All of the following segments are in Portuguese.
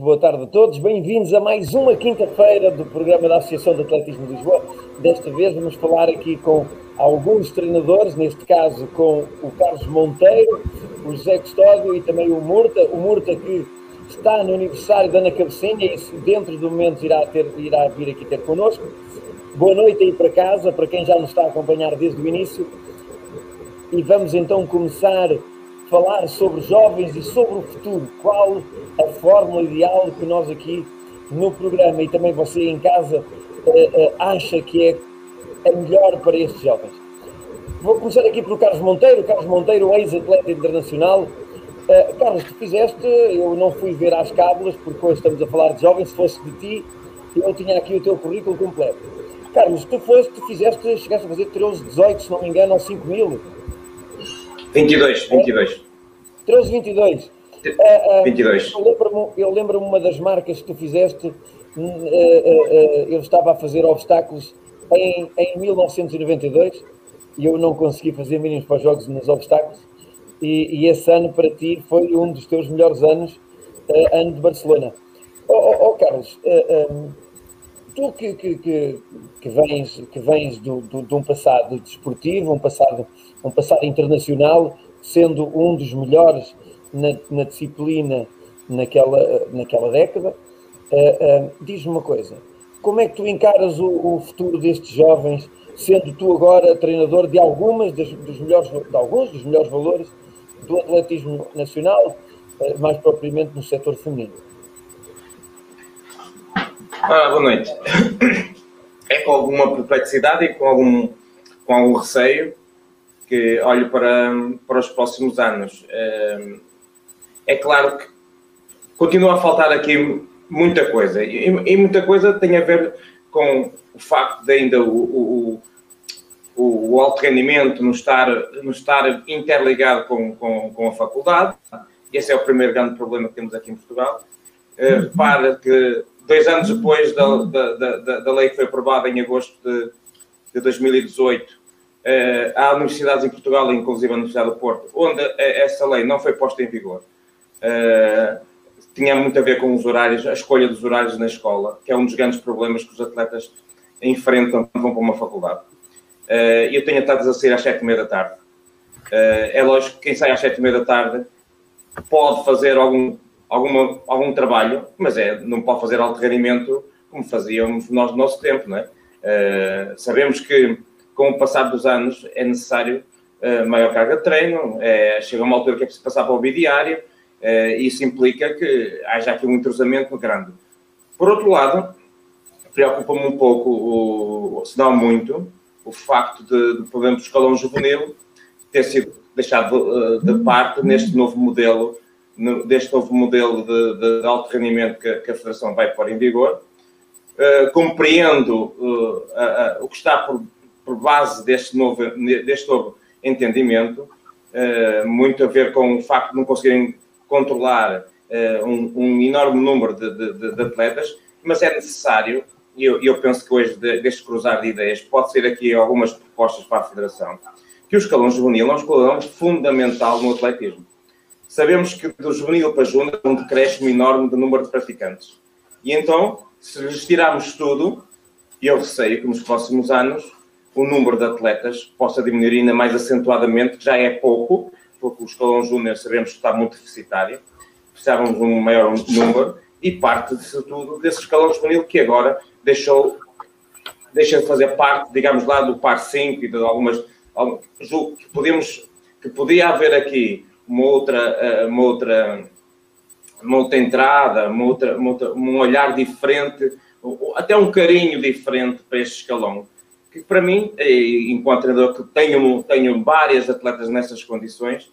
muito boa tarde a todos. Bem-vindos a mais uma quinta-feira do programa da Associação de Atletismo de Lisboa. Desta vez vamos falar aqui com alguns treinadores, neste caso com o Carlos Monteiro, o José Custódio e também o Murta. O Murta que está no aniversário da Ana Cabecinha e dentro do momento irá, ter, irá vir aqui ter connosco. Boa noite aí para casa, para quem já nos está a acompanhar desde o início. E vamos então começar falar sobre jovens e sobre o futuro. Qual a fórmula ideal que nós aqui no programa e também você em casa eh, eh, acha que é a melhor para estes jovens? Vou começar aqui pelo Carlos Monteiro. Carlos Monteiro, ex-atleta internacional. Uh, Carlos, tu fizeste, eu não fui ver às cábulas, porque hoje estamos a falar de jovens, se fosse de ti, eu tinha aqui o teu currículo completo. Carlos, tu foste, tu fizeste, chegaste a fazer 13, 18, se não me engano, ou 5 mil. 22, 22. 13, 22. Uh, uh, 22. Eu lembro-me lembro uma das marcas que tu fizeste, uh, eu estava a fazer obstáculos em, em 1992 e eu não consegui fazer mínimos para os jogos nos obstáculos e, e, esse ano para ti foi um dos teus melhores anos, ano de Barcelona. Oh, oh, oh Carlos, tu que, que, que, que, vens, que vens do, do, de um passado desportivo, um passado, um passado internacional, sendo um dos melhores na, na disciplina naquela, naquela década, uh, uh, diz-me uma coisa: como é que tu encaras o, o, futuro destes jovens, sendo tu agora treinador de algumas das, dos melhores, de alguns dos melhores valores do atletismo nacional, uh, mais propriamente no setor feminino? Ah, boa noite. É com alguma perplexidade e com algum, com algum receio que olho para, para os próximos anos. Ehm, é claro que continua a faltar aqui muita coisa e, e muita coisa tem a ver com o facto de ainda o, o, o, o alto rendimento não estar, não estar interligado com, com, com a faculdade. Esse é o primeiro grande problema que temos aqui em Portugal. Repara que dois anos depois da, da, da, da, lei que foi aprovada em agosto de, de 2018, uh, há universidades em Portugal, inclusive a Universidade do Porto, onde essa lei não foi posta em vigor. Uh, tinha muito a ver com os horários, a escolha dos horários na escola, que é um dos grandes problemas que os atletas enfrentam quando vão para uma faculdade. Uh, eu tenho ataques a sair às sete e meia da tarde. Uh, é lógico que quem sai às sete e meia da tarde pode fazer algum alguma, algum trabalho, mas é, não pode fazer alto rendimento como fazíamos nós no nosso tempo, não é? Uh, sabemos que com o passar dos anos é necessário uh, maior carga de treino, é, chega uma altura que é preciso passar para o bidiário, uh, isso implica que haja aqui um entrosamento grande. Por outro lado, preocupa-me um pouco, o, se não muito, o facto de, por exemplo, o escalão juvenil ter sido deixado de, de parte neste novo modelo no, deste novo modelo de, de alto rendimento que, que, a Federação vai pôr em vigor. Uh, compreendo uh, uh, o que está por, por, base deste novo, deste novo entendimento, muito a ver com o facto de não conseguirem controlar um, um, enorme número de, de, de, atletas, mas é necessário, e eu, eu, penso que hoje, deste cruzar de ideias, pode ser aqui algumas propostas para a Federação, que o escalão juvenil é um escalão fundamental no atletismo sabemos que do juvenil para júnior há um decréscimo enorme do número de praticantes. E então, se lhes tirarmos tudo, eu receio que nos próximos anos o número de atletas possa diminuir ainda mais acentuadamente, que já é pouco, porque o escalão júnior sabemos que está muito deficitário, precisávamos de um maior número, e parte disso tudo desse escalão juvenil que agora deixou, deixa de fazer parte, digamos lá, do par 5 e de algumas. Julgo que podemos, que podia haver aqui uma outra, eh, uma outra, uma outra entrada, uma outra, uma outra, um olhar diferente, até um carinho diferente para este escalão. Que para mim, eh, enquanto treinador que tenho, tenho várias atletas nessas condições,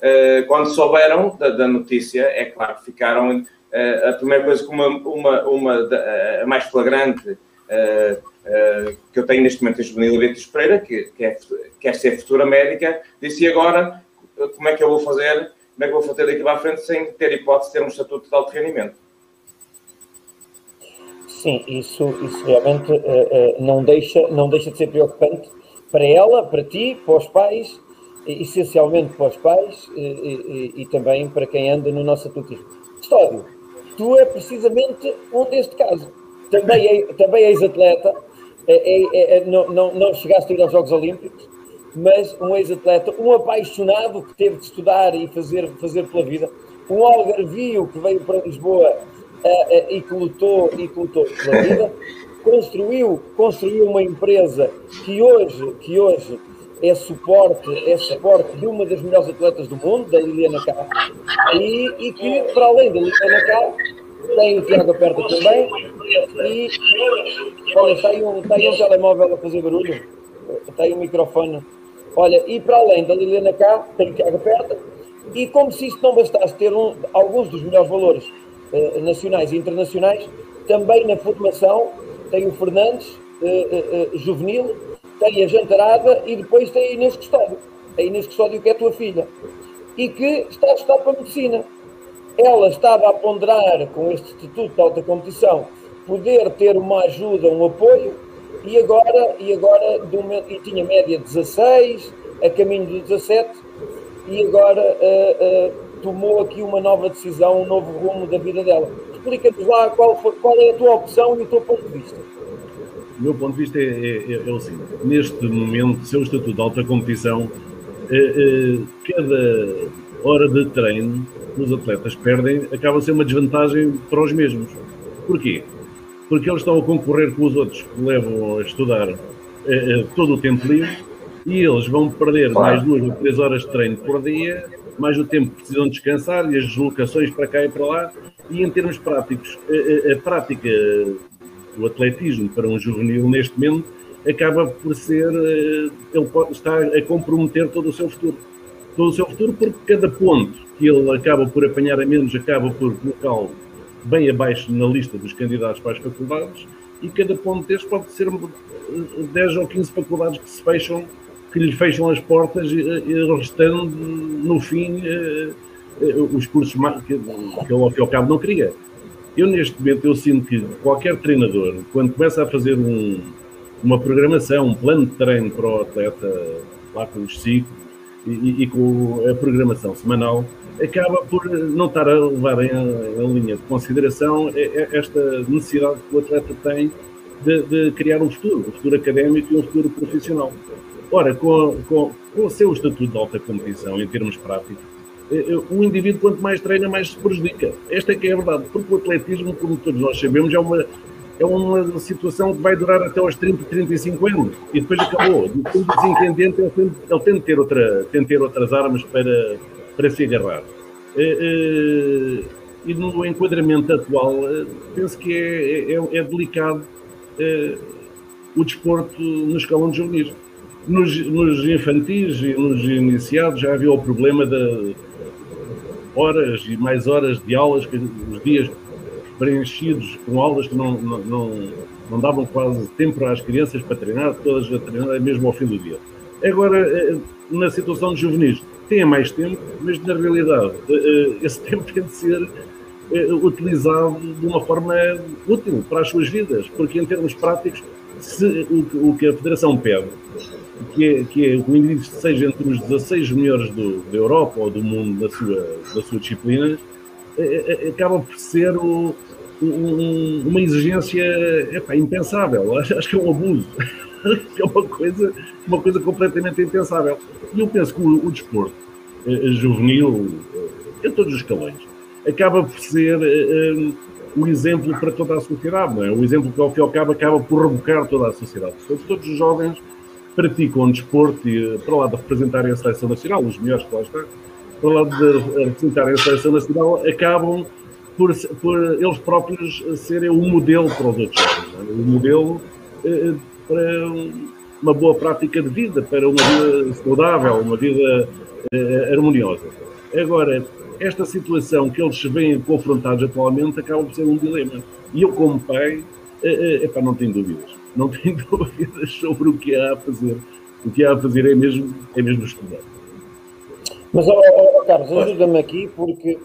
eh, quando souberam da, da notícia, é claro que ficaram. A primeira coisa uma, uma, uma a mais flagrante que eu tenho neste momento é a Juvenil Beatriz Pereira, que, que é, quer ser futura médica, disse agora como é que eu vou fazer, como é que eu vou fazer daqui para a frente sem ter hipótese de ter um estatuto de alto rendimento. Sim, isso, isso realmente uh, uh, não, deixa, não deixa de ser preocupante para ela, para ti, para os pais, essencialmente para os pais e, e, também para quem anda no nosso atletismo. Estódio, tu é precisamente um deste caso. Também, é, também és atleta, é, é, não, não, não chegaste a ir aos Jogos Olímpicos, mas um ex-atleta, um apaixonado que teve de estudar e fazer, fazer pela vida, um algarvio que veio para Lisboa uh, uh, e que lutou e que lutou pela vida, construiu, construiu uma empresa que hoje, que hoje é suporte, é suporte de uma das melhores atletas do mundo, da Liliana Cá, e, e que, para além da Liliana Cá, tem o Tiago Aperta também, e olha, está aí, um, está aí um telemóvel a fazer barulho, está aí um microfone. Olha, e para além da Liliana Cá, tem o Tiago Aperta, e como se isto não bastasse ter um, alguns dos melhores valores eh, nacionais e internacionais, também na formação tem o Fernandes, eh, eh, eh, juvenil, tem a Jantarada e depois tem a Inês Custódio. A Inês Custódio, que é tua filha, e que está a estudar para a medicina. Ela estava a ponderar com este Instituto de Alta Competição poder ter uma ajuda, um apoio, e agora, e agora e tinha média 16, a caminho de 17, e agora uh, uh, tomou aqui uma nova decisão, um novo rumo da vida dela. Explica-nos lá qual, qual é a tua opção e o teu ponto de vista. O meu ponto de vista é, é, é o seguinte: neste momento, seu estatuto de alta competição, é, é, cada hora de treino que os atletas perdem acaba a ser uma desvantagem para os mesmos. Porquê? Porque eles estão a concorrer com os outros que levam a estudar é, todo o tempo livre e eles vão perder claro. mais duas ou três horas de treino por dia, mais o tempo que precisam descansar e as deslocações para cá e para lá. E em termos práticos, a, a, a prática o atletismo para um juvenil neste momento acaba por ser, eh, ele pode, está a comprometer todo o seu futuro. Todo o seu futuro porque cada ponto que ele acaba por apanhar a menos acaba por colocá-lo bem abaixo na lista dos candidatos para as faculdades e cada ponto destes pode ser 10 ou 15 faculdades que se fecham, que lhe fecham as portas e, e restando no fim eh, eh, os cursos que, que ele ao fim e ao cabo não queria. Eu, neste momento, eu sinto que qualquer treinador, quando começa a fazer um, uma programação, um plano de treino para o atleta, lá com os ciclos e, e, com a programação semanal, acaba por não estar a levar em, em linha de consideração esta necessidade que o atleta tem de, de, criar um futuro, um futuro académico e um futuro profissional. Ora, com, com, com o seu estatuto de alta competição, em termos práticos, eh, o indivíduo, quanto mais treina, mais se prejudica. Esta é que é a verdade, porque o atletismo, como todos nós sabemos, é uma, é uma situação que vai durar até aos 30, 35 anos e depois acabou. De 35 em diante, ele tem, ele tem, de ter outra, tem de ter outras armas para, para se agarrar. Eh, e no enquadramento atual, penso que é, é, é delicado o desporto no escalão de juvenis. Nos, nos infantis e nos iniciados já havia o problema da horas e mais horas de aulas, que os dias preenchidos com aulas que não, não, não, não davam quase tempo às crianças para treinar, todas a treinar mesmo ao fim do dia. Agora, eh, na situação de juvenis, têm mais tempo, mas na realidade eh, eh, esse tempo tem de ser utilizado de uma forma útil para as suas vidas, porque em termos práticos, se, o, que a Federação pede que é, que é o indivíduo seja entre os 16 melhores do, da Europa ou do mundo na sua, na sua disciplina, acaba por ser o, um, uma exigência impensável. Acho que é um abuso. é uma coisa, uma coisa completamente impensável. E eu penso que o, o desporto eh, juvenil, eh, em todos os escalões, acaba por ser um, um exemplo para toda a sociedade, não é? O exemplo que ao fim e ao cabo acaba por revocar toda a sociedade. Portanto, todos os jovens praticam um desporto e, para lá de representarem a seleção nacional, os melhores que lá estão, para lá de representarem a seleção nacional, acabam por, por eles próprios serem o um modelo para os outros jovens. É? O um modelo eh, para uma boa prática de vida, para uma vida saudável, uma vida eh, harmoniosa. Agora, esta situação que eles se veem confrontados atualmente acaba por ser um dilema. E eu, como pai, eh, epá, não tenho dúvidas não tenho dúvidas sobre o que há a fazer. O que há a fazer é mesmo, é mesmo estudar. Mas, oh, oh, Carlos, ajuda-me aqui, porque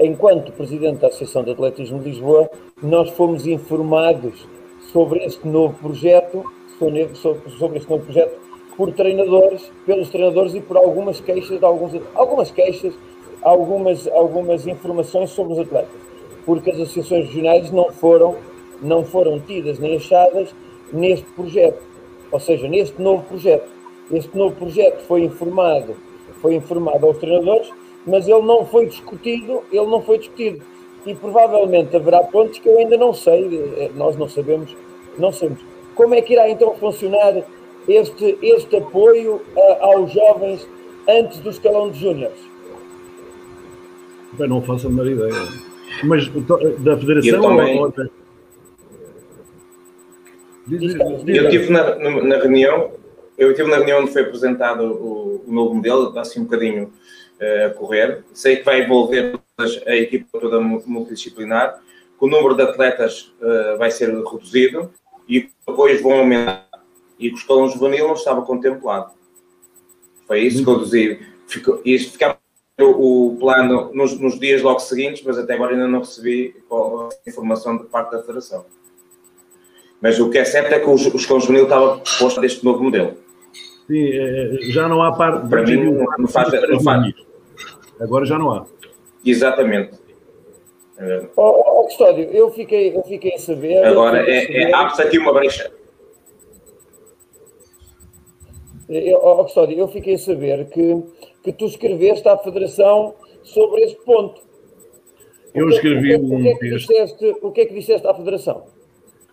enquanto Presidente da Associação de Atletismo de Lisboa, nós fomos informados sobre este novo projeto, sobre este novo projeto, por treinadores, pelos treinadores e por algumas queixas, alguns, algumas queixas, algumas, algumas informações sobre os atletas. porque as associações regionais não foram, não foram tidas nem achadas neste projeto, ou seja, neste novo projeto. Este novo projeto foi informado, foi informado aos treinadores, mas ele não foi discutido, ele não foi discutido. E provavelmente haverá pontos que eu ainda não sei, eh, nós não sabemos, não sabemos. Como é que irá então funcionar este, este apoio uh, aos jovens antes do escalão de júniores? Bem, não faço a menor ideia. Mas da Federação eu ou da... Eu estive na, na, reunião, eu estive na reunião onde foi apresentado o, o novo modelo, está assim um bocadinho uh, a correr. Sei que vai envolver a equipa toda multidisciplinar, que o número de atletas uh, vai ser reduzido e depois vão aumentar. E que o escalão juvenil não estava contemplado. Foi isso que eu dizia. Ficou, isto ficava o, plano nos, nos, dias logo seguintes, mas até agora ainda não recebi informação de parte da Federação. Mas o que é certo é que o, o escalão juvenil estava proposto deste novo modelo. Sim, é, já não há parte. Para mim, não, não faz. Não faz. Agora já não há. Exatamente. Oh, oh, Custódio, eu fiquei, eu fiquei a saber. Agora, é, é abre-se aqui uma brecha. Eu, oh, Custódio, eu fiquei a saber que, que tu escreveste à Federação sobre este ponto. Eu escrevi um o, que é que disseste, o que é que disseste à Federação?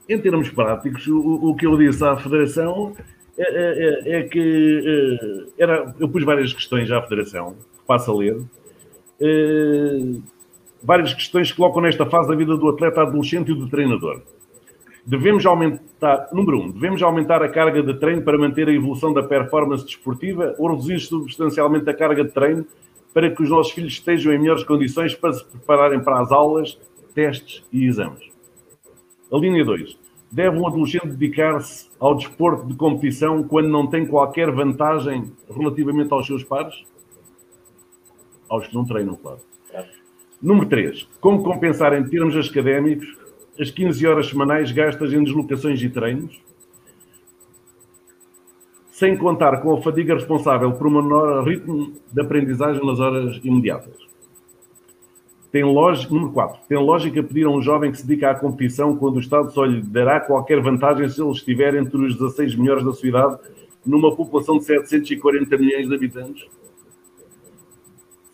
Em termos práticos, o, o que eu disse à Federação é, é, é, é que é, era, eu pus várias questões à Federação, passo a ler. Várias questões que colocam nesta fase da vida do atleta adolescente e do treinador. Devemos aumentar, número um, devemos aumentar a carga de treino para manter a evolução da performance desportiva ou reduzir substancialmente a carga de treino para que os nossos filhos estejam em melhores condições para se prepararem para as aulas, testes e exames. A linha 2. Deve um adolescente dedicar-se ao desporto de competição quando não tem qualquer vantagem relativamente aos seus pares? Aos que não treinam, claro. Número 3. Como compensar em termos académicos as 15 horas semanais gastas em deslocações e treinos, sem contar com a fadiga responsável por um menor ritmo de aprendizagem nas horas imediatas. Tem lógica, número 4. Tem lógica pedir a um jovem que se dedica à competição quando o Estado só lhe dará qualquer vantagem se ele estiver entre os 16 melhores da sua idade numa população de 740 milhões de habitantes?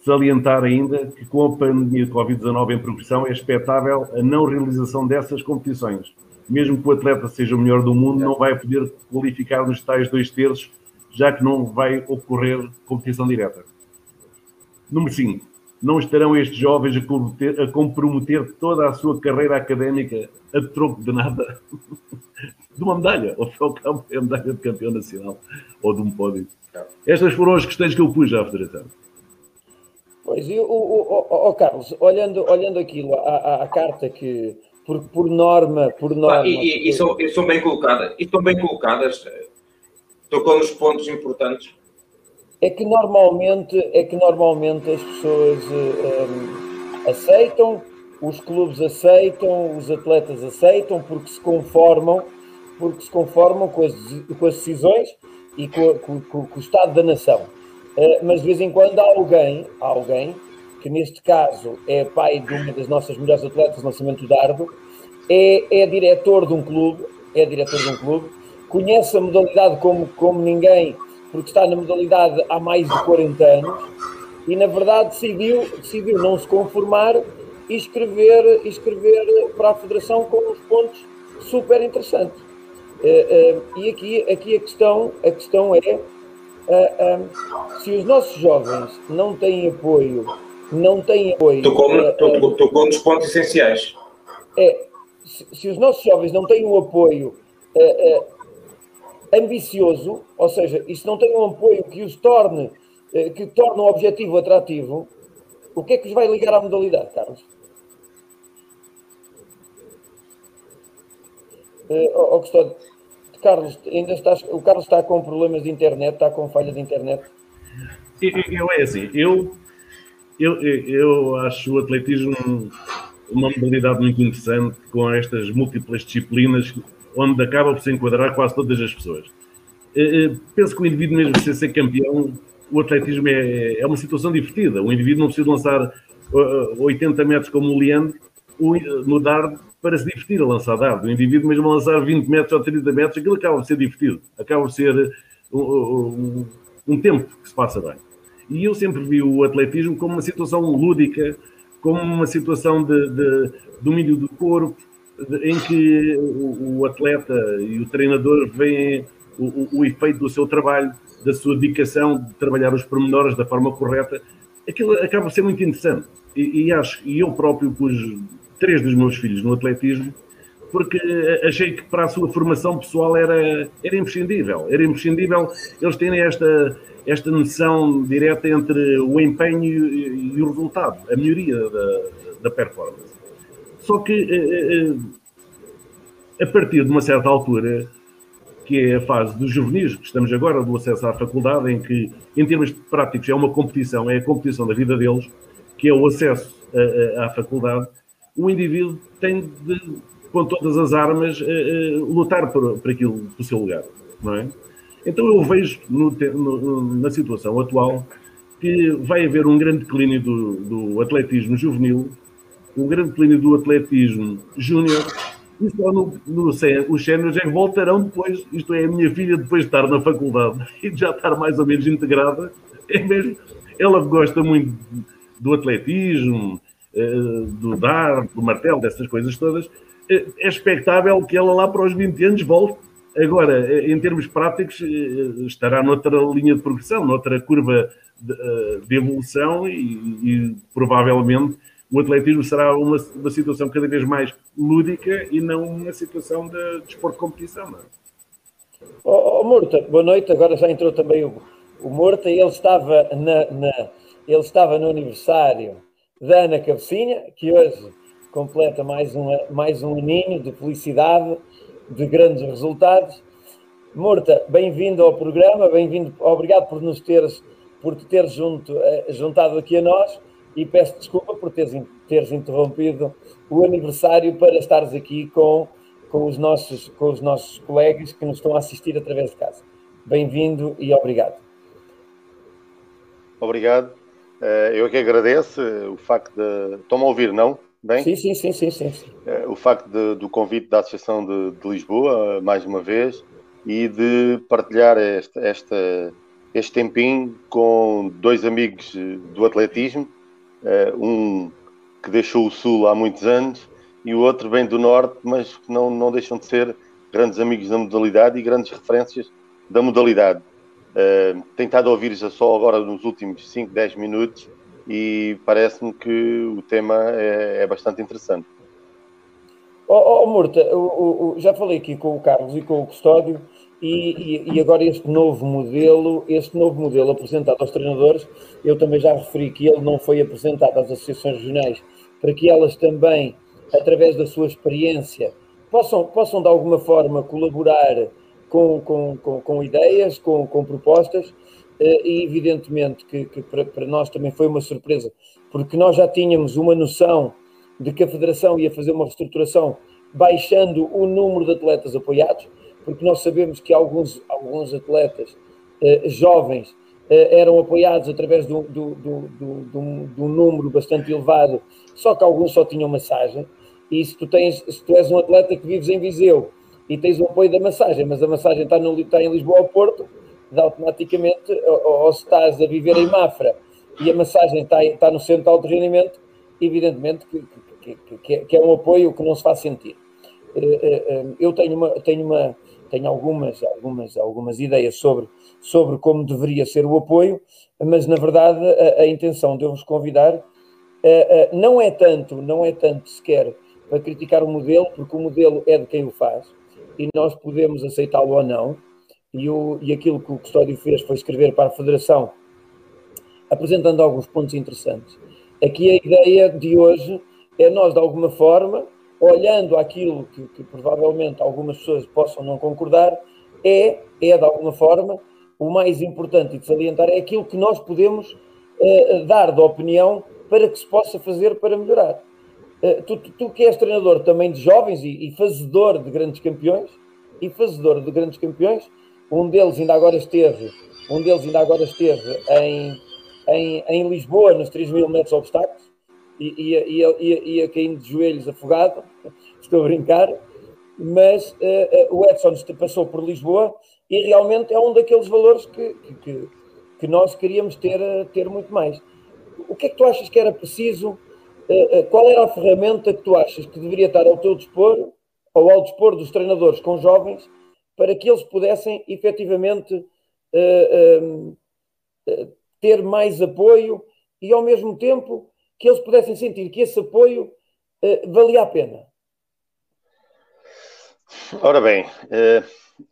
Salientar ainda que com a pandemia de Covid-19 em progressão é expectável a não realização dessas competições. Mesmo que o atleta seja o melhor do mundo, não vai poder qualificar nos tais dois terços, já que não vai ocorrer competição direta. Número 5. Não estarão estes jovens a comprometer, toda a sua carreira académica a troco de nada? de uma medalha, ou ao campo é a medalha de campeão nacional, ou de um pódio. Estas foram as questões que eu pus à Federação. Pois, e o, o, o, Carlos, olhando, olhando aquilo, a, a, carta que, por, por norma, por norma... Ah, e, e, e, são, e são bem colocadas, e estão bem colocadas, tocou nos pontos importantes. É que normalmente, é que normalmente as pessoas um, aceitam, os clubes aceitam, os atletas aceitam, porque se conformam, porque se conformam com as, com as decisões e com, com, com o estado da nação. Eh, mas de vez em quando há alguém, há alguém, que neste caso é pai de uma das nossas melhores atletas, Lançamento Dardo, é, é diretor de um clube, é diretor de um clube, conhece a modalidade como, como ninguém, porque está na modalidade há mais de 40 anos, e na verdade decidiu, decidiu não se conformar e escrever, escrever para a Federação com uns pontos super interessantes. Uh, uh, e aqui, aqui a, questão, a questão é se os nossos jovens não têm apoio, não têm apoio. Tocou, uh, tocou nos pontos essenciais. É, se, se, os nossos jovens não têm um apoio ambicioso, ou seja, e se não têm um apoio que os torne, que torne o objetivo atrativo, o que é que os vai ligar à modalidade, Carlos? Uh, oh, oh, Carlos, ainda estás, o Carlos está com problemas de internet, está com falha de internet. Eu, é assim, eu, eu, eu acho o atletismo uma modalidade muito interessante com estas múltiplas disciplinas onde acaba por se enquadrar quase todas as pessoas. Eh, eh, penso que o indivíduo, mesmo sem ser campeão, o atletismo é, é uma situação divertida. O indivíduo não precisa lançar 80 eh, metros como o Leandro no dardo para se divertir a lançar dardo. O indivíduo mesmo a lançar 20 metros ou 30 metros, aquilo acaba de ser divertido, acaba de ser um, um, um tempo que se passa bem. E eu sempre vi o atletismo como uma situação lúdica, como uma situação de, de domínio do corpo, de, em que o, o, atleta e o treinador veem o, o, o, efeito do seu trabalho, da sua dedicação de trabalhar os pormenores da forma correta. Aquilo acaba por ser muito interessante. E, e acho, e eu próprio pus três dos meus filhos no atletismo, porque achei que para a sua formação pessoal era, era imprescindível. Era imprescindível eles terem esta, esta noção direta entre o empenho e, e o resultado, a melhoria da, da performance. Só que eh, eh, a partir de uma certa altura, que é a fase dos juvenis, que estamos agora do acesso à faculdade, em que, em termos práticos, é uma competição, é a competição da vida deles, que é o acesso à faculdade, o indivíduo tem de, com todas as armas, lutar por, por aquilo, do seu lugar, não é? Então eu vejo no, no, na situação atual que vai haver um grande declínio do, do atletismo juvenil, um grande declínio do atletismo júnior, e só no, no, os séniores é que voltarão depois, isto é, a minha filha depois de estar na faculdade e de já estar mais ou menos integrada, é mesmo, ela gosta muito do atletismo, eh, do dar, do martelo, dessas coisas todas, eh, é expectável que ela lá para os 20 anos volte Agora, eh, em termos práticos, eh, estará noutra linha de progressão, noutra curva de, eh, de evolução e, e, provavelmente o atletismo será uma, uma, situação cada vez mais lúdica e não uma situação de desporto de, competição. Não é? oh, oh, Morta, boa noite. Agora já entrou também o, o Morta. Ele estava, na, na, ele estava no aniversário da Ana Cabecinha, que hoje completa mais, uma, mais um aninho de felicidade de grandes resultados. Morta, bem-vindo ao programa, bem-vindo, obrigado por nos teres, por te teres junto, eh, juntado aqui a nós e peço desculpa por teres, teres interrompido o aniversário para estares aqui com, com, os nossos, com os nossos colegas que nos estão a assistir através de casa. Bem-vindo e obrigado. Obrigado. Eh, eu que agradeço o facto de. Estão-me a ouvir, não? Bem? Sim, sim, sim, sim, sim. É, o facto de, do convite da Associação de, de, Lisboa, mais uma vez, e de partilhar este, esta, este tempinho com dois amigos do atletismo, um que deixou o Sul há muitos anos e o outro vem do Norte, mas que não, não deixam de ser grandes amigos da modalidade e grandes referências da modalidade. Uh, a ouvir já só agora nos últimos 5, 10 minutos e parece-me que o tema é, é bastante interessante. Oh, oh Murta, já falei aqui com o Carlos e com o Custódio e, e, e, agora este novo modelo, este novo modelo apresentado aos treinadores, eu também já referi que ele não foi apresentado às associações regionais para que elas também, através da sua experiência, possam, possam de alguma forma colaborar com, com, com, com ideias, com, com propostas eh, e evidentemente que, que para, para, nós também foi uma surpresa, porque nós já tínhamos uma noção de que a Federação ia fazer uma reestruturação baixando o número de atletas apoiados, porque nós sabemos que alguns, alguns atletas eh, jovens eh, eram apoiados através de um, número bastante elevado, só que alguns só tinham massagem, e se tu, tens, se tu és um atleta que vives em Viseu e tens o apoio da massagem, mas a massagem está, no, está em Lisboa ou Porto, automaticamente, ou, ou se estás a viver em Mafra e a massagem está, está no centro de alto rendimento, evidentemente que, que, que, que, é um apoio que não se faz sentir. Eh, eh, eh, eu tenho, uma, tenho, uma, tenho algumas, algumas, algumas ideias sobre, sobre como deveria ser o apoio, mas na verdade a, a intenção de eu vos convidar não é tanto, não é tanto sequer para criticar o modelo, porque o modelo é de quem o faz e nós podemos aceitá-lo ou não, e, o, e aquilo que o Custódio fez foi escrever para a Federação, apresentando alguns pontos interessantes. Aqui a ideia de hoje é nós, de alguma forma, olhando aquilo que, que provavelmente algumas pessoas possam não concordar, é, é de alguma forma, o mais importante de salientar é aquilo que nós podemos uh, dar de opinião para que se possa fazer para melhorar. Uh, tu, tu, tu, que és treinador também de jovens e, e fazedor de grandes campeões, e fazedor de grandes campeões, um deles ainda agora esteve, um deles ainda agora esteve em, em, em Lisboa, nos 3 mil metros obstáculos. ia, ia, ia, ia caindo de joelhos afogado, estou a brincar, mas uh, uh, o Edson passou por Lisboa e realmente é um daqueles valores que, que, que nós queríamos ter, ter muito mais. O que é que tu achas que era preciso? Uh, qual era a ferramenta que tu achas que deveria estar ao teu dispor ou ao dispor dos treinadores com jovens para que eles pudessem efetivamente ter mais apoio e ao mesmo tempo que eles pudessem sentir que esse apoio valia a pena? Ora bem, uh,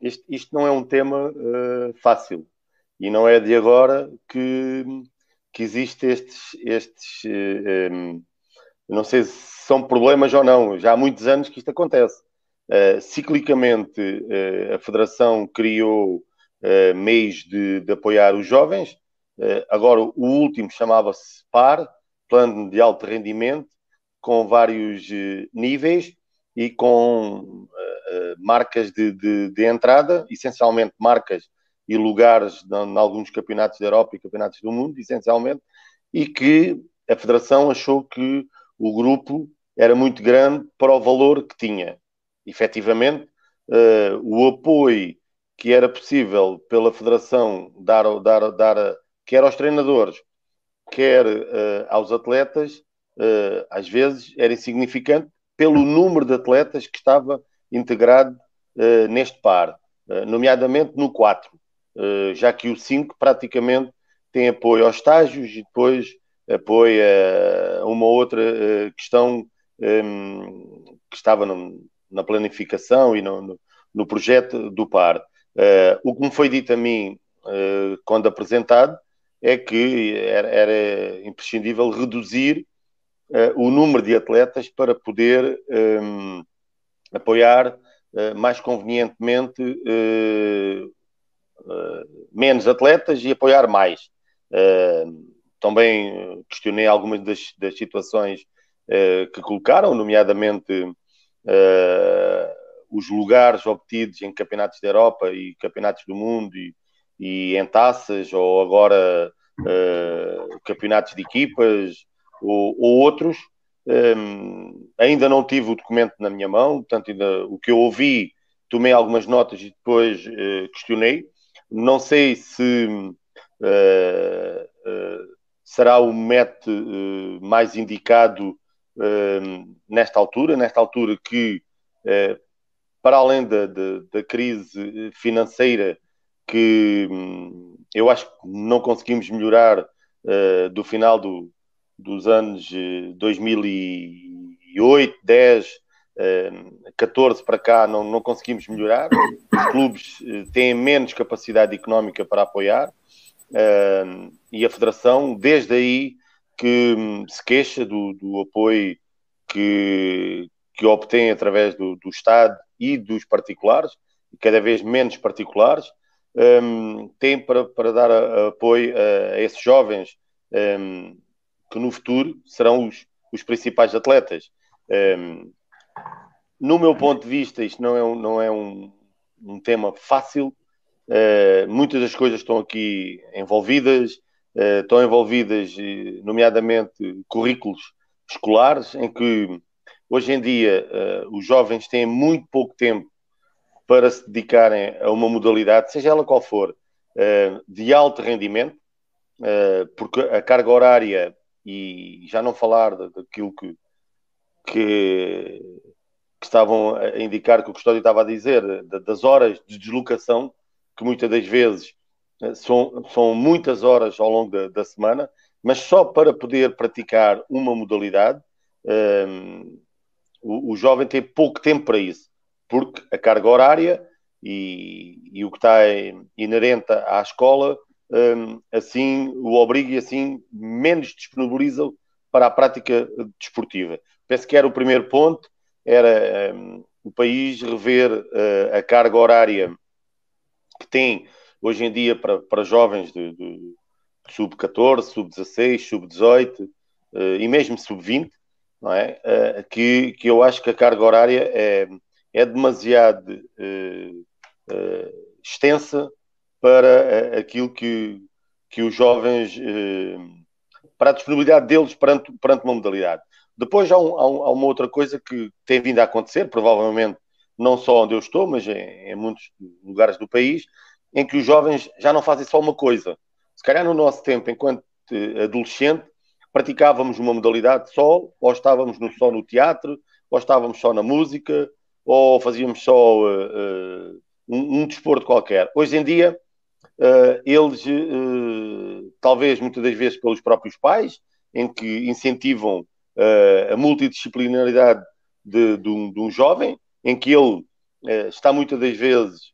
isto, isto, não é um tema uh, fácil e não é de agora que, que existe estes, estes uh, eh, um, não sei se são problemas ou não, já há muitos anos que isto acontece. ciclicamente, a Federação criou meios de, de, apoiar os jovens, agora o último chamava-se PAR, Plano de Alto Rendimento, com vários níveis e com uh, marcas de, de, de, entrada, essencialmente marcas e lugares em alguns campeonatos da Europa e campeonatos do mundo, essencialmente, e que a Federação achou que o grupo era muito grande para o valor que tinha. Efetivamente, uh, o apoio que era possível pela Federação dar, dar, dar quer aos treinadores, quer uh, aos atletas, uh, às vezes era insignificante, pelo número de atletas que estava integrado neste par, nomeadamente no 4, uh, eh, já que o 5 praticamente tem apoio aos estágios e depois apoia uma outra questão um, ehm, que estava na planificação e no, no, projeto do par. o que me foi dito a mim quando apresentado é que era, imprescindível reduzir uh, o número de atletas para poder ehm, apoiar uh, mais convenientemente uh, menos atletas e apoiar mais. Também questionei algumas das, das situações que colocaram, nomeadamente os lugares obtidos em campeonatos da Europa e campeonatos do mundo e, e em taças, ou agora uh, campeonatos de equipas, ou, ou outros. Um, ainda não tive o documento na minha mão, portanto, ainda, o que eu ouvi, tomei algumas notas e depois uh, questionei. Não sei se uh, uh, será o método mais indicado nesta altura, nesta altura que, para além da, da, da crise financeira, que um, eu acho que não conseguimos melhorar do final do, dos anos 2008, 10, 14 para cá não, não conseguimos melhorar. Os clubes eh, têm menos capacidade económica para apoiar e a Federação, desde aí, que hum, se queixa do, do apoio que, que obtém através do, do Estado e dos particulares, cada vez menos particulares, um, tem para, para dar apoio a, a esses jovens um, que no futuro serão os, os principais atletas. Um, no meu ponto de vista, isto não é um, não é um, um tema fácil. Uh, muitas das coisas estão aqui envolvidas, uh, estão envolvidas, nomeadamente, currículos escolares, em que hoje em dia uh, os jovens têm muito pouco tempo para se dedicarem a uma modalidade, seja ela qual for, de alto rendimento, porque a carga horária e já não falar daquilo que, que, que, estavam a indicar que o Custódio estava a dizer, das horas de deslocação, que muitas das vezes eh, são, são muitas horas ao longo da, da semana, mas só para poder praticar uma modalidade, um, ehm, o, o, jovem tem pouco tempo para isso, porque a carga horária e, e o que está inerente à escola um, assim o obriga e assim menos disponibiliza para a prática desportiva. Penso que era o primeiro ponto, era um, o país rever uh, a carga horária que tem hoje em dia para, para jovens de, de sub-14, sub-16, sub-18 uh, e mesmo sub-20, não é? Uh, que, que eu acho que a carga horária é, é demasiado uh, extensa para aquilo que, que os jovens eh, para a disponibilidade deles perante, perante uma modalidade. Depois há, um, há, um, há, uma outra coisa que tem vindo a acontecer, provavelmente não só onde eu estou, mas em, em muitos lugares do país, em que os jovens já não fazem só uma coisa. Se calhar no nosso tempo, enquanto adolescente, praticávamos uma modalidade só, ou estávamos no, só no teatro, ou estávamos só na música, ou fazíamos só uh, uh, um, um, desporto qualquer. Hoje em dia, uh, eles, talvez muitas das vezes pelos próprios pais, em que incentivam a multidisciplinaridade de, de, um, de, um, jovem, em que ele está muitas das vezes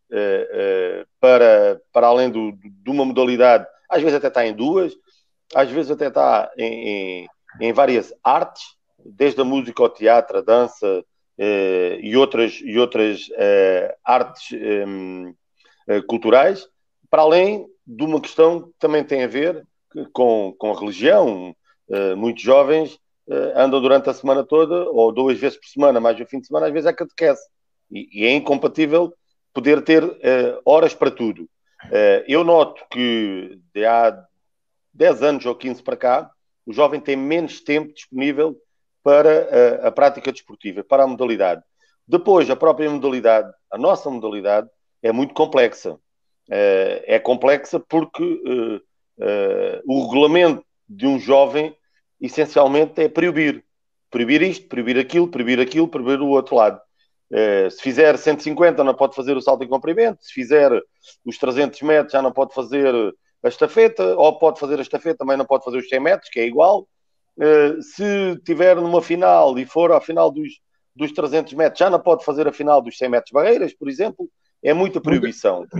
para, para além do, de uma modalidade, às vezes até está em duas, às vezes até está em, em, em várias artes, desde a música ao teatro, a dança eh, e outras, e outras eh, artes ehm, eh, culturais, para além de uma questão que também tem a ver com, com a religião. Eh, muitos jovens eh, andam durante a semana toda, ou duas vezes por semana, mais o fim de semana, às vezes é catequese. E, e é incompatível poder ter eh, horas para tudo. eu noto que de há 10 anos ou 15 para cá, o jovem tem menos tempo disponível para a, a prática desportiva, para a modalidade. Depois, a própria modalidade, a nossa modalidade, é muito complexa. Uh, é complexa porque uh, uh, o regulamento de um jovem, essencialmente, é proibir. Proibir isto, proibir aquilo, proibir aquilo, proibir o outro lado. se fizer 150, não pode fazer o salto em comprimento. Se fizer os 300 metros, já não pode fazer a estafeta, ou pode fazer a estafeta, também não pode fazer os 100 metros, que é igual. Uh, se tiver numa final e for à final dos, dos 300 metros, já não pode fazer a final dos 100 metros barreiras, por exemplo. É muita proibição. Muita,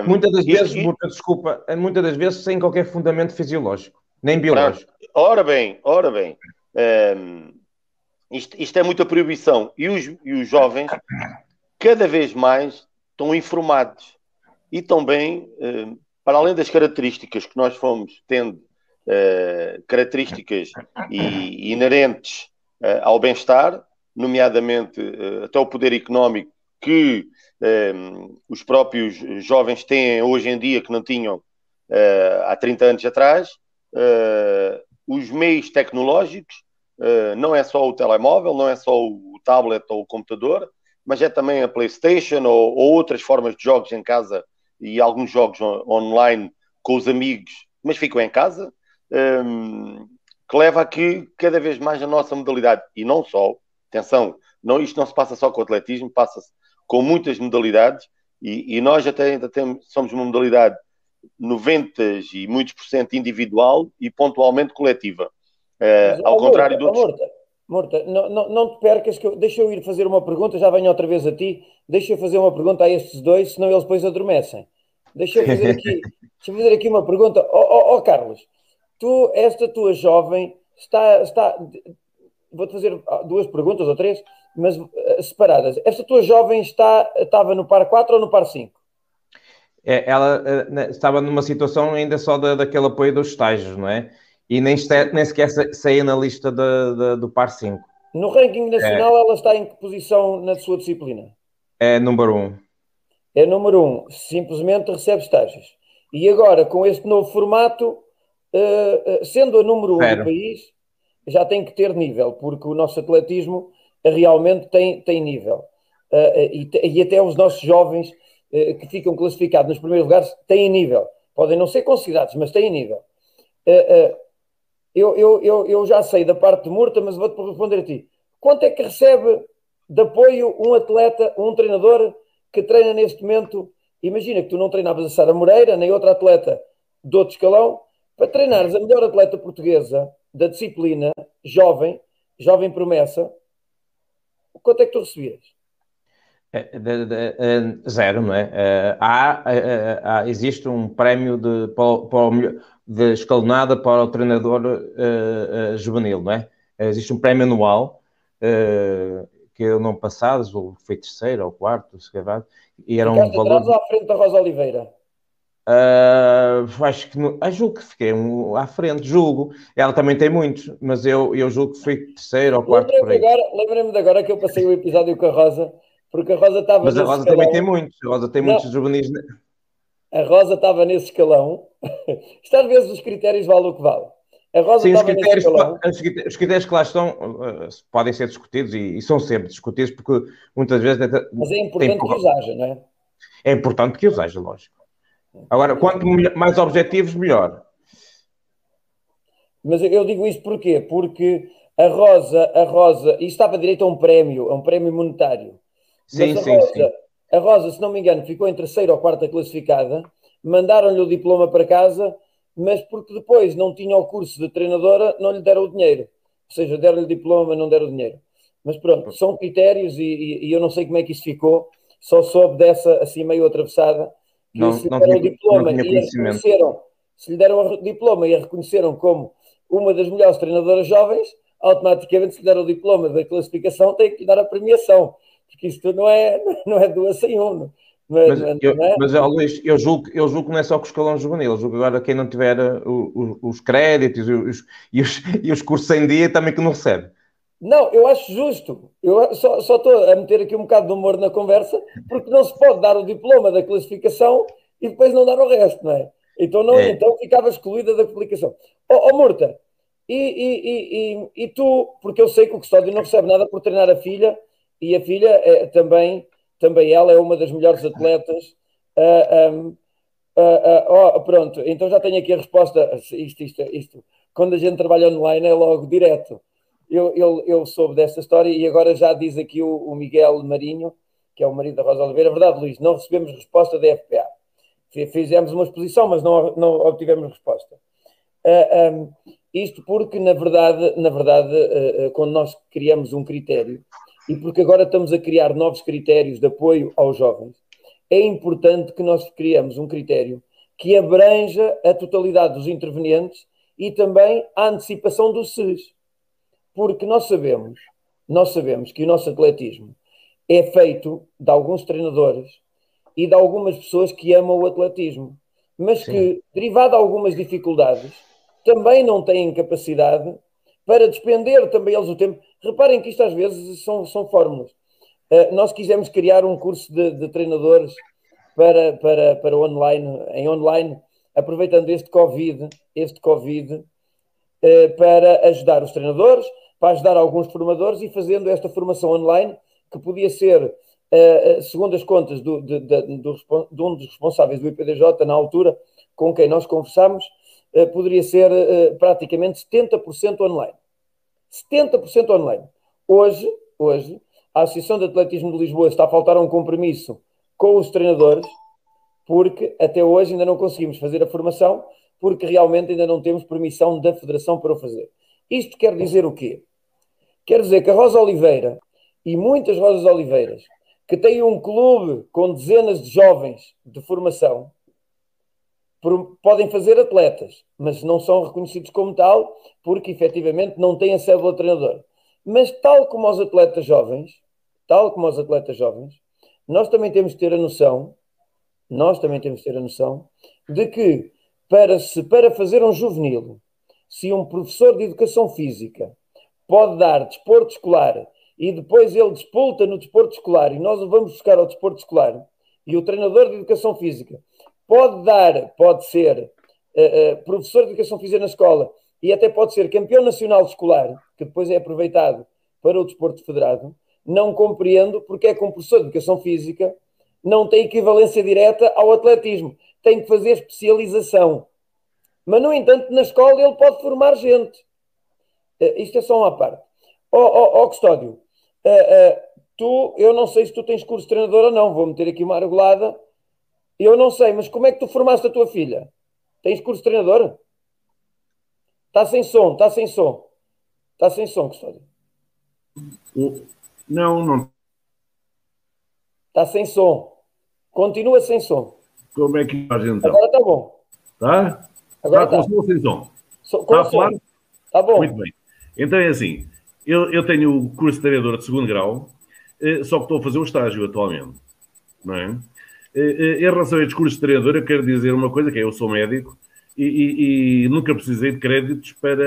uh, muitas das vezes, e, desculpa, muitas das vezes sem qualquer fundamento fisiológico, nem biológico. Ora bem, ora bem. Um, ehm, isto, isto, é muita proibição. E os, e os jovens, cada vez mais, estão informados e também uh, para além das características que nós fomos tendo, uh, características e, inerentes uh, ao bem-estar, nomeadamente uh, até o poder económico que os próprios jovens têm hoje em dia que não tinham há 30 anos atrás, os meios tecnológicos, não é só o telemóvel, não é só o tablet ou o computador, mas é também a PlayStation ou, ou outras formas de jogos em casa e alguns jogos online com os amigos, mas ficam em casa, um, que leva a que cada vez mais a nossa modalidade, e não só, atenção, não, isto não se passa só com o atletismo, passa-se com muitas modalidades, e, e, nós até ainda temos, somos uma modalidade 90 e muitos por cento individual e pontualmente coletiva. Uh, ao contrário do outros... Morta, não, não, não te percas, que eu, deixa eu ir fazer uma pergunta, já venho outra vez a ti, deixa eu fazer uma pergunta a estes dois, senão eles depois adormecem. Deixa eu fazer aqui, deixa eu fazer aqui uma pergunta. Ó oh, oh, oh, Carlos, tu, esta tua jovem, está, está vou-te fazer duas perguntas ou três, mas uh, separadas. Esta tua jovem está, estava no par 4 ou no par 5? É, ela uh, estava numa situação ainda só da, daquele apoio dos estágios, não é? E nem, nem sequer saía na lista de, de, do par 5. No ranking nacional, é. ela está em que posição na sua disciplina? É número 1. Um. É número 1. Um. Simplesmente recebe estágios. E agora, com este novo formato, uh, sendo a número 1 um do país, já tem que ter nível, porque o nosso atletismo realmente tem, tem nível. Uh, e, e, até os nossos jovens que ficam classificados nos primeiros lugares têm nível. Podem não ser considerados, mas têm nível. Uh, eu, eu, eu, eu já sei da parte de Murta, mas vou-te responder a ti. Quanto é que recebe de apoio um atleta, um treinador que treina neste momento? Imagina que tu não treinavas a Sara Moreira, nem outra atleta de outro escalão, para treinares a melhor atleta portuguesa da disciplina, jovem, jovem promessa, quanto é que tu recebias? É, de, zero, não é? Uh, há, uh, há, existe um prémio de, para, de escalonada para o treinador uh, uh, juvenil, não é? Existe um prémio anual uh, que eu não passado, foi terceiro ou quarto, se calhar, e era um valor. Atrás ou à frente da Rosa Oliveira? Acho que ah, julgo que fiquei um, à frente, julgo. Ela também tem muitos, mas eu, eu julgo que fui terceiro ou quarto. Lembrei-me de agora que eu passei o episódio com a Rosa, porque a Rosa estava. Mas a Rosa escalão. também tem muitos, a Rosa tem não. muitos juvenis. A Rosa estava nesse escalão. Isto às vezes os critérios valem o que vale. A Rosa Sim, os critérios, os critérios que lá estão uh, podem ser discutidos e, e, são sempre discutidos porque muitas vezes. Mas é importante que os haja, não é? É importante que os haja, lógico. Agora, quanto mais objetivos, melhor. Mas eu digo isto porquê? Porque a Rosa, a Rosa, e estava direito a um prémio, a um prémio monetário. Sim, sim, Rosa, sim. A Rosa, se não me engano, ficou em terceira ou quarta classificada, mandaram-lhe o diploma para casa, mas porque depois não tinha o curso de treinadora, não lhe deram o dinheiro. Ou seja, deram-lhe o diploma, não deram o dinheiro. Mas pronto, são critérios e, e, e, eu não sei como é que isso ficou, só soube dessa assim meio atravessada, que não, se não deram tinha, o diploma e reconheceram, se lhe deram o diploma e a reconheceram como uma das melhores treinadoras jovens, automaticamente se lhe der o diploma da classificação tem que lhe dar a premiação, porque isto não é, não é duas sem um. Mas, mas, é, eu, é? mas Luís, eu julgo, eu julgo que não é só com o escalão juvenil, eu julgo agora quem não tiver uh, o, o, os créditos os, e, os, e os cursos em dia também que não recebe. Não, eu acho justo. Eu só, só estou a meter aqui um bocado de humor na conversa, porque não se pode dar o diploma da classificação e depois não dar o resto, não é? Então, não, é. então ficava excluída da publicação. Ó oh, oh, Murta, e, e, e, e, tu, porque eu sei que o Custódio não recebe nada por treinar a filha, e a filha é, também, também ela é uma das melhores atletas. Uh, um, uh, uh, oh, pronto, então já tenho aqui a resposta. Isto, isto, isto. Quando a gente trabalha online é logo direto. Eu, eu, eu soube desta história e agora já diz aqui o, o Miguel Marinho, que é o marido da Rosa Oliveira. É verdade, Luís, não recebemos resposta da FPA. Fizemos uma exposição, mas não, não obtivemos resposta. Um, isto porque, na verdade, na verdade quando nós criamos um critério, e porque agora estamos a criar novos critérios de apoio aos jovens, é importante que nós criemos um critério que abranja a totalidade dos intervenientes e também a antecipação do SES. Porque nós sabemos, nós sabemos que o nosso atletismo é feito de alguns treinadores e de algumas pessoas que amam o atletismo, mas Sim. que, derivado de algumas dificuldades, também não têm capacidade para despender também eles o tempo. Reparem que isto às vezes são, são fórmulas. Uh, nós quisemos criar um curso de, de, treinadores para, para, para online, em online, aproveitando este Covid, este COVID, uh, para ajudar os treinadores, para ajudar alguns formadores e fazendo esta formação online, que podia ser, uh, segundo as contas do, de, de, do, de um dos responsáveis do IPDJ na altura, com quem nós conversamos, uh, poderia ser praticamente 70% online. 70% online. Hoje, hoje, a Associação de Atletismo de Lisboa está a faltar um compromisso com os treinadores, porque até hoje ainda não conseguimos fazer a formação, porque realmente ainda não temos permissão da Federação para o fazer. Isto quer dizer o quê? Quer dizer que a Rosa Oliveira e muitas Rosas Oliveiras que têm um clube com dezenas de jovens de formação podem fazer atletas, mas não são reconhecidos como tal, porque efetivamente não têm a célula treinador. Mas tal como os atletas jovens, tal como os atletas jovens, nós também temos de ter a noção, nós também temos de ter a noção de que para, se, para fazer um juvenil, se um professor de educação física pode dar desporto escolar e depois ele despolta no desporto escolar e nós o vamos buscar ao desporto escolar e o treinador de educação física pode dar, pode ser uh, uh, professor de educação física na escola e até pode ser campeão nacional escolar, que depois é aproveitado para o desporto federado, não compreendo porque é que um professor de educação física não tem equivalência direta ao atletismo, tem que fazer especialização. Mas, no entanto, na escola ele pode formar gente. Uh, isto é só uma parte. Ó oh, oh, oh, Custódio, tu, eu não sei se tu tens curso de treinador ou não, vou meter aqui uma argolada eu não sei, mas como é que tu formaste a tua filha? Tens curso de treinador? Está sem som, está sem som. Está sem som, Custódio. Não, não. Está sem som. Continua sem som. Como é que faz então? Agora está bom. Tá? Agora está com som ou sem som? está a falar? Está bom. Muito bem. Então é assim, eu, eu tenho o curso de treinador de segundo grau, eh, só que estou a fazer o estágio atualmente. Não é? Eh, eh, em relação a estes de treinador, eu quero dizer uma coisa, que é eu sou médico e, e, e, nunca precisei de créditos para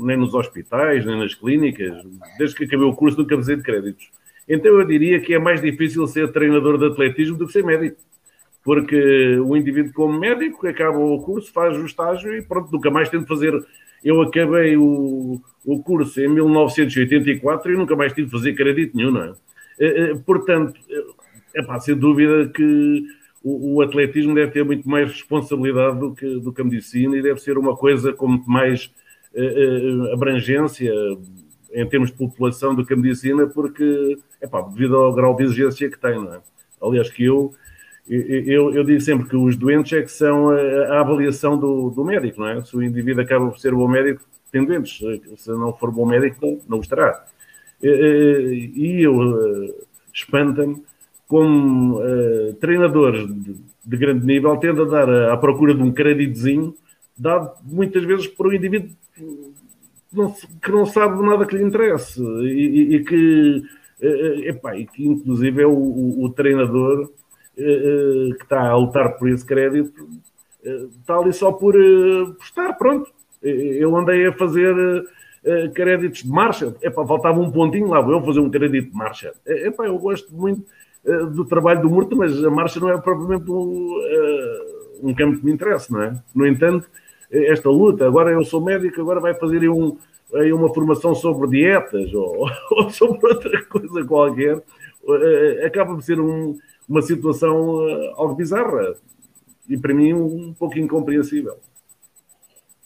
nem nos hospitais, nem nas clínicas. Desde que acabei o curso, nunca precisei de créditos. Então eu diria que é mais difícil ser treinador de atletismo do que ser médico. Porque o indivíduo, como médico, acaba o curso, faz o estágio e pronto, nunca mais tem de fazer eu acabei o, o curso em 1984 e nunca mais tive de fazer crédito nenhum, não é? Eh, portanto, é pá, sem dúvida que o, o, atletismo deve ter muito mais responsabilidade do que, do que a medicina e deve ser uma coisa com muito mais uh, abrangência em termos de população do que a medicina, porque, é pá, devido ao grau de exigência que tem, não é? Aliás, que eu, eu, eu digo sempre que os doentes é que são a, a avaliação do, do, médico, não é? Se o indivíduo acaba por ser bom médico, tem doentes. Se não for bom médico, não, não estará. E eu espanta-me como uh, treinadores de, de, grande nível tende a dar a, à procura de um créditozinho dado muitas vezes por um indivíduo que não, que não sabe nada que lhe interesse e, e, que, uh, epá, e que inclusive é o, o, o treinador que está a lutar por esse crédito está ali só por, por estar, pronto. Eu andei a fazer créditos de marcha, epá, faltava um pontinho lá, vou eu fazer um crédito de marcha. Epá, eu gosto muito eh, do trabalho do Murta, mas a marcha não é propriamente um, eh, um campo que me interessa, não é? No entanto, eh, esta luta, agora eu sou médico, agora vai fazer um, aí uma formação sobre dietas ou, ou, sobre outra coisa qualquer, acaba por ser um, uma situação algo bizarra e para mim um pouco incompreensível.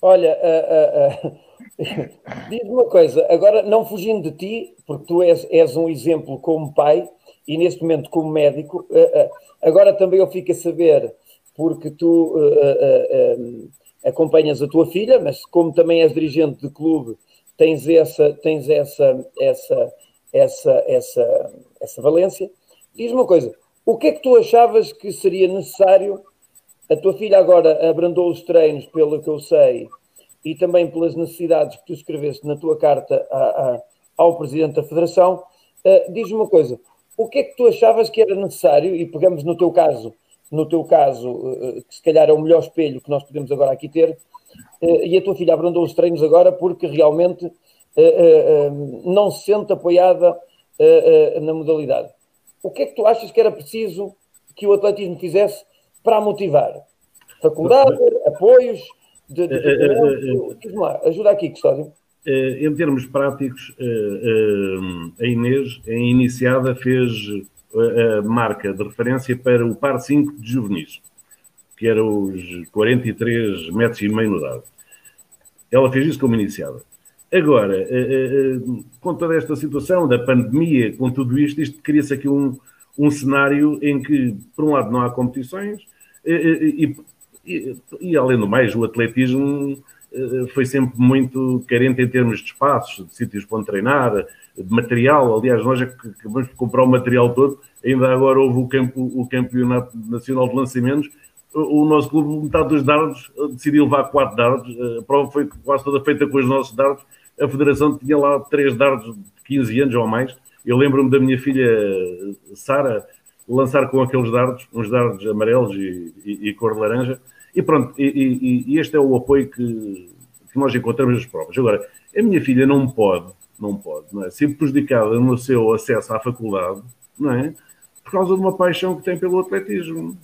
Olha, uh, uh, uh, diz-me uma coisa, agora não fugindo de ti, porque tu és, és um exemplo como pai, e neste momento como médico, eh, eh, agora também eu fico a saber, porque tu eh, acompanhas a tua filha, mas como também és dirigente de clube, tens essa, tens essa, essa, essa, essa, essa valência. Diz-me uma coisa, o que é que tu achavas que seria necessário? A tua filha agora abrandou os treinos, pelo que eu sei, e também pelas necessidades que tu escreveste na tua carta a, a, ao Presidente da Federação. Uh, Diz-me uma coisa, o que é que tu achavas que era necessário, e pegamos no teu caso, no teu caso, eh, que se calhar é o melhor espelho que nós podemos agora aqui ter, eh, e a tua filha abrandou os treinos agora porque realmente eh, não se sente apoiada na modalidade. O que é que tu achas que era preciso que o atletismo fizesse para a motivar? Faculdade, apoios, de, de, de, ajuda aqui, Custódio. Eh, em termos práticos, eh, eh, a Inês, em iniciada, fez a marca de referência para o par 5 de juvenis, que era os 43 metros e meio no dado. Ela fez isso como iniciada. Agora, com toda esta situação da pandemia, com tudo isto, isto cria-se aqui um, um cenário em que, por um lado, não há competições e, e, e além do mais, o atletismo foi sempre muito carente em termos de espaços, de sítios para treinar, de material. Aliás, nós acabamos de comprar o material todo. Ainda agora houve o, campo, o Campeonato Nacional de Lançamentos. O nosso clube, metade dos dardos, eh, decidiu levar quatro dardos. Eh, a prova foi quase toda feita com os nossos dardos. A Federação tinha lá três dardos de 15 anos ou mais. Eu lembro-me da minha filha Sara lançar com aqueles dardos, uns dardos amarelos e, e, e cor de laranja e pronto, e, e, e este é o apoio que, que, nós encontramos nas provas. Agora, a minha filha não pode, não pode, não é? Ser prejudicada no seu acesso à faculdade, não é? Por causa de uma paixão que tem pelo atletismo.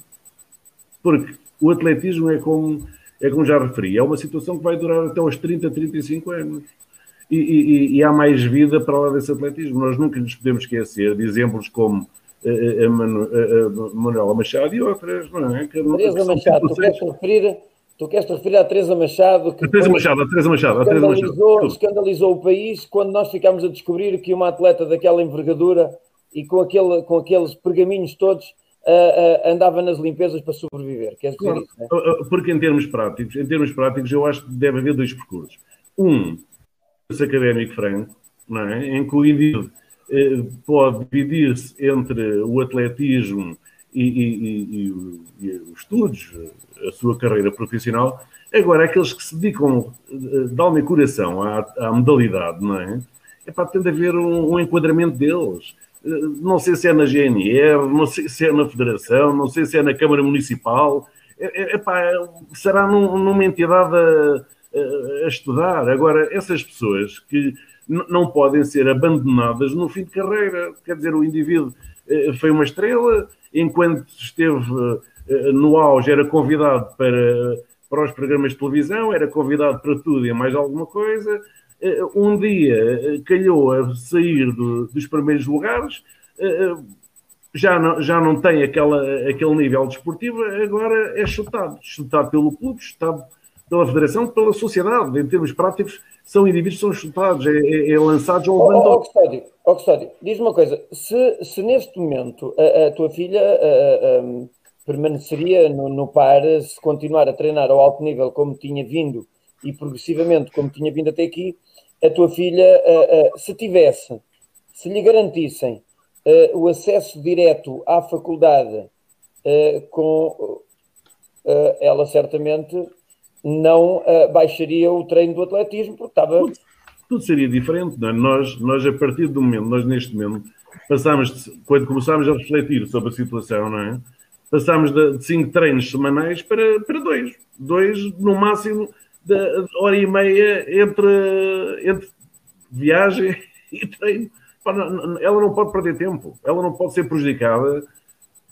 Porque o atletismo é como, é como já referi, é uma situação que vai durar até aos 30, 35 anos. E, e, e, há mais vida para lá desse atletismo. Nós nunca nos podemos esquecer de exemplos como a, Manuela Machado e outras, não é? Que Teresa Machado, tu queres referir, tu queres referir à Teresa Machado que a Teresa Machado, a Teresa Machado, a Teresa Machado. escandalizou o país quando nós ficámos a descobrir que uma atleta daquela envergadura e com, aquele, com aqueles pergaminhos todos uh, uh, andava nas limpezas para sobreviver. Queres dizer claro, isso? Né? Porque em termos práticos, em termos práticos, eu acho que deve haver dois percursos. Um, esse académico franco, não é? em que o indivíduo pode dividir-se entre o atletismo e, e, e, e, os estudos, a sua carreira profissional. Agora, aqueles que se dedicam eh, de alma e coração à, à modalidade, não é? É para ter de haver um, um, enquadramento deles. Eh, não sei se é na GNR, não sei se é na Federação, não sei se é na Câmara Municipal. É, será num, numa entidade a, a estudar. Agora, essas pessoas que não podem ser abandonadas no fim de carreira. Quer dizer, o indivíduo eh, foi uma estrela, enquanto esteve eh, no auge, era convidado para, para os programas de televisão, era convidado para tudo e mais alguma coisa. Eh, um dia calhou a sair do, dos primeiros lugares, já não, já não tem aquela, aquele nível desportivo, agora é chutado. Chutado pelo clube, chutado pela federação, pela sociedade. Em termos práticos, são indivíduos que são chutados, é, é, é lançados ao abandono. Ó, Custódio, diz uma coisa: se, se neste momento a, a tua filha a, a, permaneceria no, no par, se continuar a treinar ao alto nível como tinha vindo e progressivamente como tinha vindo até aqui, a tua filha, se tivesse, se lhe garantissem o acesso direto à faculdade, com ela certamente não baixaria o treino do atletismo, porque estava tudo seria diferente. Não é? nós, nós, a partir do momento, nós neste momento, passámos, quando começámos a refletir sobre a situação, não é? Passámos de, de cinco treinos semanais para, para dois. Dois, no máximo, de, hora e meia entre, entre viagem e treino. Ela não pode perder tempo. Ela não pode ser prejudicada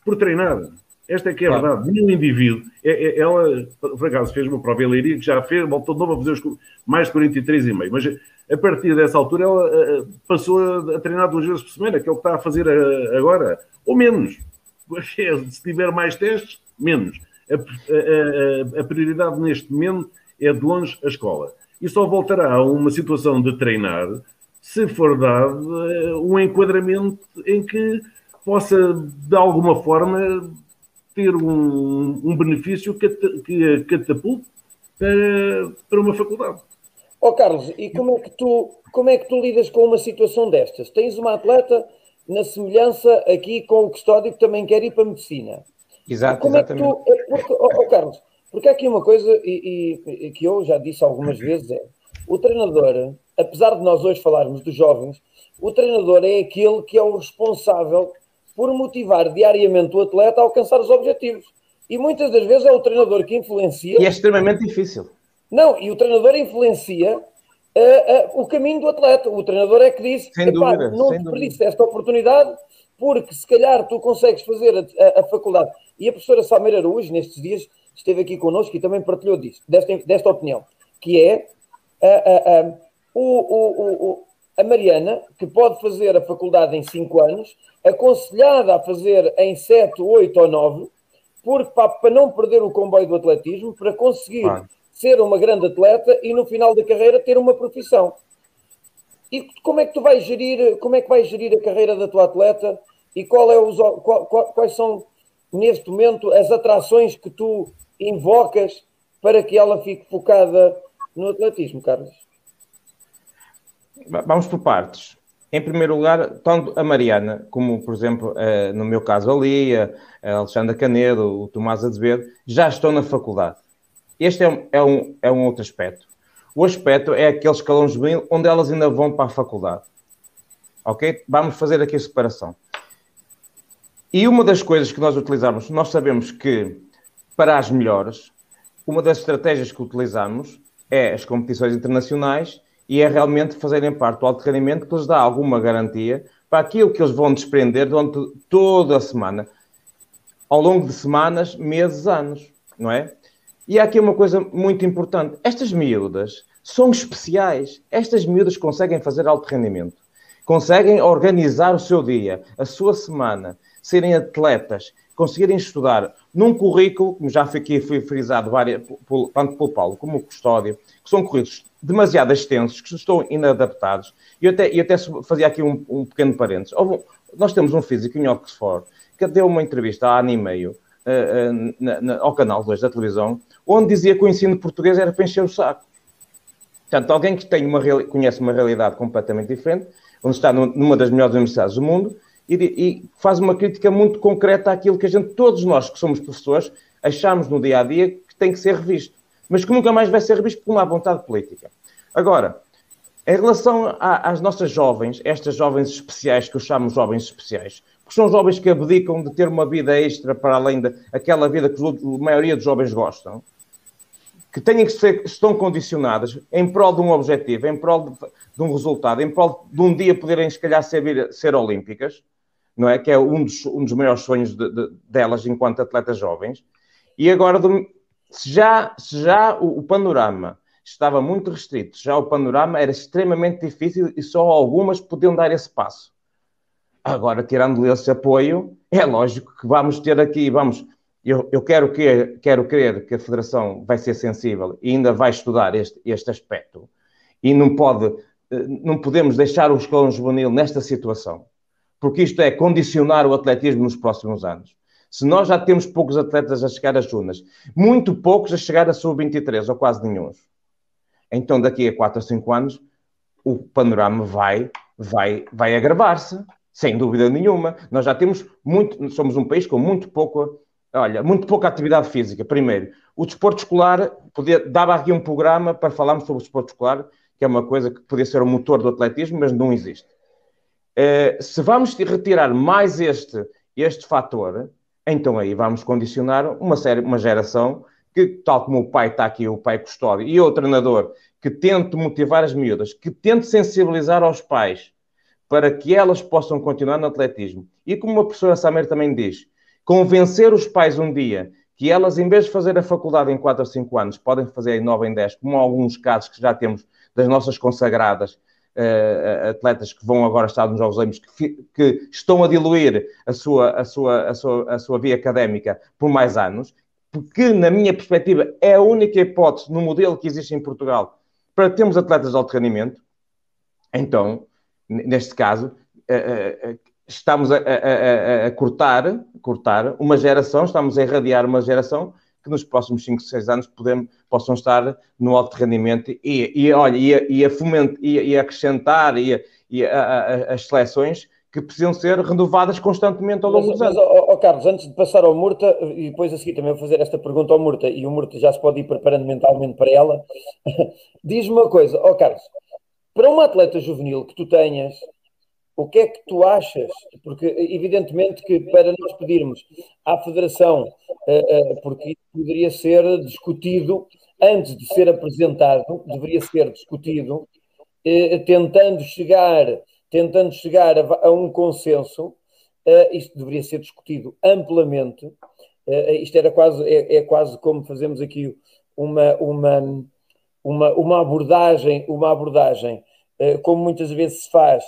por treinar. Esta é que é a verdade. Nenhum indivíduo. É, é, ela, por acaso, fez uma prova Leiria que já fez, voltou de novo a fazer os, mais de 43,5. Mas a partir dessa altura ela uh, passou a, treinar duas vezes por semana, que é o que está a fazer uh, agora, ou menos. Se tiver mais testes, menos. A, a, a, prioridade neste momento é de longe a escola. E só voltará a uma situação de treinar se for dado um enquadramento em que possa, de alguma forma, ter um, um benefício que, que catapulte para, para uma faculdade. Ó oh, Carlos, e como é, que tu, como é que tu lidas com uma situação destas? Tens uma atleta na semelhança aqui com o Custódio que também quer ir para a medicina. Exato, como exatamente. É que tu, é porque, oh, oh, Carlos, porque há aqui uma coisa e, e, que eu já disse algumas vezes é o treinador, apesar de nós hoje falarmos dos jovens, o treinador é aquele que é o responsável por motivar diariamente o atleta a alcançar os objetivos. E muitas das vezes é o treinador que influencia. E é extremamente difícil. Não, e o treinador influencia uh, uh, o caminho do atleta. O treinador é que diz: não desperdice esta oportunidade, porque se calhar tu consegues fazer a, a, a, faculdade. E a professora Salmeira Araújo, nestes dias, esteve aqui connosco e também partilhou disso, desta, desta opinião, que é uh, o, o, o, a Mariana, que pode fazer a faculdade em 5 anos, aconselhada a fazer em 7, 8 ou 9, porque para, não perder o comboio do atletismo, para conseguir ser uma grande atleta e no final da carreira ter uma profissão. E como é que tu vais gerir, como é que vais gerir a carreira da tua atleta e qual é os, qual, qual, quais são neste momento as atrações que tu invocas para que ela fique focada no atletismo, Carlos? Vamos por partes. Em primeiro lugar, tanto a Mariana, como, por exemplo, eh, no meu caso, a Lia, a Alexandra Canedo, o Tomás Azevedo, já estão na faculdade. Este é um, é um, é um outro aspecto. O aspecto é aquele escalão juvenil onde elas ainda vão para a faculdade. Ok? Vamos fazer aqui a separação. E uma das coisas que nós utilizamos, nós sabemos que para as melhores, uma das estratégias que utilizamos é as competições internacionais e é realmente fazerem parte do alto rendimento que lhes dá alguma garantia para aquilo que eles vão desprender durante toda a semana, ao longo de semanas, meses, anos, não é? E há aqui uma coisa muito importante: estas miúdas são especiais. Estas miúdas conseguem fazer alto rendimento, conseguem organizar o seu dia, a sua semana, serem atletas, conseguirem estudar num currículo, como já aqui foi frisado várias, tanto pelo Paulo como o Custódio, que são currículos demasiado extensos, que estão inadaptados. E eu até, eu até fazia aqui um, um pequeno parênteses. Nós temos um físico em Oxford que deu uma entrevista há ano e meio uh, uh, na, na, ao canal 2 da televisão, onde dizia que o ensino português era para encher o saco. Portanto, alguém que tem uma, conhece uma realidade completamente diferente, onde está numa das melhores universidades do mundo, e, e, faz uma crítica muito concreta àquilo que a gente, todos nós que somos professores, achamos no dia a dia que tem que ser revisto, mas que nunca mais vai ser revisto por uma vontade política. Agora, em relação a, às nossas jovens, estas jovens especiais, que eu chamo jovens especiais, porque são jovens que abdicam de ter uma vida extra para além daquela vida que a maioria dos jovens gostam, que têm que ser, estão condicionadas em prol de um objetivo, em prol de, de um resultado, em prol de um dia poderem, se calhar, ser, ser olímpicas, não é? Que é um dos, um dos maiores sonhos de, de, delas enquanto atletas jovens. E agora, Se já, se já o, o panorama estava muito restrito, já o panorama era extremamente difícil e só algumas podiam dar esse passo. Agora, tirando esse apoio, é lógico que vamos ter aqui, vamos, eu, eu quero, que, quero crer que a Federação vai ser sensível e ainda vai estudar este, este aspecto e não pode, eh, não podemos deixar o escalão juvenil nesta situação, porque isto é condicionar o atletismo nos próximos anos. Se nós já temos poucos atletas a chegar às Junas, muito poucos a chegar a sub-23, ou quase nenhum, então daqui a 4 ou 5 anos o panorama vai, vai, vai agravar-se sem dúvida nenhuma. Nós já temos muito, somos um país com muito pouco, olha, muito pouca atividade física. Primeiro, o desporto escolar, podia, dava aqui um programa para falarmos sobre o desporto escolar, que é uma coisa que podia ser o motor do atletismo, mas não existe. Uh, se vamos retirar mais este, este fator, então aí vamos condicionar uma, série, uma geração que, tal como o pai está aqui, o pai custódio, e o treinador, que tente motivar as miúdas, que tente sensibilizar aos pais para que elas possam continuar no atletismo. E como a professora Samer também diz, convencer os pais um dia que elas, em vez de fazer a faculdade em 4 ou 5 anos, podem fazer em 9 em 10, como alguns casos que já temos das nossas consagradas uh, atletas que vão agora estar nos Jogos Olímpicos, que, que, estão a diluir a sua, a, sua, a, sua, a sua via académica por mais anos, porque, na minha perspectiva, é a única hipótese no modelo que existe em Portugal para termos atletas de alto rendimento, então neste caso, eh, eh, estamos a, a, a, cortar, cortar uma geração, estamos a irradiar uma geração que nos próximos 5, 6 anos podemos, possam estar no alto rendimento e, e olha, e a, e a, foment, e, e a acrescentar e, e as seleções que precisam ser renovadas constantemente ao longo mas, dos anos. Mas, oh, oh, Carlos, antes de passar ao Murta, e depois a seguir também vou fazer esta pergunta ao Murta, e o Murta já se pode ir preparando mentalmente para ela, diz-me uma coisa, ó oh, Carlos, para uma atleta juvenil que tu tenhas, o que é que tu achas? Porque, evidentemente, que para nós pedirmos à Federação, eh, eh, porque poderia ser discutido antes de ser apresentado, deveria ser discutido, eh, tentando chegar, tentando chegar a, um consenso, isto deveria ser discutido amplamente. Isto era quase, é, é quase como fazemos aqui uma, uma uma, uma abordagem, uma abordagem como muitas vezes se faz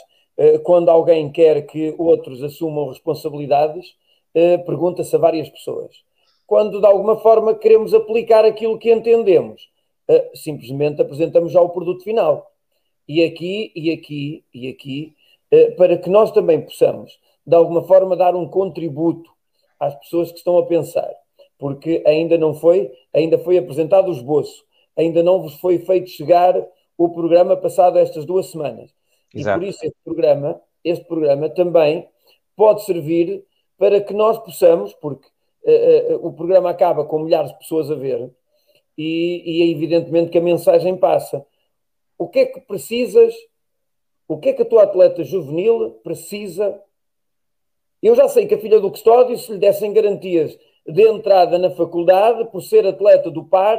quando alguém quer que outros assumam responsabilidades, eh, pergunta-se a várias pessoas. Quando de alguma forma queremos aplicar aquilo que entendemos, simplesmente apresentamos já o produto final. E aqui, e aqui, e aqui, para que nós também possamos, de alguma forma, dar um contributo às pessoas que estão a pensar, porque ainda não foi, ainda foi apresentado o esboço ainda não vos foi feito chegar o programa passado estas duas semanas. Exato. E por isso este programa, este programa também pode servir para que nós possamos, porque uh, uh, o programa acaba com milhares de pessoas a ver, e, e é evidentemente que a mensagem passa. O que é que precisas? O que é que a tua atleta juvenil precisa? Eu já sei que a filha do custódio, se lhe dessem garantias de entrada na faculdade, por ser atleta do par,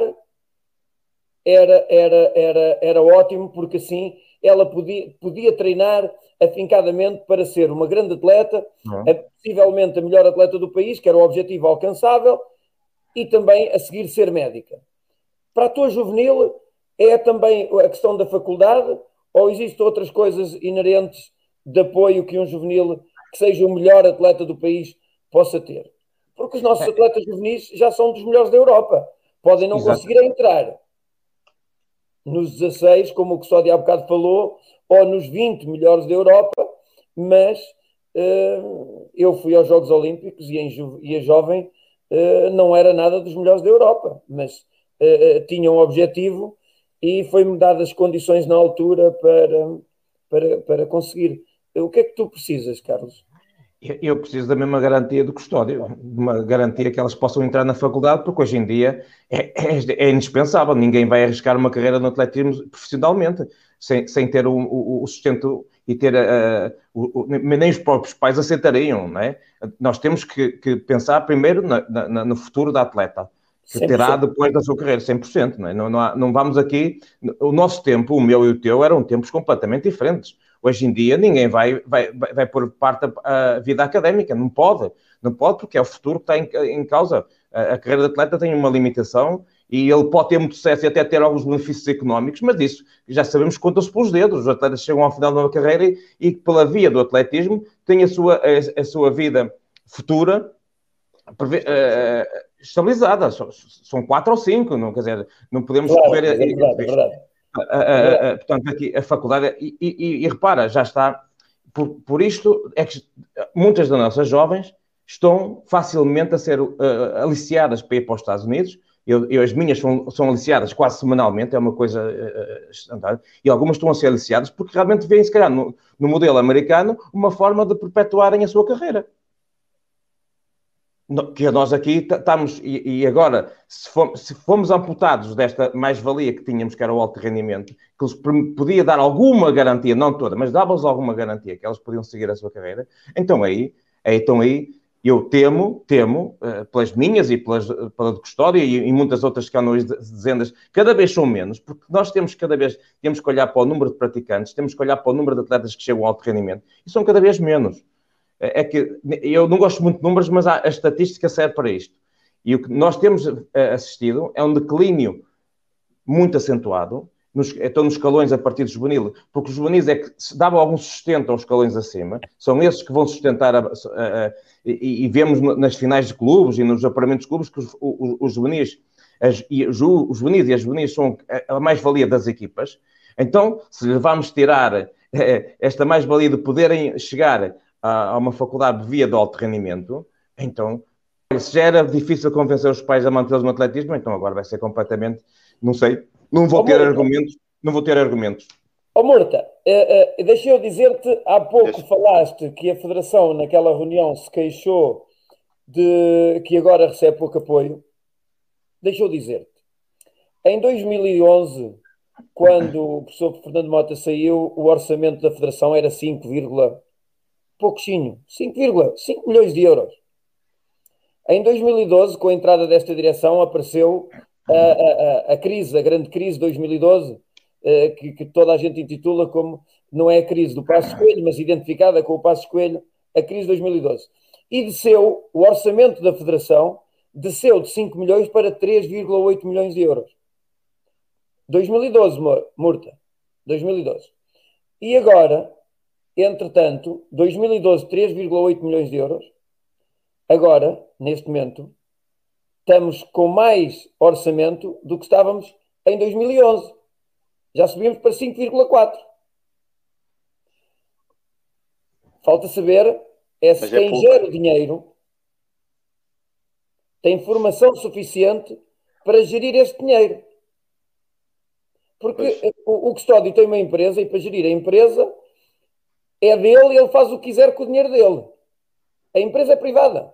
era, era, era, era ótimo, porque assim ela podia, podia treinar afincadamente para ser uma grande atleta, é possivelmente a melhor atleta do país, que era o objetivo alcançável, e também a seguir ser médica. Para a tua juvenil, é também a questão da faculdade, ou existem outras coisas inerentes de apoio que um juvenil que seja o melhor atleta do país possa ter? Porque os nossos é. atletas juvenis já são dos melhores da Europa. Podem não Exato. conseguir entrar, nos 16, como o que só de há bocado falou, ou nos 20 melhores da Europa, mas uh, eu fui aos Jogos Olímpicos e, em, e a jovem uh, não era nada dos melhores da Europa, mas uh, tinha um objetivo e foi-me dadas as condições na altura para, para, para conseguir. O que é que tu precisas, Carlos? Eu preciso da mesma garantia do custódio, uma garantia que elas possam entrar na faculdade, porque hoje em dia é, é, é indispensável. Ninguém vai arriscar uma carreira no atletismo profissionalmente, sem, sem ter o, o, o sustento e ter uh, o, nem os próprios pais aceitariam, não é? Nós temos que, que pensar primeiro na, na, no futuro da atleta, que 100%. terá depois da sua carreira, 100%, não é? Não, não, há, não vamos aqui... O nosso tempo, o meu e o teu, eram tempos completamente diferentes Hoje em dia ninguém vai, vai, vai, vai pôr parte a vida académica, não pode, não pode porque é o futuro que está em, em causa. A, a carreira de atleta tem uma limitação e ele pode ter muito sucesso e até ter alguns benefícios económicos, mas isso já sabemos que conta-se pelos dedos. Os atletas chegam ao final de uma carreira e, e pela via do atletismo têm a sua, a, a sua vida futura uh, estabilizada. São quatro ou cinco, não, quer dizer, não podemos claro, correr. É verdade, é verdade. Portanto, aqui a faculdade, e, e, e repara, já está, por, por, isto é que muitas das nossas jovens estão facilmente a ser uh, aliciadas para ir para os Estados Unidos. Eu, eu, as minhas são, são aliciadas quase semanalmente, é uma coisa uh, e algumas estão a ser aliciadas porque realmente veem, se calhar, no, no modelo americano, uma forma de perpetuarem a sua carreira que nós aqui estamos, e, agora, se, fomos, se fomos amputados desta mais-valia que tínhamos, que era o alto rendimento, que lhes podia dar alguma garantia, não toda, mas dava-lhes alguma garantia que elas podiam seguir a sua carreira, então aí, então aí eu temo, temo, uh, pelas minhas e pelas, pela de Custódia e, e muitas outras que andam dezenas, cada vez são menos, porque nós temos cada vez, temos que olhar para o número de praticantes, temos que olhar para o número de atletas que chegam ao alto rendimento, e são cada vez menos é que eu não gosto muito de números, mas a, estatística serve para isto. E o que nós temos eh, assistido é um declínio muito acentuado, nos, estão nos escalões a partir do juvenil, porque os juvenis é que davam algum sustento aos escalões acima, são esses que vão sustentar, a, a, a, e, e, vemos nas finais de clubes e nos aparamentos de clubes que os, os, os juvenis, as, e os juvenis e as juvenis são a mais-valia das equipas. Então, se lhe vamos tirar eh, esta mais-valia de poderem chegar a, uma faculdade via de alto rendimento, então, se já era difícil convencer os pais a mantê-los no atletismo, então agora vai ser completamente, não sei, não vou oh, ter Morta. argumentos, não vou ter argumentos. Ó oh, Morta, uh, uh, deixa eu dizer-te, há pouco deixa. falaste que a Federação naquela reunião se queixou de que agora recebe pouco apoio. Deixa eu dizer-te, em 2011, quando o professor Fernando Mota saiu, o orçamento da Federação era 5, pouquinho, 5,5 milhões de euros. Em 2012, com a entrada desta direção, apareceu a, a, a crise, a grande crise de 2012, eh, que, que, toda a gente intitula como não é a crise do Passo Coelho, mas identificada com o Passo Coelho, a crise de 2012. E desceu, o orçamento da Federação desceu de 5 milhões para 3,8 milhões de euros. 2012, Murta. 2012. E agora, Entretanto, 2012, 3,8 milhões de euros. Agora, neste momento, estamos com mais orçamento do que estávamos em 2011. Já subimos para 5,4. Falta saber é se é quem pouco. gera o dinheiro tem formação suficiente para gerir este dinheiro. Porque o, o custódio tem uma empresa e para gerir a empresa é dele e ele faz o que quiser com o dinheiro dele. A empresa é privada.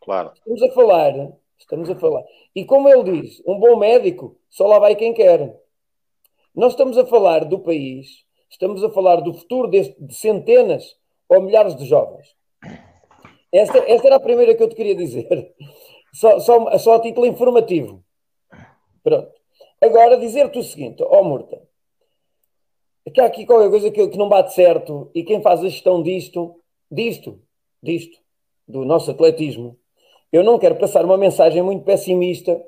Claro. Estamos a falar, estamos a falar. E como ele diz, um bom médico só lá vai quem quer. Nós estamos a falar do país, estamos a falar do futuro de, de centenas ou milhares de jovens. Esta, esta, era a primeira que eu te queria dizer. Só, só, só a título informativo. Pronto. Agora, dizer-te o seguinte, ó oh, Murta, que há aqui qualquer coisa que, que não bate certo e quem faz a gestão disto, disto, disto, do nosso atletismo, eu não quero passar uma mensagem muito pessimista,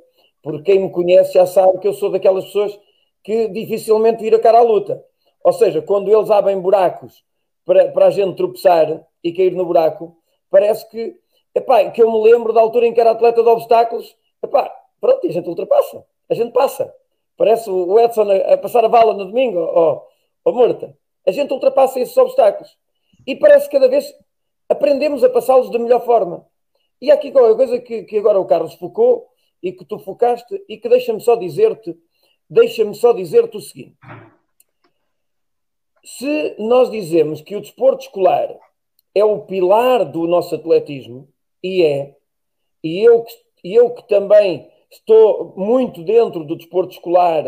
porque quem me conhece já sabe que eu sou daquelas pessoas que dificilmente vira cara à luta. Ou seja, quando eles abrem buracos para, para a gente tropeçar e cair no buraco, parece que, epá, que eu me lembro da altura em que era atleta de obstáculos, epá, pronto, a gente ultrapassa, a gente passa. Parece o Edson a, a passar a bala no domingo, oh, oh, Morta, a gente ultrapassa esses obstáculos e parece que cada vez aprendemos a passá-los da melhor forma. E há aqui qualquer coisa que, que agora o Carlos focou e que tu focaste e que deixa-me só dizer-te, deixa-me só dizer-te o seguinte. Se nós dizemos que o desporto escolar é o pilar do nosso atletismo, e é, e eu, e eu que também estou muito dentro do desporto escolar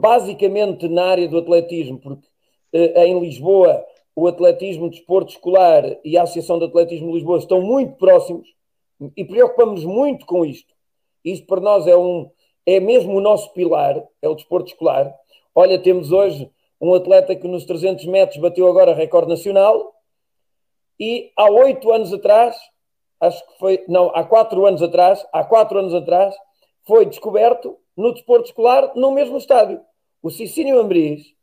basicamente na área do atletismo, porque eh, em Lisboa o atletismo, o desporto escolar e a Associação de Atletismo de Lisboa estão muito próximos e preocupamos muito com isto. Isto para nós é, um, é mesmo o nosso pilar, é o desporto escolar. Olha, temos hoje um atleta que nos 300 metros bateu agora recorde nacional e há oito anos atrás, acho que foi, não, há quatro anos atrás, há quatro anos atrás, foi descoberto no desporto escolar no mesmo estádio. O Cicínio Ambris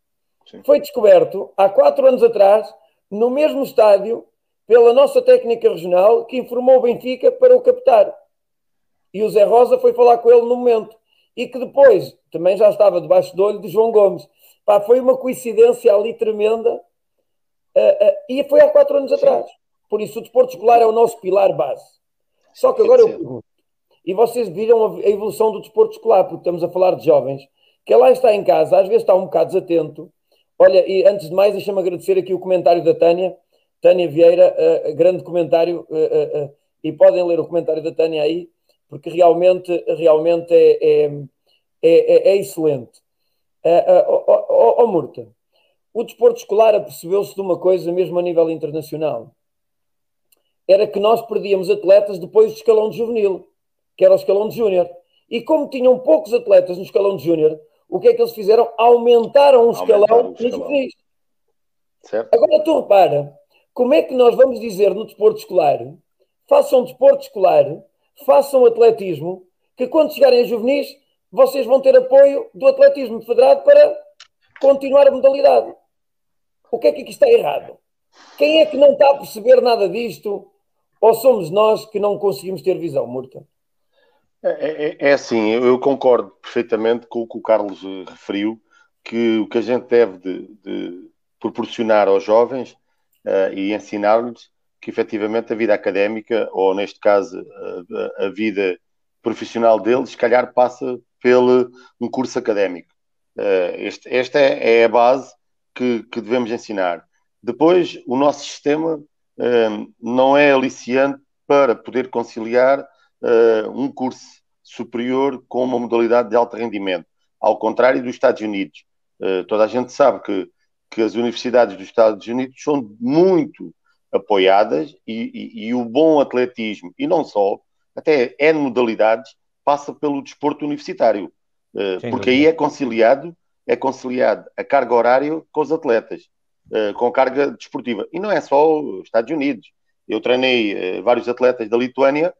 Sim. foi descoberto há quatro anos atrás no mesmo estádio pela nossa técnica regional que informou o Benfica para o captar. E o Zé Rosa foi falar com ele no momento. E que depois também já estava debaixo do olho de João Gomes. Pá, foi uma coincidência ali tremenda. Uh, uh, e foi há quatro anos Sim. atrás. Por isso, o desporto escolar é o nosso pilar base. Só que agora eu pergunto, e vocês viram a evolução do desporto escolar, porque estamos a falar de jovens, que lá está em casa, às vezes está um bocado desatento. Olha, e antes de mais, deixa-me agradecer aqui o comentário da Tânia, Tânia Vieira, uh, grande comentário, uh, uh, e podem ler o comentário da Tânia aí, porque realmente, realmente é, é, é, é excelente. Ó oh, oh, oh, Murta, o desporto escolar apercebeu-se de uma coisa, mesmo a nível internacional era que nós perdíamos atletas depois do escalão de juvenil, que era o escalão de júnior. E como tinham poucos atletas no escalão de júnior, o que é que eles fizeram? Aumentaram o escalão nos juvenis. Agora tu repara, como é que nós vamos dizer no desporto escolar, façam desporto escolar, façam atletismo, que quando chegarem a juvenis, vocês vão ter apoio do atletismo federado para continuar a modalidade. O que é que aqui está errado? Quem é que não está a perceber nada disto? Ou somos nós que não conseguimos ter visão, Murta? É, é, é assim, eu concordo perfeitamente com o que o Carlos eh, referiu, que o que a gente deve de, de proporcionar aos jovens uh, e ensinar-lhes que efetivamente a vida académica, ou neste caso a, a, vida profissional deles, se calhar passa pelo um curso académico. Uh, este, esta é, é, a base que, que devemos ensinar. Depois, o nosso sistema não é aliciante para poder conciliar eh, um curso superior com uma modalidade de alto rendimento, ao contrário dos Estados Unidos. Eh, toda a gente sabe que, que as universidades dos Estados Unidos são muito apoiadas e, e, e o bom atletismo, e não só, até N modalidades, passa pelo desporto universitário, Sim, porque aí é conciliado, é conciliado a carga horária com os atletas. Eh, com carga desportiva. E não é só os Estados Unidos. Eu treinei uh, vários atletas da Lituânia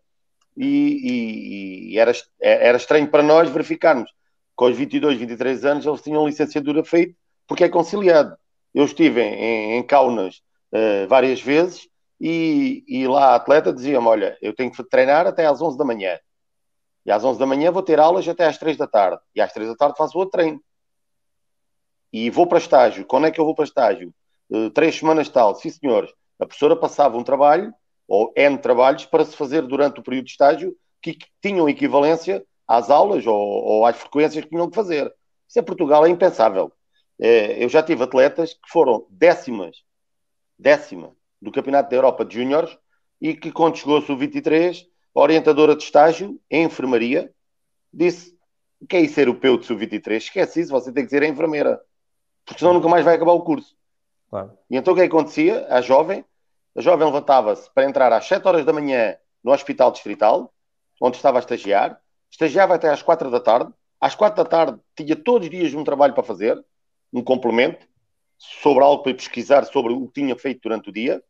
e, e, e era, era estranho para nós verificarmos com os 22, 23 anos eles tinham licenciatura feita porque é conciliado. Eu estive em, em Kaunas uh, várias vezes e, e lá a atleta dizia-me: Olha, eu tenho que treinar até às 11 da manhã. E às 11 da manhã vou ter aulas até às 3 da tarde. E às 3 da tarde faço outro treino. E vou para estágio. Quando é que eu vou para estágio? Uh, três semanas tal. Sim, senhores. A professora passava um trabalho, ou N trabalhos, para se fazer durante o período de estágio, que, tinham equivalência às aulas ou, ou, às frequências que tinham que fazer. Isso em Portugal é impensável. É, eu já tive atletas que foram décimas, décima do Campeonato da Europa de Júniores e que quando chegou a sub-23, a orientadora de estágio em enfermaria disse o que é isso ser o peu de sub-23? Esquece isso, você tem que ser a enfermeira porque senão nunca mais vai acabar o curso. Claro. E então o que, é que acontecia? A jovem, a jovem levantava-se para entrar às 7 horas da manhã no Hospital Distrital, onde estava a estagiar, estagiava até às 4 da tarde, às 4 da tarde tinha todos os dias um trabalho para fazer, um complemento, sobre algo para pesquisar sobre o que tinha feito durante o dia,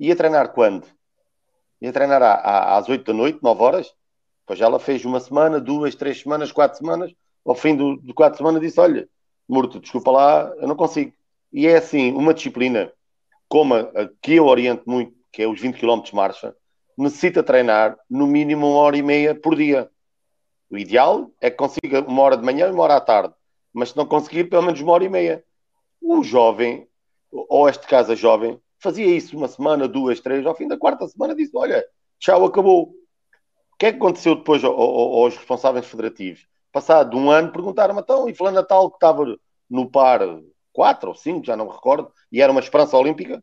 ia treinar quando? Ia treinar às 8 da noite, 9 horas, pois ela fez uma semana, duas, três semanas, quatro semanas, ao fim de quatro semanas disse, olha, Murto, desculpa lá, eu não consigo. E é assim, uma disciplina como a, a que eu oriento muito, que é os 20 km de marcha, necessita treinar no mínimo uma hora e meia por dia. O ideal é que consiga uma hora de manhã e uma hora à tarde, mas se não conseguir, pelo menos uma hora e meia. O jovem, ou este caso a jovem, fazia isso uma semana, duas, três, ao fim da quarta semana disse: Olha, tchau, acabou. O que é que aconteceu depois aos responsáveis federativos? passado um ano, perguntaram-me, então, e falando Natal que estava no par 4 ou 5, já não me recordo, e era uma esperança olímpica,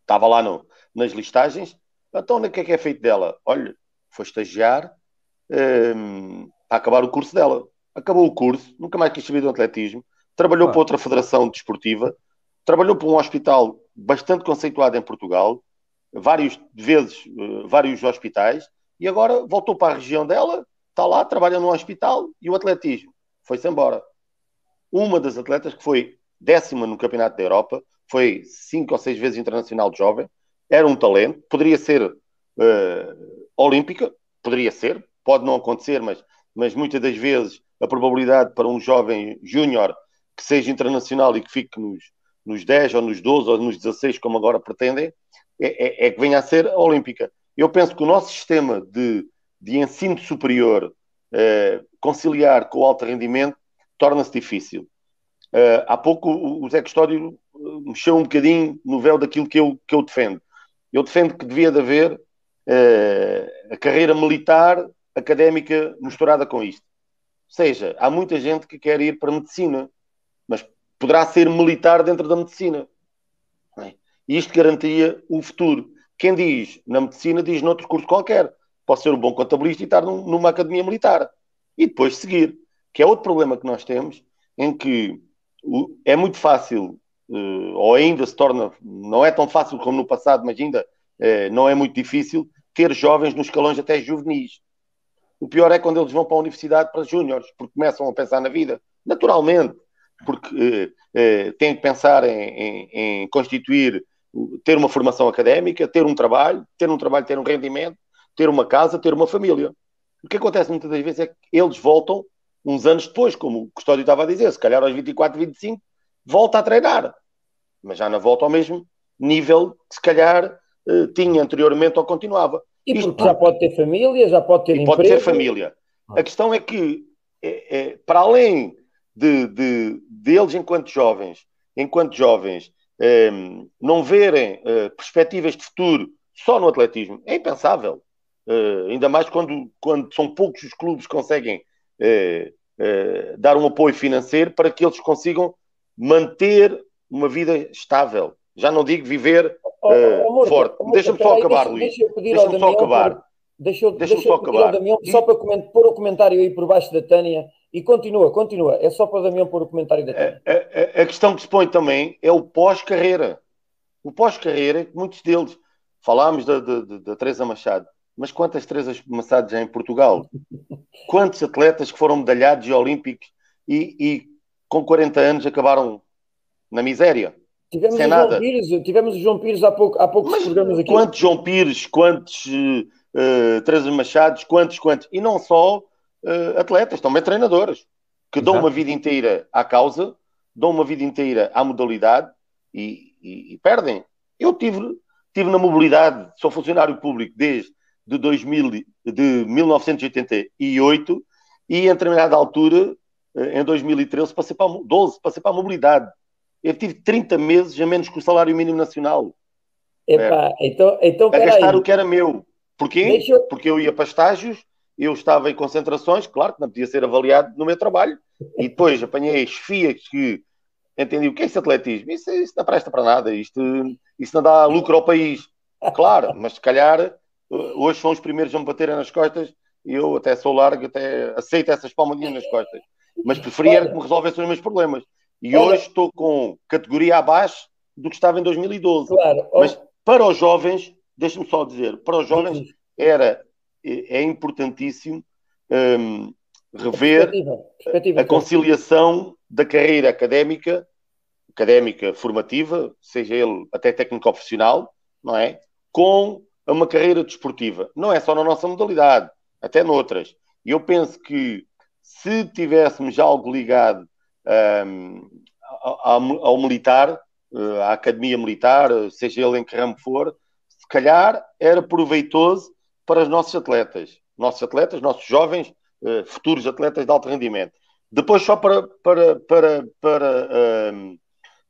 estava lá no, nas listagens, então o que é que é feito dela? Olha, foi estagiar um, para acabar o curso dela. Acabou o curso, nunca mais quis saber do atletismo, trabalhou ah. para outra federação desportiva, trabalhou para um hospital bastante conceituado em Portugal, várias vezes, uh, vários hospitais, e agora voltou para a região dela, está lá, trabalha num hospital e o atletismo foi-se embora. Uma das atletas que foi décima no Campeonato da Europa, foi cinco ou seis vezes internacional de jovem, era um talento, poderia ser uh, olímpica, poderia ser, pode não acontecer, mas, mas muitas das vezes a probabilidade para um jovem júnior que seja internacional e que fique nos, nos 10 ou nos 12 ou nos 16, como agora pretendem, é, é, é que venha a ser olímpica. Eu penso que o nosso sistema de, de ensino superior eh, conciliar com o alto rendimento torna-se difícil. Uh, há pouco o Zé Custódio mexeu um bocadinho no véu daquilo que eu, que eu defendo. Eu defendo que devia de haver uh, a carreira militar académica misturada com isto. Ou seja, há muita gente que quer ir para a medicina, mas poderá ser militar dentro da medicina. É? E isto garantia o futuro. Quem diz na medicina, diz noutro curso qualquer. Pode ser um bom contabilista e estar num, numa academia militar. E depois seguir. Que é outro problema que nós temos, em que é muito fácil, eh, ou ainda se torna, não é tão fácil como no passado, mas ainda eh, não é muito difícil, ter jovens nos escalões até juvenis. O pior é quando eles vão para a universidade para júniores, porque começam a pensar na vida, naturalmente, porque eh, têm que pensar em, em, em, constituir, ter uma formação académica, ter um trabalho, ter um trabalho, ter um rendimento, ter uma casa, ter uma família. O que acontece muitas das vezes é que eles voltam uns anos depois, como o Custódio estava a dizer, se calhar aos 24, 25, volta a treinar, mas já não volta ao mesmo nível que se calhar uh, tinha anteriormente ou continuava. E Isto, porque já pode ter família, já pode ter e emprego. Pode ter família. A questão é que, é, é, para além de, de, deles enquanto jovens, enquanto jovens, é, não verem eh, perspectivas de futuro só no atletismo, é impensável. Uh, ainda mais quando, quando são poucos os clubes que conseguem uh, dar um apoio financeiro para que eles consigam manter uma vida estável. Já não digo viver oh, oh, forte. Deixa-me só acabar, deixa, Luís. Deixa-me deixa só acabar. Deixa, deixa, deixa só acabar. Damião, só para pôr o comentário aí por baixo da Tânia e continua, continua. É só para o Damião pôr o comentário da Tânia. A, a, a questão que se põe também é o pós-carreira. O pós-carreira, muitos deles, falámos da, da, da Teresa Machado, mas quantas trezas massadas já em Portugal? Quantos atletas que foram medalhados e olímpicos e, e, com 40 anos acabaram na miséria? Tivemos sem o nada. João Pires, tivemos o João Pires há, pouco, há poucos mas programas aqui. Quantos João Pires, quantos uh, uh Teresa Machados, quantos, quantos? E não só uh, atletas, também treinadores, que Exato. dão uma vida inteira à causa, dão uma vida inteira à modalidade e, e, e perdem. Eu tive, tive na mobilidade, sou funcionário público desde de, 2000, de 1988 e em determinada altura, eh, em 2013, passei para, 12, passei para a mobilidade. Eu tive 30 meses a menos que o salário mínimo nacional. Epá, é. então, então, a gastar o que era meu. Porquê? Eu... Porque eu ia para estágios, eu estava em concentrações, claro que não podia ser avaliado no meu trabalho, e depois apanhei chefias que entendi o que é esse atletismo. Isso, isso não presta para nada, isto, isso não dá lucro ao país. Claro, mas se calhar hoje são os primeiros a me baterem nas costas e eu até sou largo, até aceito essas palmadinhas nas costas. Mas preferia que me resolvessem os meus problemas. E hoje estou com categoria abaixo do que estava em 2012. Claro. Mas para os jovens, deixe-me só dizer, para os jovens era, é, é importantíssimo um, rever perspectiva. Perspectiva. a conciliação da carreira académica, académica formativa, seja ele até técnico profissional, não é? Com a uma carreira desportiva. Não é só na nossa modalidade, até noutras. E eu penso que se tivéssemos algo ligado um, ao, ao, militar, eh, à academia militar, seja ele em que ramo for, se calhar era proveitoso para os nossos atletas. Nossos atletas, nossos jovens, uh, futuros atletas de alto rendimento. Depois, só para, para, para, para um,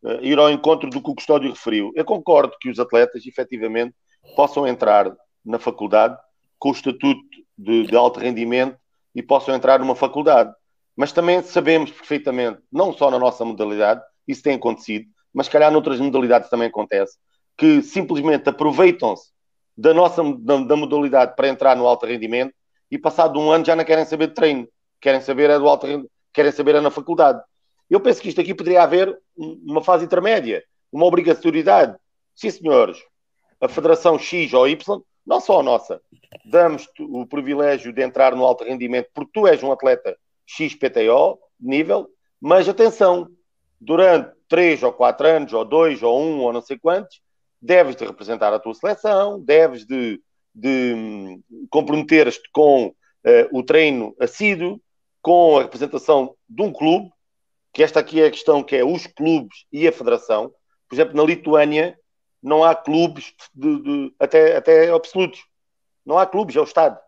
uh, ir ao encontro do que o Custódio referiu, eu concordo que os atletas, efetivamente, possam entrar na faculdade com o estatuto de, de alto rendimento e possam entrar numa faculdade. Mas também sabemos perfeitamente, não só na nossa modalidade, isso tem acontecido, mas calhar noutras modalidades também acontece, que simplesmente aproveitam-se da nossa da, da, modalidade para entrar no alto rendimento e passado um ano já não querem saber de treino, querem saber é do alto querem saber é na faculdade. Eu penso que isto aqui poderia haver uma fase intermédia, uma obrigatoriedade. Sim, senhores, a Federação X ou Y, não só a nossa, damos o privilégio de entrar no alto rendimento porque tu és um atleta XPTO, nível, mas atenção, durante 3 ou 4 anos, ou 2 ou 1 ou não sei quantos, deves de representar a tua seleção, deves de, de hum, comprometer-te com o treino assíduo, com a representação de um clube, que esta aqui é a questão que é os clubes e a federação. Por exemplo, na Lituânia não há clubes de, de, até, até absolutos. Não há clubes, é o Estado.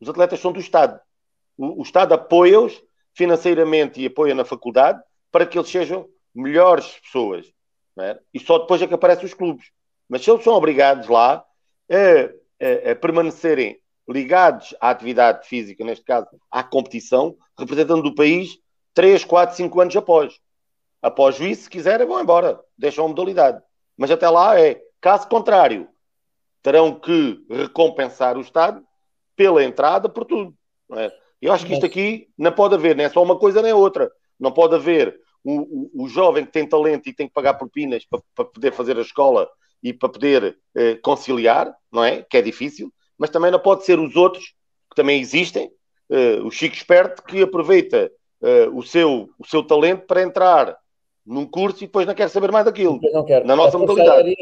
Os atletas são do Estado. O, o Estado apoia-os financeiramente e apoia na faculdade para que eles sejam melhores pessoas. É? E só depois é que aparecem os clubes. Mas se eles são obrigados lá a, a, a permanecerem ligados à atividade física, neste caso à competição, representando o país 3, 4, 5 anos após. Após isso, se quiserem, vão embora, deixam a modalidade. Mas até lá é, caso contrário, terão que recompensar o Estado pela entrada, por tudo. É? Eu acho que isto aqui não pode haver, nem é só uma coisa nem outra. Não pode haver o, o, o jovem que tem talento e tem que pagar propinas para, para poder fazer a escola e para poder eh, conciliar, não é? Que é difícil, mas também não pode ser os outros, que também existem, eh, o Chico Esperto, que aproveita eh, o, seu, o seu talento para entrar num curso e depois não quer saber mais daquilo. não quero. Na nossa modalidade.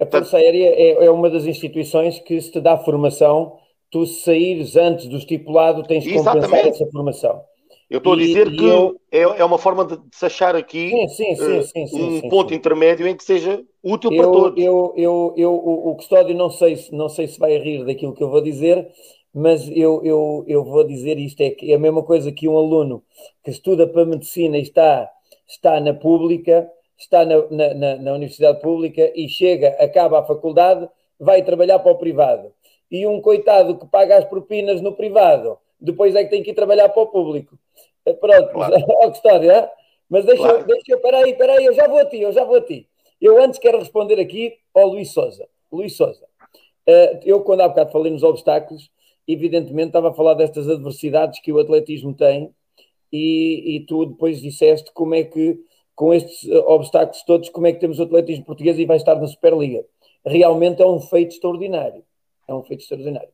A Força Aérea é, é, uma das instituições que se te dá formação tu saíres antes do estipulado, tens que Exatamente. compensar essa formação. Eu estou a dizer que eu... é, é uma forma de, de se achar aqui sim, sim, sim, uh, um ponto intermédio em que seja útil eu, para todos. Eu, eu, eu, o, o custódio não sei, não sei se vai rir daquilo que eu vou dizer, mas eu, eu, eu vou dizer isto: é, que é a mesma coisa que um aluno que estuda para medicina e está, está na pública, está na, na, na, universidade pública e chega, acaba a faculdade, vai trabalhar para o privado e um coitado que paga as propinas no privado, depois é que tem que ir trabalhar para o público. Eh, pronto, claro. ó, Custódio, é? mas deixa, claro. deixa, peraí, peraí, eu já vou a ti, eu já vou a ti. Eu antes quero responder aqui ao Luís Souza. Luís Souza, eh, eu quando há bocado falei nos obstáculos, evidentemente estava a falar destas adversidades que o atletismo tem e, e tu depois disseste como é que, com estes eh, obstáculos todos, como é que temos o atletismo português e vai estar na Superliga. Realmente é um feito extraordinário é um feito extraordinário.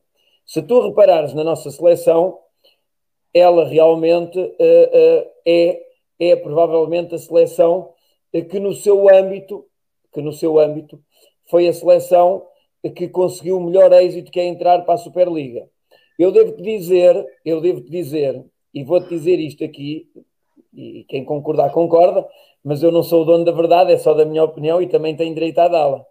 Se tu reparares na nossa seleção, ela realmente uh, uh, é, é provavelmente a seleção que no seu âmbito, que no seu âmbito, foi a seleção que conseguiu o melhor êxito que é entrar para a Superliga. Eu devo-te dizer, eu devo-te dizer, e vou-te dizer isto aqui, e quem concordar concorda, mas eu não sou o dono da verdade, é só da minha opinião e também tenho direito a dá-la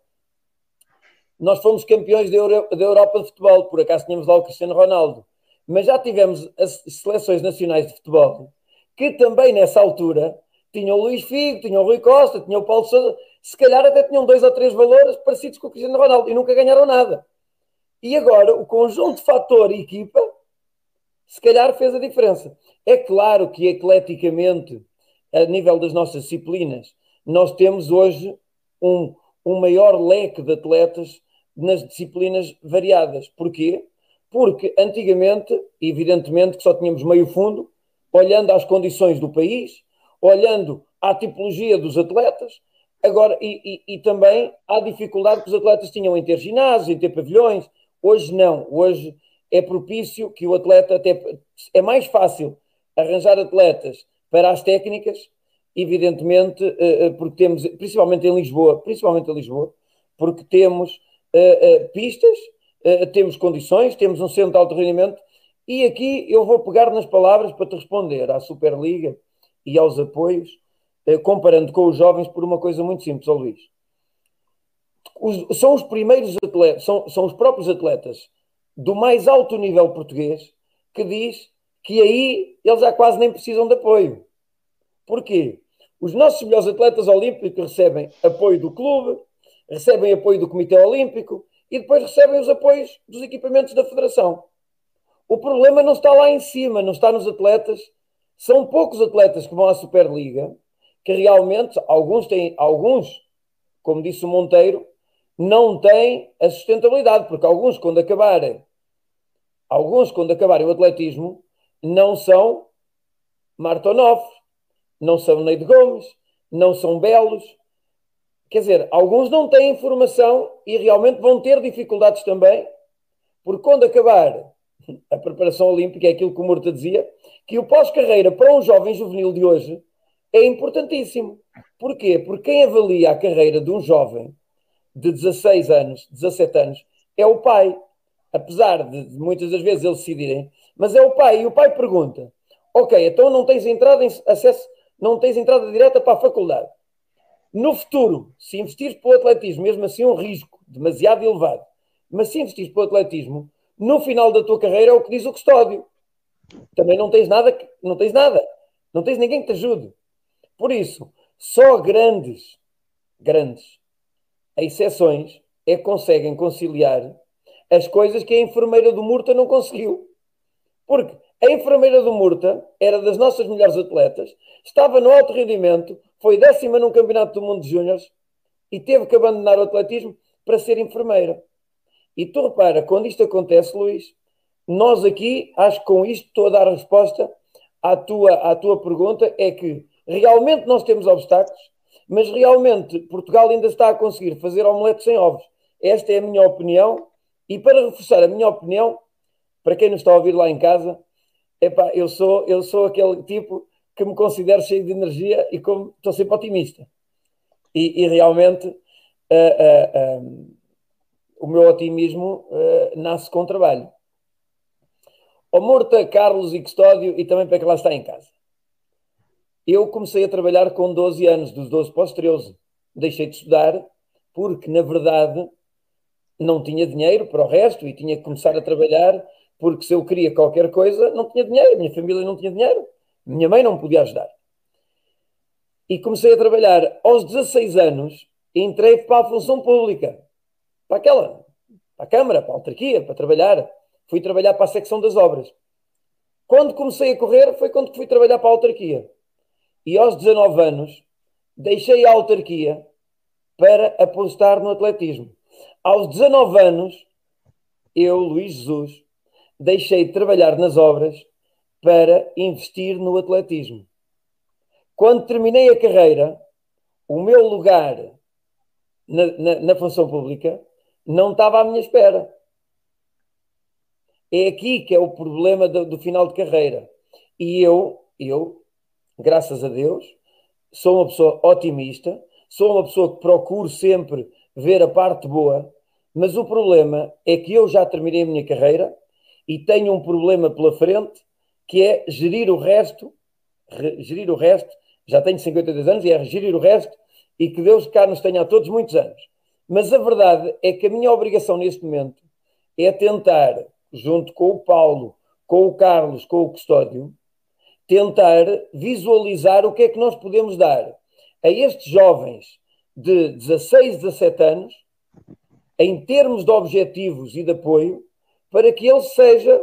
nós fomos campeões da, Euro, Europa de futebol, por acaso tínhamos lá o Cristiano Ronaldo, mas já tivemos as seleções nacionais de futebol que também nessa altura tinham o Luís Figo, tinham o Rui Costa, tinham o Paulo Sousa, se calhar até tinham dois ou três valores parecidos com o Cristiano Ronaldo e nunca ganharam nada. E agora o conjunto fator equipa, se calhar fez a diferença. É claro que atleticamente, a nível das nossas disciplinas, nós temos hoje um, um maior leque de atletas nas disciplinas variadas. Porquê? Porque antigamente, evidentemente, que só tínhamos meio fundo, olhando às condições do país, olhando à tipologia dos atletas, agora e, e, e também à dificuldade que os atletas tinham em ter ginásios, em ter pavilhões. Hoje não, hoje é propício que o atleta até é mais fácil arranjar atletas para as técnicas, evidentemente, eh, eh, porque temos, principalmente em Lisboa, principalmente em Lisboa, porque temos uh, pistas, temos condições, temos um centro de alto rendimento, e aqui eu vou pegar nas palavras para te responder à Superliga e aos apoios, comparando com os jovens por uma coisa muito simples, ó Luís. Os, são os primeiros atletas, são, são os próprios atletas do mais alto nível português que diz que aí eles já quase nem precisam de apoio. Porquê? Os nossos melhores atletas olímpicos recebem apoio do clube, recebem apoio do Comitê Olímpico e depois recebem os apoios dos equipamentos da Federação. O problema não está lá em cima, não está nos atletas. São poucos atletas que vão à Superliga, que realmente, alguns têm, alguns, como disse o Monteiro, não têm a sustentabilidade, porque alguns, quando acabarem, alguns, quando acabarem o atletismo, não são Martonov, não são Neide Gomes, não são belos, Quer dizer, alguns não têm informação e realmente vão ter dificuldades também, porque quando acabar a preparação olímpica, é aquilo que o Murta dizia, que o pós-carreira para um jovem juvenil de hoje é importantíssimo. Porquê? Porque quem avalia a carreira de um jovem de 16 anos, 17 anos, é o pai. Apesar de muitas das vezes eles decidirem Mas é o pai, e o pai pergunta: Ok, então não tens entrada em acesso, não tens entrada direta para a faculdade. No futuro, se investires para o atletismo, mesmo assim um risco demasiado elevado, mas se investires para o atletismo, no final da tua carreira é o que diz o custódio. Também não tens nada, não tens nada, não tens ninguém que te ajude. Por isso, só grandes, grandes exceções é que conseguem conciliar as coisas que a enfermeira do Murta não conseguiu. Porque a enfermeira do Murta era das nossas melhores atletas, estava no alto rendimento, foi décima num campeonato do mundo de júniores e teve que abandonar o atletismo para ser enfermeira. E tu repara, quando isto acontece, Luís, nós aqui, acho que com isto estou a dar a resposta à tua, à tua pergunta, é que realmente nós temos obstáculos, mas realmente Portugal ainda está a conseguir fazer omelete sem ovos. Esta é a minha opinião, e para reforçar a minha opinião, para quem nos está a ouvir lá em casa, epá, eu, sou, eu sou aquele tipo que me considero cheio de energia e como estou sempre otimista. E, e realmente uh, uh, uh, o meu otimismo nasce com trabalho. O Morta, Carlos e Custódio, e também para que lá está em casa. Eu comecei a trabalhar com 12 anos, dos 12 para os 13. Deixei de estudar porque, na verdade, não tinha dinheiro para o resto e tinha que começar a trabalhar porque se eu queria qualquer coisa, não tinha dinheiro, minha família não tinha dinheiro, minha mãe não me podia ajudar. E comecei a trabalhar aos 16 anos, entrei para a função pública, para aquela, para a Câmara, para a autarquia, para trabalhar. Fui trabalhar para a secção das obras. Quando comecei a correr, foi quando fui trabalhar para a autarquia. E aos 19 anos, deixei a autarquia para apostar no atletismo. Aos 19 anos, eu, Luís Jesus, deixei de trabalhar nas obras para investir no atletismo. Quando terminei a carreira, o meu lugar na, na, na função pública não estava à minha espera. É aqui que é o problema do, do final de carreira. E eu, eu, graças a Deus, sou uma pessoa otimista, sou uma pessoa que procuro sempre ver a parte boa, mas o problema é que eu já terminei a minha carreira e tenho um problema pela frente que é gerir o resto, gerir o resto, já tenho 52 anos e é gerir o resto. E que Deus cá nos tenha a todos muitos anos. Mas a verdade é que a minha obrigação neste momento é tentar, junto com o Paulo, com o Carlos, com o Custódio, tentar visualizar o que é que nós podemos dar a estes jovens de 16, 17 anos, em termos de objetivos e de apoio, para que ele seja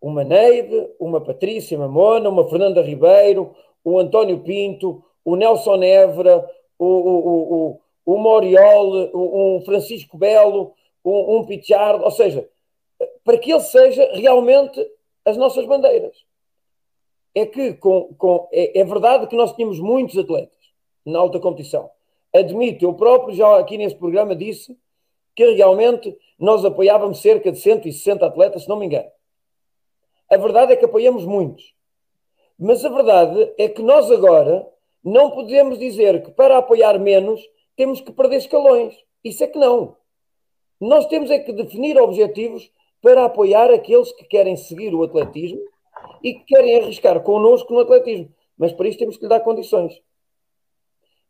uma Neide, uma Patrícia Mamona, uma Fernanda Ribeiro, o António Pinto, o Nelson Évora, o, o, o, o um Francisco Belo, um, um Pichardo, ou seja, para que ele seja realmente as nossas bandeiras. É que com, com, é, é verdade que nós tínhamos muitos atletas na alta competição. Admito, eu próprio já aqui nesse programa disse que realmente nós apoiávamos cerca de 160 atletas, se não me engano. A verdade é que apoiamos muitos. Mas a verdade é que nós agora não podemos dizer que para apoiar menos temos que perder escalões. Isso é que não. Nós temos é que definir objetivos para apoiar aqueles que querem seguir o atletismo e que querem arriscar connosco no atletismo. Mas para isso temos que lhe dar condições.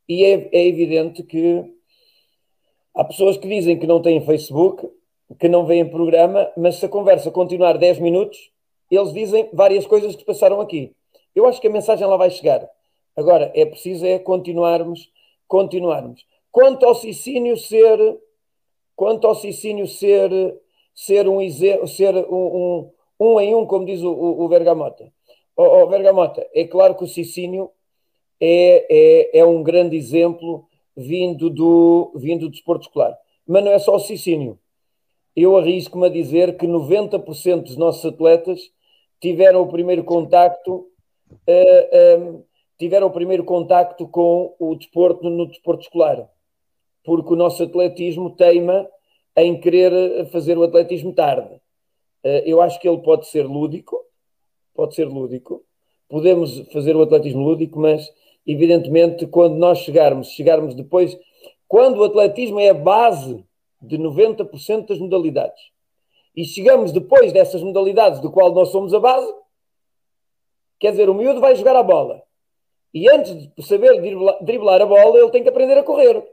E é, é evidente que há pessoas que dizem que não têm Facebook, que não veem programa, mas se a conversa continuar 10 minutos, eles dizem várias coisas que passaram aqui. Eu acho que a mensagem lá vai chegar. Agora, é preciso é continuarmos, continuarmos. Quanto ao Sicínio ser, quanto ao Sicínio ser, ser um ser um, um, um em um, como diz o, o, o Vergamota. O, o Vergamota, é claro que o Sicínio é, é, é um grande exemplo vindo do, vindo do desporto escolar. Mas não é só o Sicínio. Eu arrisco-me a dizer que 90% dos nossos atletas tiveram o primeiro contacto uh, eh, um, ehm, tiveram o primeiro contacto com o desporto no desporto escolar, porque o nosso atletismo teima em querer fazer o atletismo tarde. Uh, eu acho que ele pode ser lúdico, pode ser lúdico, podemos fazer o atletismo lúdico, mas evidentemente quando nós chegarmos, chegarmos depois, quando o atletismo é a base de 90% das modalidades, e chegamos depois dessas modalidades do qual nós somos a base, quer dizer, o miúdo vai jogar a bola. E antes de saber driblar a bola, ele tem que aprender a correr.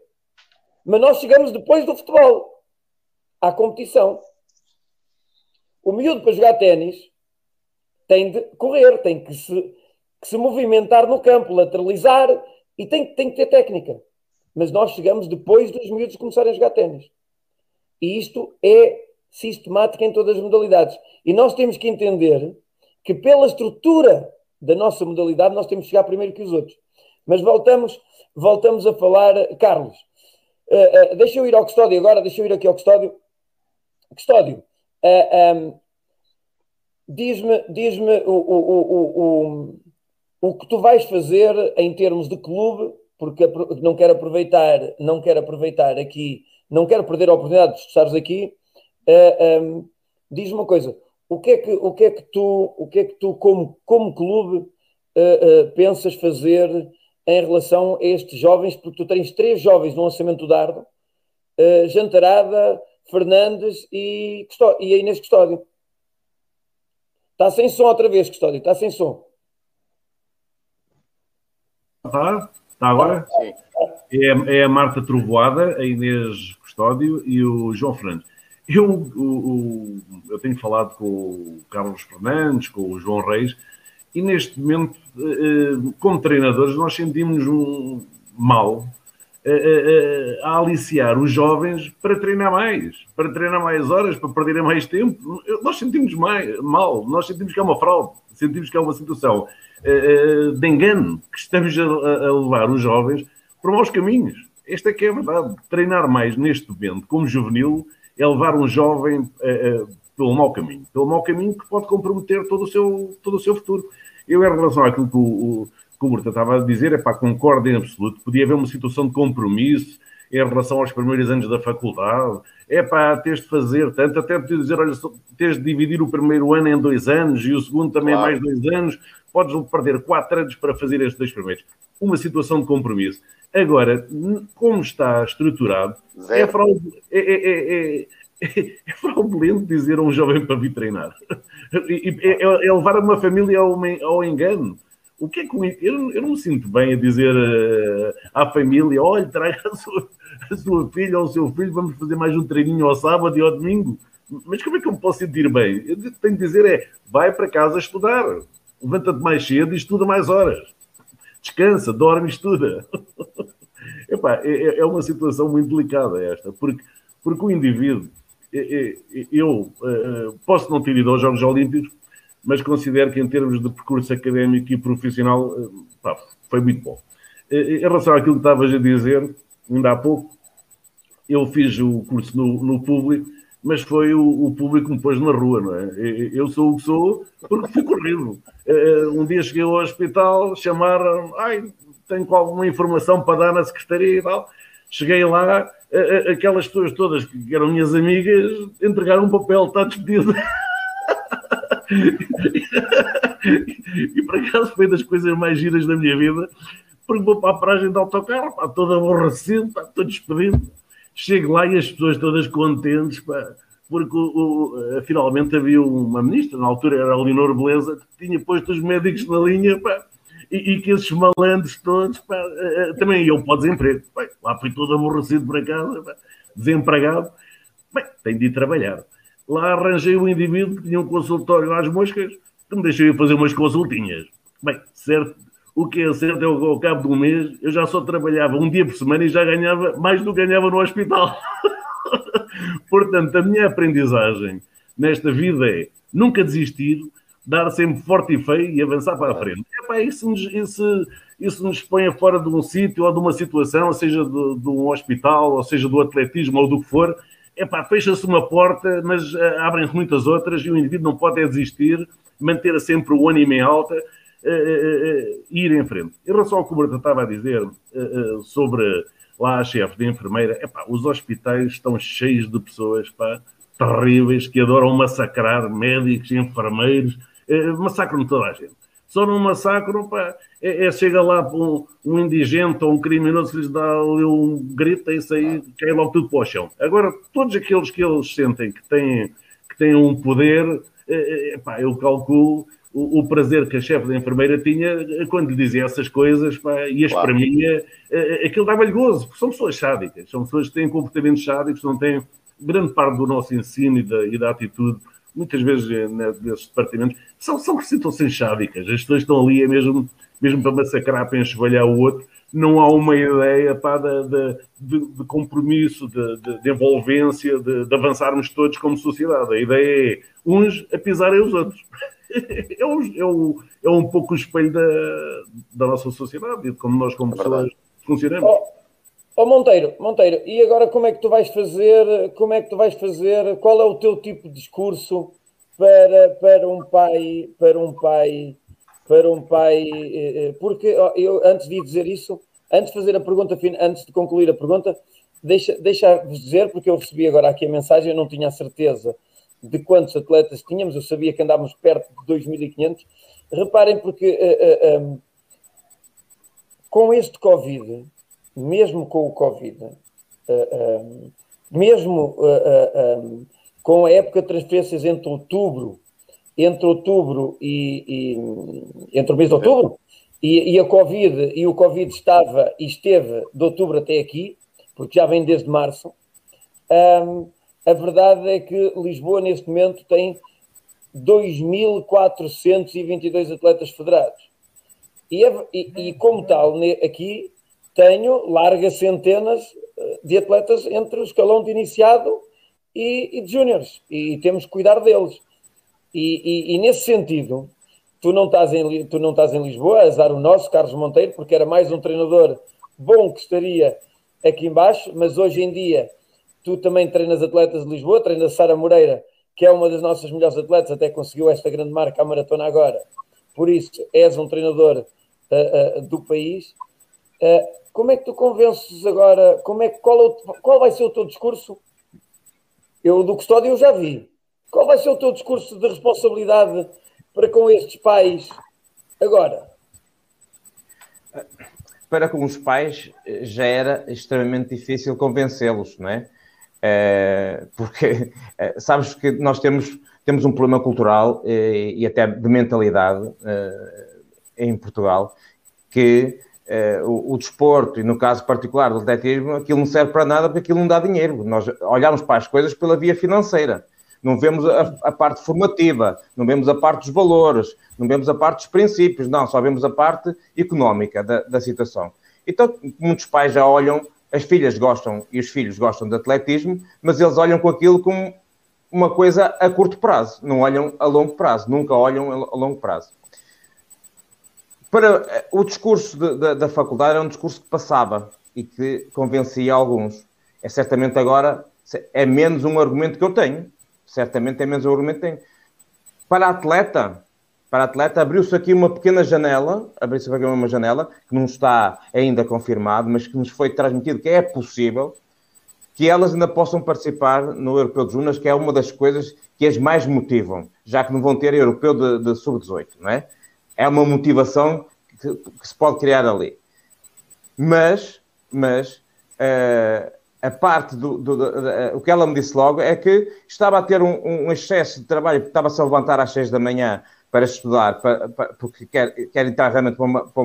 Mas nós chegamos depois do futebol, à competição. O miúdo para jogar ténis tem de correr, tem que se, que se movimentar no campo, lateralizar e tem, tem que ter técnica. Mas nós chegamos depois dos miúdos começarem a jogar ténis. E isto é sistemático em todas as modalidades. E nós temos que entender que pela estrutura da nossa modalidade nós temos que chegar primeiro que os outros. Mas voltamos, voltamos a falar, Carlos. Uh, uh, deixa eu ir ao custódio agora, deixa eu ir aqui ao custódio. Custódio, uh, eh, um, diz-me diz o, o, o, o, que tu vais fazer em termos de clube, porque não quero aproveitar, não quero aproveitar aqui, não quero perder a oportunidade de estares aqui. Um, diz-me uma coisa, o que é que, o que, é que tu, o que é que tu como, como clube pensas fazer em relação a estes jovens, porque tu tens três jovens no lançamento do dardo, uh, Jantarada, Fernandes e, e a Inês Custódio. Está sem som outra vez, Custódio, está sem som. Está? Está agora? Sim. É, é, a Marta Trovoada, a Inês Custódio e o João Fernandes. Eu, o, o, eu tenho falado com o Carlos Fernandes, com o João Reis, e neste momento, eh, como treinadores, nós sentimos um mal eh, a aliciar os jovens para treinar mais, para treinar mais horas, para perderem mais tempo. Nós sentimos mais, mal, nós sentimos que é uma fraude, sentimos que é uma situação de engano, que estamos a, levar os jovens para maus caminhos. Esta é que é a verdade. Treinar mais neste momento, como juvenil, é levar um jovem pelo mau caminho. Pelo mau caminho que pode comprometer todo o seu, todo o seu futuro. Eu, em relação àquilo que o, que o Murta estava a dizer, é pá, concordo em absoluto. Podia haver uma situação de compromisso em relação aos primeiros anos da faculdade. É pá, tens de fazer tanto, até te dizer, olha, tens de dividir o primeiro ano em dois anos e o segundo também claro. mais dois anos. Podes perder quatro anos para fazer estes dois primeiros. Uma situação de compromisso. Agora, como está estruturado, é, fraude, é, é, é é, fraudulento dizer a um jovem para vir treinar. É, é, levar uma família ao engano. O que é que eu, eu não me sinto bem a dizer uh, à família: olha, traga a sua, a sua filha ou o seu filho, vamos fazer mais um treininho ao sábado e ao domingo. Mas como é que eu me posso sentir bem? Eu tenho que dizer: é vai para casa estudar, levanta-te mais cedo e estuda mais horas, descansa, dorme e estuda. Epá, é, é uma situação muito delicada esta, porque, porque o indivíduo eu eh, posso não ter ido aos Jogos Olímpicos, mas considero que em termos de percurso académico e profissional eh, pá, foi muito bom. Em relação àquilo que estavas a dizer, ainda há pouco, eu fiz o curso no, no público, mas foi o, o, público que me pôs na rua, não é? Eu sou o que sou porque fui corrido. Eh, um dia cheguei ao hospital, chamaram, ai, tenho alguma informação para dar na secretaria e tal. Cheguei lá, aquelas pessoas todas que eram minhas amigas entregaram um papel, está despedido. e por acaso foi das coisas mais giras da minha vida, porque vou para a paragem de autocarro, está todo aborrecido, está todo despedido. Chego lá e as pessoas todas contentes, pá, porque o, o, finalmente havia uma ministra, na altura era a Leonor Beleza, que tinha posto os médicos na linha, pá, e, e, que esses malandros todos, pá, eh, eh, também iam para o desemprego. Bem, lá fui todo aborrecido para casa, pá, desempregado. Bem, tenho de ir trabalhar. Lá arranjei um indivíduo que tinha um consultório às moscas, que me deixou ir fazer umas consultinhas. Bem, certo, o que é certo é que ao cabo de um mês eu já só trabalhava um dia por semana e já ganhava mais do que ganhava no hospital. Portanto, a minha aprendizagem nesta vida é nunca desistir, dar sempre forte e feio e avançar para a frente. Epá, isso, nos, isso, isso nos põe fora de um sítio ou de uma situação, seja de, de, um hospital, ou seja do atletismo ou do que for. Epá, fecha-se uma porta, mas uh, abrem-se muitas outras e o indivíduo não pode é desistir, manter sempre o ânimo em alta, uh, uh, ir em frente. Em relação ao que o Berta estava a dizer sobre lá a chefe de enfermeira, epá, os hospitais estão cheios de pessoas pá, terríveis que adoram massacrar médicos, enfermeiros, massacram toda a gente. Só não massacram, pá, é, é chega lá um, um, indigente ou um criminoso que lhes dá ali um grito, é isso aí, cai logo tudo para o chão. Agora, todos aqueles que eles sentem que têm, que têm um poder, eh, epá, eu calculo o, o, prazer que a chefe da enfermeira tinha quando lhe dizia essas coisas pá, e as claro. para mim, aquilo dava-lhe gozo, porque são pessoas sádicas, são pessoas que têm comportamentos sádicos, não têm grande parte do nosso ensino e da, e da atitude, muitas vezes né, nesses departamentos, são, são sintam-se sádicas, as pessoas estão ali é mesmo, mesmo para massacrar, para enxovalhar o outro, não há uma ideia pá, de, de, de, de compromisso, de, de envolvência, de, avançarmos todos como sociedade. A ideia é uns a pisarem os outros. É um, é um, é um pouco o espelho da, da nossa sociedade e de como nós, como é pessoas, funcionamos. Oh, oh, Monteiro, Monteiro, e agora como é que tu vais fazer? Como é que tu vais fazer? Qual é o teu tipo de discurso para, para um pai, para um pai para um pai, eh, eh, porque eu antes de dizer isso, antes de fazer a pergunta, antes de concluir a pergunta, deixa, deixa-vos dizer, porque eu recebi agora aqui a mensagem, eu não tinha a certeza de quantos atletas tínhamos, eu sabia que andávamos perto de 2.500. Reparem, porque uh, uh, um, com este Covid, mesmo com o Covid, uh, mesmo um, com a época de transferências entre outubro entre outubro e, e entre o mês de outubro e, e, a Covid, e o Covid estava e esteve de outubro até aqui, porque já vem desde março. Um, a verdade é que Lisboa, neste momento, tem 2.422 atletas federados. E, e, e, como tal, aqui tenho largas centenas eh, de atletas entre o escalão de iniciado e, e de júniores. E temos que cuidar deles. E, e, e, nesse sentido, tu não, estás em, tu não estás em Lisboa, azar o nosso, Carlos Monteiro, porque era mais um treinador bom que estaria aqui embaixo, mas hoje em dia tu também treinas atletas de Lisboa, treinas Sara Moreira, que é uma das nossas melhores atletas, até conseguiu esta grande marca, a maratona agora. Por isso, és um treinador uh, uh, do país. Uh, como é que tu convences agora? Como é, qual, é qual vai ser o teu discurso? Eu do custódio já vi. Qual vai ser o teu discurso de responsabilidade para com estes pais agora? Para com os pais já era extremamente difícil convencê-los, não é? é porque é, sabes que nós temos, temos um problema cultural e, e até de mentalidade é, em Portugal que o, o, desporto, e no caso particular do atletismo, aquilo não serve para nada porque aquilo não dá dinheiro. Nós olhamos para as coisas pela via financeira não vemos a, a, parte formativa, não vemos a parte dos valores, não vemos a parte dos princípios, não, só vemos a parte económica da, da situação. Então, muitos pais já olham, as filhas gostam e os filhos gostam de atletismo, mas eles olham com aquilo como uma coisa a curto prazo, não olham a longo prazo, nunca olham a longo prazo. Para eh, o discurso de, de, da faculdade era um discurso que passava e que convencia alguns. É certamente agora é menos um argumento que eu tenho, certamente é menos argumento tem. Para atleta, para atleta, abriu-se aqui uma pequena janela, abriu-se aqui uma janela, que não está ainda confirmado, mas que nos foi transmitido que é possível que elas ainda possam participar no Europeu de Junas, que é uma das coisas que as mais motivam, já que não vão ter Europeu de, de Sub-18, não é? É uma motivação que, que, se pode criar ali. Mas, mas, uh, a parte do, do, do, do, o que ela me disse logo é que estava a ter um, um excesso de trabalho, estava-se a levantar às seis da manhã para estudar, para, para, porque quer, quer entrar realmente para uma, para,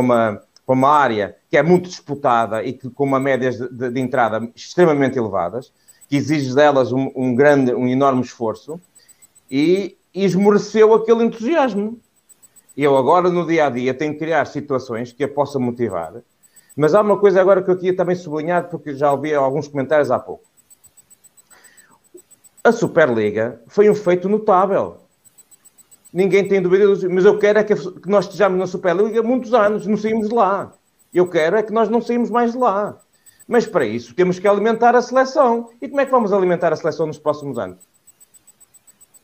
uma, para uma área que é muito disputada e que, com uma médias de, de, entrada extremamente elevadas, que exige delas um, um, grande, um enorme esforço, e, e esmoreceu aquele entusiasmo. Eu agora, no dia a dia, tenho que criar situações que a possa motivar mas há uma coisa agora que eu queria também sublinhar, porque já ouvi alguns comentários há pouco. A Superliga foi um feito notável. Ninguém tem dúvida, mas eu quero é que nós estejamos na Superliga muitos anos, não saímos de lá. Eu quero é que nós não saímos mais de lá. Mas para isso temos que alimentar a seleção. E como é que vamos alimentar a seleção nos próximos anos?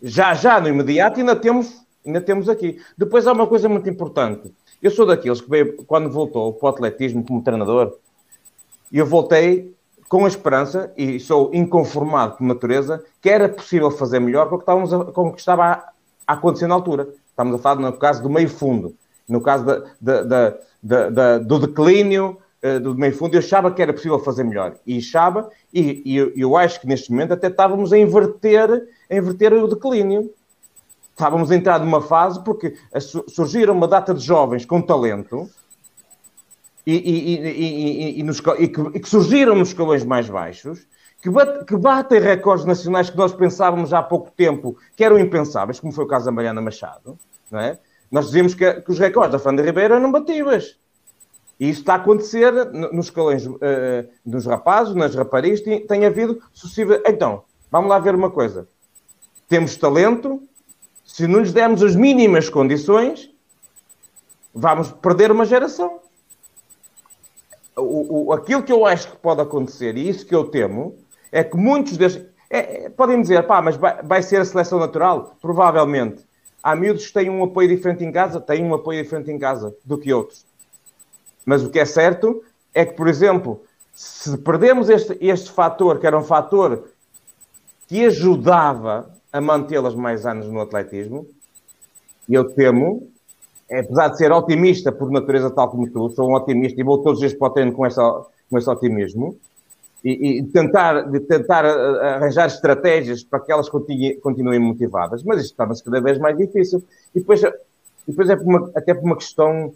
Já, já no imediato ainda temos, ainda temos aqui. Depois há uma coisa muito importante eu sou daqueles que quando voltou para o atletismo como treinador, eu voltei com a esperança, e sou inconformado por natureza, que era possível fazer melhor com o que, estávamos a, com o que estava a, a acontecer na altura. Estamos a falar no caso do meio fundo, no caso do declínio uh, do meio fundo, eu achava que era possível fazer melhor. E achava, e, e eu, eu, acho que neste momento até estávamos a inverter, a inverter o declínio. Estávamos a entrar numa fase porque surgiram uma data de jovens com talento e, e, e, nos, que, que surgiram nos escalões mais baixos que, que batem recordes nacionais que nós pensávamos há pouco tempo que eram impensáveis, como foi o caso da Mariana Machado, não é? Nós dizíamos que, que os recordes da Fernanda Ribeiro eram batíveis. E isso está a acontecer nos escalões uh, dos rapazes, nas raparigas, tem, tem havido sucessiva. Então, vamos lá ver uma coisa. Temos talento, se não lhes dermos as mínimas condições, vamos perder uma geração. O, o, aquilo que eu acho que pode acontecer, e isso que eu temo, é que muitos destes. É, é, podem dizer, pá, mas vai, vai ser a seleção natural? Provavelmente. Há miúdos que têm um apoio diferente em casa, têm um apoio diferente em casa do que outros. Mas o que é certo é que, por exemplo, se perdemos este, este fator, que era um fator que ajudava a mantê-las mais anos no atletismo, e eu temo, apesar de ser otimista por natureza tal como tu, sou um otimista e vou todos os dias para o treino com, essa, com esse otimismo, e, e, tentar, de tentar arranjar estratégias para que elas continuem motivadas, mas isto torna-se cada vez mais difícil. E depois, depois é por uma, até por uma questão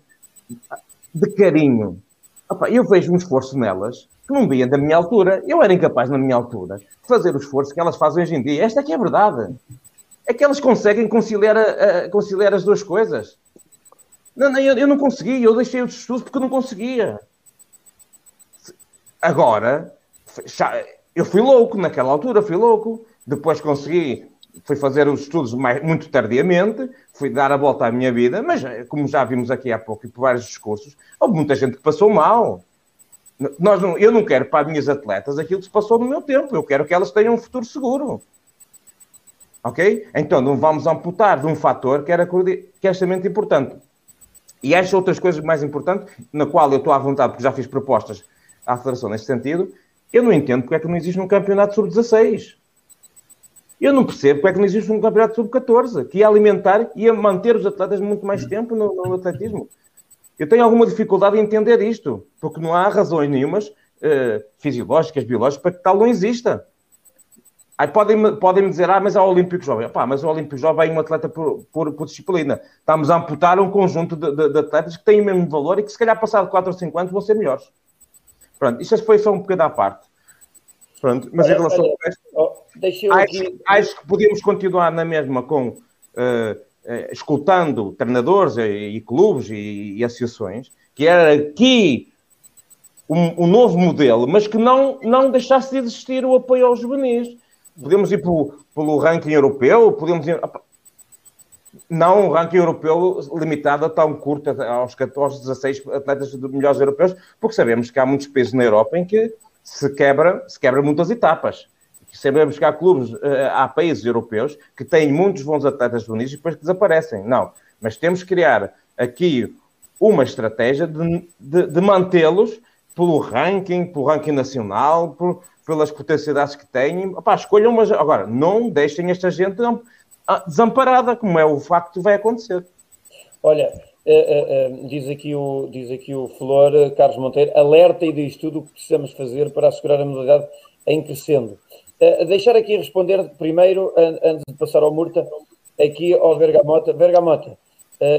de carinho. Opa, eu vejo um esforço nelas que não via da minha altura. Eu era incapaz, na minha altura, de fazer o esforço que elas fazem hoje em dia. Esta é que é a verdade. É que elas conseguem conciliar, conciliar as duas coisas. Não, não, eu, eu não conseguia, eu deixei os estudos porque não conseguia. Agora, eu fui louco naquela altura, fui louco. Depois consegui, fui fazer os estudos mais, muito tardiamente, fui dar a volta à minha vida, mas como já vimos aqui há pouco e por vários discursos, houve muita gente que passou mal. Nós não, eu não quero para as minhas atletas aquilo que se passou no meu tempo, eu quero que elas tenham um futuro seguro. Ok? Então não vamos amputar de um fator que era que é extremamente importante. E acho outras coisas mais importantes, na qual eu estou à vontade, porque já fiz propostas à Federação neste sentido, eu não entendo porque é que não existe um campeonato sub-16. Eu não percebo porque é que não existe um campeonato sub-14, que ia alimentar e ia manter os atletas muito mais tempo no, no, atletismo. Eu tenho alguma dificuldade em entender isto, porque não há razões nenhumas uh, fisiológicas, biológicas, para que tal não exista. Aí podem-me podem dizer, ah, mas é o Olímpico Jovem. Pá, mas o Olímpico Jovem é um atleta por, por, por disciplina. Estamos a amputar um conjunto de, de, de, atletas que têm o mesmo valor e que, se calhar, passado 4 ou 5 anos, vão ser melhores. Pronto, isto foi só um bocadinho à parte. Pronto, mas olha, em relação olha, ao resto, oh, acho, aqui... acho, que podemos continuar na mesma com uh, escutando treinadores e, e clubes e, e, associações, que era aqui um, um, novo modelo, mas que não, não deixasse de existir o apoio aos juvenis. Podemos ir pelo, pelo ranking europeu, podemos ir. Não um ranking europeu limitado a tão curto, aos 14, 16 atletas melhores europeus, porque sabemos que há muitos países na Europa em que se quebra, se quebra muitas etapas. Sabemos que há clubes, eh, há países europeus que têm muitos bons atletas juvenis e depois desaparecem. Não, mas temos que criar aqui uma estratégia de, de, de mantê-los pelo ranking, pelo ranking nacional, por, pelas potencialidades que têm. Opá, escolham, mas agora não deixem esta gente ah, desamparada, como é o facto que vai acontecer. Olha, Uh, uh, uh, diz, aqui o, diz aqui o Flor Carlos Monteiro, alerta e diz tudo o que precisamos fazer para assegurar a modalidade em crescendo. Deixar aqui responder primeiro, antes de passar ao Murta, aqui ao Vergamota. Vergamota,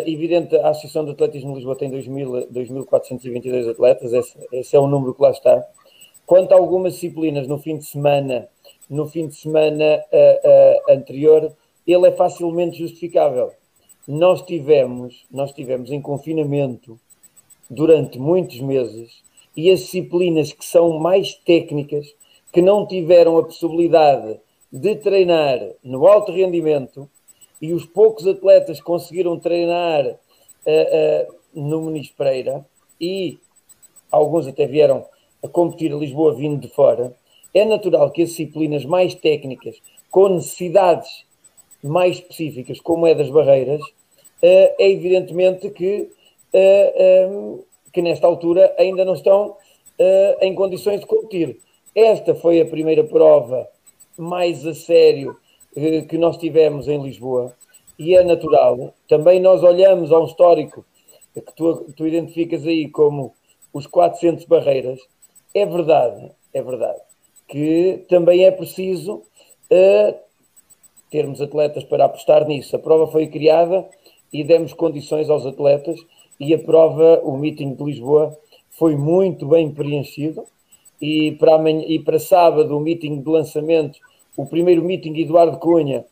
evidente, a Associação de Atletismo de Lisboa tem 2.422 atletas, esse, esse é o número que lá está. Quanto a algumas disciplinas no fim de semana, no fim de semana anterior, ele é facilmente justificável nós tivemos, nós tivemos em confinamento durante muitos meses e as disciplinas que são mais técnicas, que não tiveram a possibilidade de treinar no alto rendimento e os poucos atletas conseguiram treinar uh, uh, no Muniz Pereira e alguns até vieram a competir a Lisboa vindo de fora, é natural que as disciplinas mais técnicas, com necessidades mais específicas, como é das barreiras, eh, é evidentemente que, ehm, que nesta altura ainda não estão em condições de competir. Esta foi a primeira prova mais a sério que nós tivemos em Lisboa e é natural. Também nós olhamos a um histórico que tu, tu identificas aí como os 400 barreiras, é verdade, é verdade, que também é preciso uh, termos atletas para apostar nisso. A prova foi criada e demos condições aos atletas e a prova, o meeting de Lisboa, foi muito bem preenchido e para, amanhã, e para sábado o meeting de lançamento, o primeiro meeting Eduardo Cunha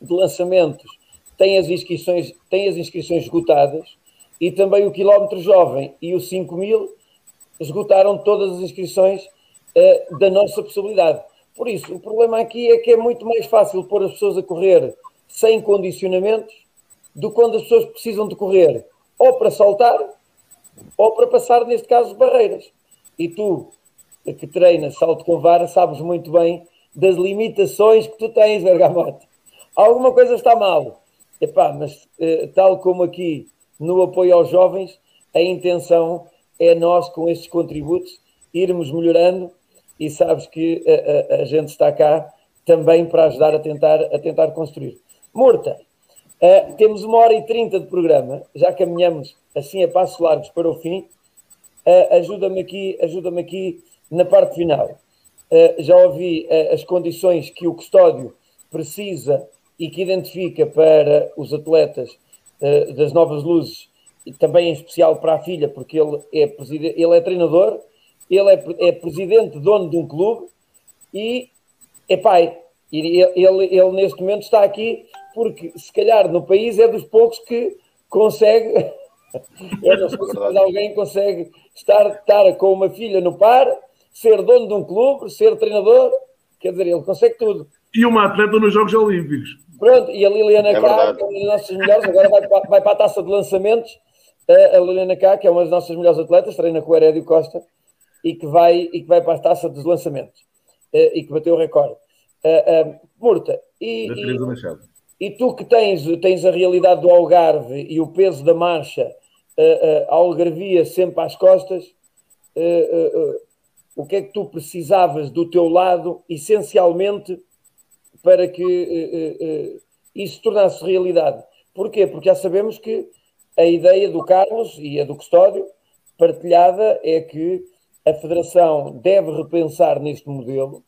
de lançamentos tem as inscrições, tem as inscrições esgotadas e também o quilómetro jovem e o 5 mil esgotaram todas as inscrições uh, da nossa possibilidade. Por isso, o problema aqui é que é muito mais fácil pôr as pessoas a correr sem condicionamentos do que quando as pessoas precisam de correr ou para saltar ou para passar, neste caso, barreiras. E tu, que treinas salto com vara, sabes muito bem das limitações que tu tens, Bergamote. Alguma coisa está mal. Epá, mas eh, tal como aqui no apoio aos jovens, a intenção é nós, com estes contributos, irmos melhorando e sabes que a, a, a gente está cá também para ajudar a tentar, a tentar construir. Murta, uh, temos uma hora e trinta de programa, já caminhamos assim a passos largos para o fim. Uh, ajuda-me aqui, ajuda-me aqui na parte final. Uh, já ouvi as condições que o custódio precisa e que identifica para os atletas uh, das Novas Luzes, e também em especial para a filha, porque ele é, ele é treinador, ele é, é presidente, dono de um clube e é pai. E ele, ele, ele, neste momento está aqui porque, se calhar, no país é dos poucos que consegue. Eu não sei se alguém consegue estar, estar com uma filha no par, ser dono de um clube, ser treinador. Quer dizer, ele consegue tudo. E uma atleta nos Jogos Olímpicos. Pronto, e a Liliana é Cá, que é uma das nossas melhores, agora vai para, vai para a taça de lançamentos. A Liliana Cá, que é uma das nossas melhores atletas, treina com o Herédio Costa e que vai, e que vai para a taça dos lançamentos e que bateu o recorde. Murta, e, e, e, tu que tens, tens a realidade do Algarve e o peso da marcha, a algarvia sempre às costas, o que é que tu precisavas do teu lado, essencialmente, para que isso se tornasse realidade. Porquê? Porque já sabemos que a ideia do Carlos e a do Custódio, partilhada, é que a Federação deve repensar neste modelo.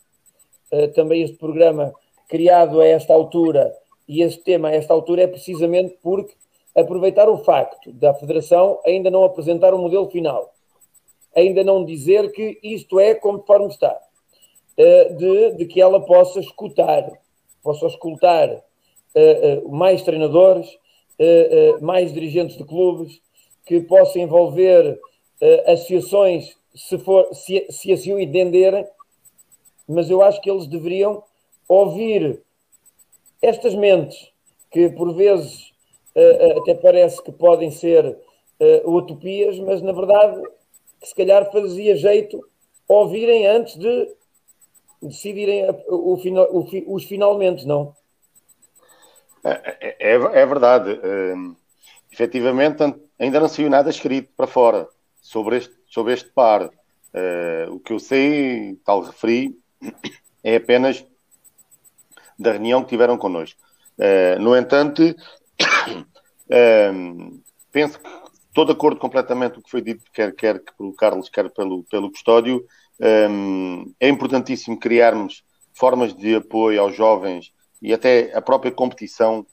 Também este programa criado a esta altura e este tema a esta altura é precisamente porque aproveitar o facto da Federação ainda não apresentar o um modelo final, ainda não dizer que isto é conforme está, de, de que ela possa escutar possa escutar uh, uh, mais treinadores, mais dirigentes de clubes, que possa envolver associações, se, for, se, se assim o entenderem, mas eu acho que eles deveriam ouvir estas mentes que por vezes até parece que podem ser utopias, mas na verdade se calhar fazia jeito ouvirem antes de decidirem o, o, os finalmente, não? É, é, é verdade. Um, efetivamente, ainda não saiu nada escrito para fora sobre este, sobre este par. Uh, o que eu sei, tal referi, é apenas da reunião que tiveram connosco. Uh, no entanto, um, penso que estou de acordo completamente com o que foi dito, quer, quer pelo Carlos, quer pelo, pelo Custódio, um, é importantíssimo criarmos formas de apoio aos jovens e até a própria competição.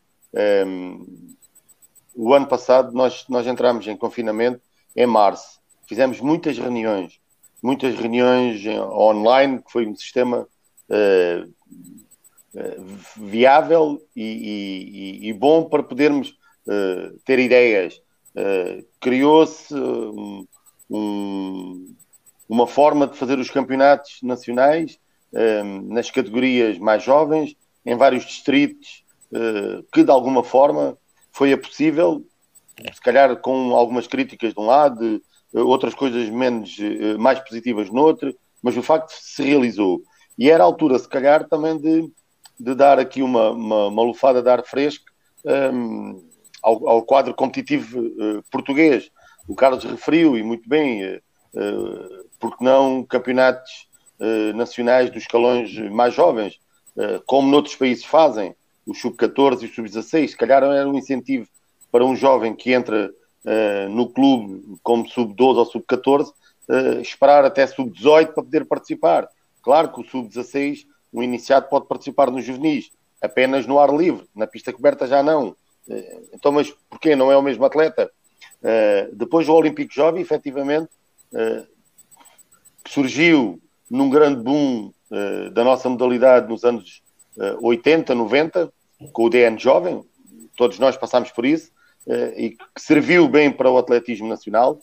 Um, o ano passado nós, nós entramos em confinamento em março. Fizemos muitas reuniões, muitas reuniões online, que foi um sistema uh, viável e, e, e, bom para podermos uh, ter ideias. Uh, Criou-se um, um, uma forma de fazer os campeonatos nacionais nas categorias mais jovens, em vários distritos, uh, que de alguma forma foi a possível, se calhar com algumas críticas de um lado, outras coisas menos, mais positivas no outro, mas o facto se realizou. E era a altura, se calhar, também de, de dar aqui uma, uma, uma lufada de ar fresco um, ao, ao, quadro competitivo português. O Carlos referiu, e muito bem, porque não campeonatos uh, nacionais dos escalões mais jovens, uh, como noutros países fazem, o sub-14 e o sub-16, se calhar era um incentivo para um jovem que entra uh, no clube como sub-12 ou sub-14, uh, esperar até sub-18 para poder participar. Claro que o sub-16, o iniciado pode participar nos juvenis, apenas no ar livre, na pista coberta já não. Uh, então, mas porquê? Não é o mesmo atleta? depois o Olímpico Jovem, efetivamente, surgiu num grande boom da nossa modalidade nos anos 80, 90, com o DN Jovem, todos nós passámos por isso, e que serviu bem para o atletismo nacional.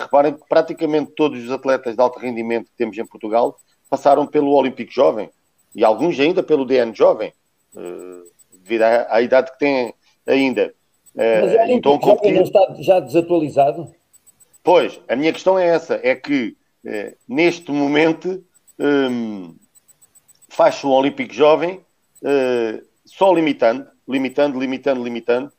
Reparem que praticamente todos os atletas de alto rendimento que temos em Portugal passaram pelo Olímpico Jovem, e alguns ainda pelo DN Jovem, uh, devido à, à, idade que têm ainda. Mas o Olímpico então, Jovem não está já desatualizado? Pois, a minha questão é essa, é que neste momento um, faz-se um Olímpico Jovem só limitando, limitando, limitando, limitando.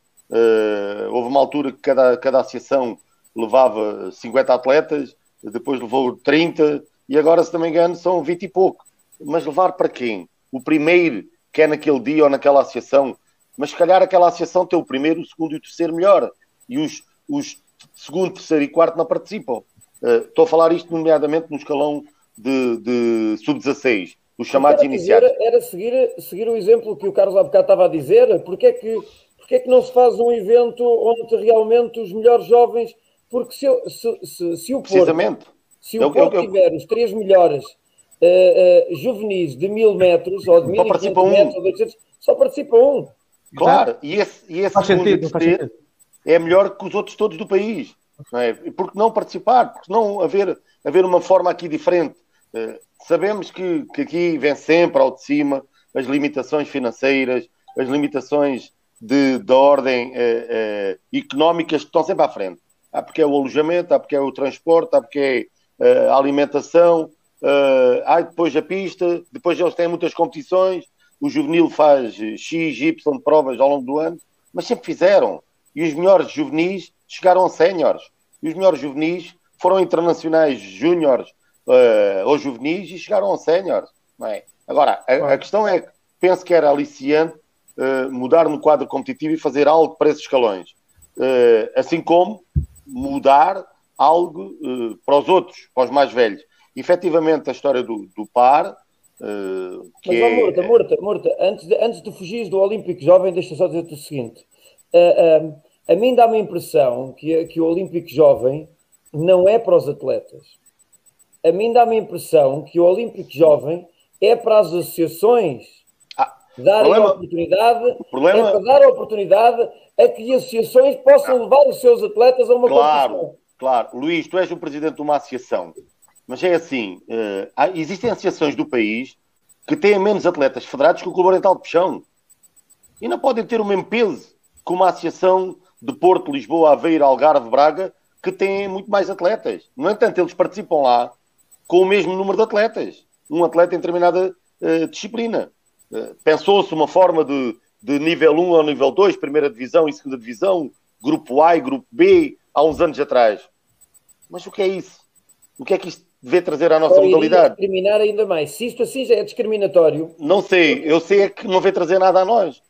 Houve uma altura que cada, cada associação levava 50 atletas, depois levou 30 e agora, se não me engano, são 20 e pouco. Mas levar para quem? O primeiro que é naquele dia ou naquela associação. Mas se calhar aquela associação tem o primeiro, o segundo e o terceiro melhor. E os, os segundo, terceiro e quarto não participam. Uh, estou a falar isto nomeadamente no escalão de, de sub-16 os chamados iniciados. era seguir, seguir o exemplo que o Carlos há bocado estava a dizer. Porque é, que, porque é que não se faz um evento onde realmente os melhores jovens. Porque se, se, se, se o Porto, se o Porto eu, eu, tiver os três melhores uh, uh, juvenis de mil metros ou de mil metros, um. ou 800, só participa um. Claro, e esse, e esse faz sentido, faz sentido. é melhor que os outros todos do país. Não é? Porque não participar? Porque não haver, haver uma forma aqui diferente. Uh, Sabemos que, que aqui vem sempre ao de cima as limitações financeiras, as limitações de, de ordem eh, eh, económicas que estão sempre à frente. Há porque é o alojamento, há porque é o transporte, há porque é eh, a alimentação, há depois a pista, depois eles têm muitas competições, o juvenil faz X, Y provas ao longo do ano, mas sempre fizeram. E os melhores juvenis chegaram a séniores. E os melhores juvenis foram internacionais júniores uh, aos juvenis e chegaram a séniores. É? Agora, a, a, questão é que penso que era aliciante uh, mudar no quadro competitivo e fazer algo para esses escalões. Uh, assim como mudar algo uh, para os outros, para os mais velhos. Efetivamente, a história do, do par. Uh, Mas, é... Murta, Murta, Murta, antes de, antes de fugir do Olímpico Jovem, deixa só dizer-te o seguinte: uh, a mim dá-me a impressão que, que o Olímpico Jovem não é para os atletas a mim dá-me a impressão que o Olímpico Jovem é para as associações ah, darem problema, a oportunidade, problema, é para dar a oportunidade a que as associações possam ah, levar os seus atletas a uma claro, competição. Claro, Luís, tu és o presidente de uma associação, mas é assim, uh, existem associações do país que têm menos atletas federados que o Clube Oriental de Peixão e não podem ter o mesmo peso que uma associação de Porto, Lisboa, Aveiro, Algarve, Braga, que têm muito mais atletas. No entanto, eles participam lá com o mesmo número de atletas. Um atleta em determinada uh, disciplina. Uh, Pensou-se uma forma de, de nível 1 ao nível 2, primeira divisão e segunda divisão, grupo A e grupo B, há uns anos atrás. Mas o que é isso? O que é que isto deve trazer à nossa modalidade? discriminar ainda mais. Se isto assim já é discriminatório. Não sei, eu sei é que não vê trazer nada a nós.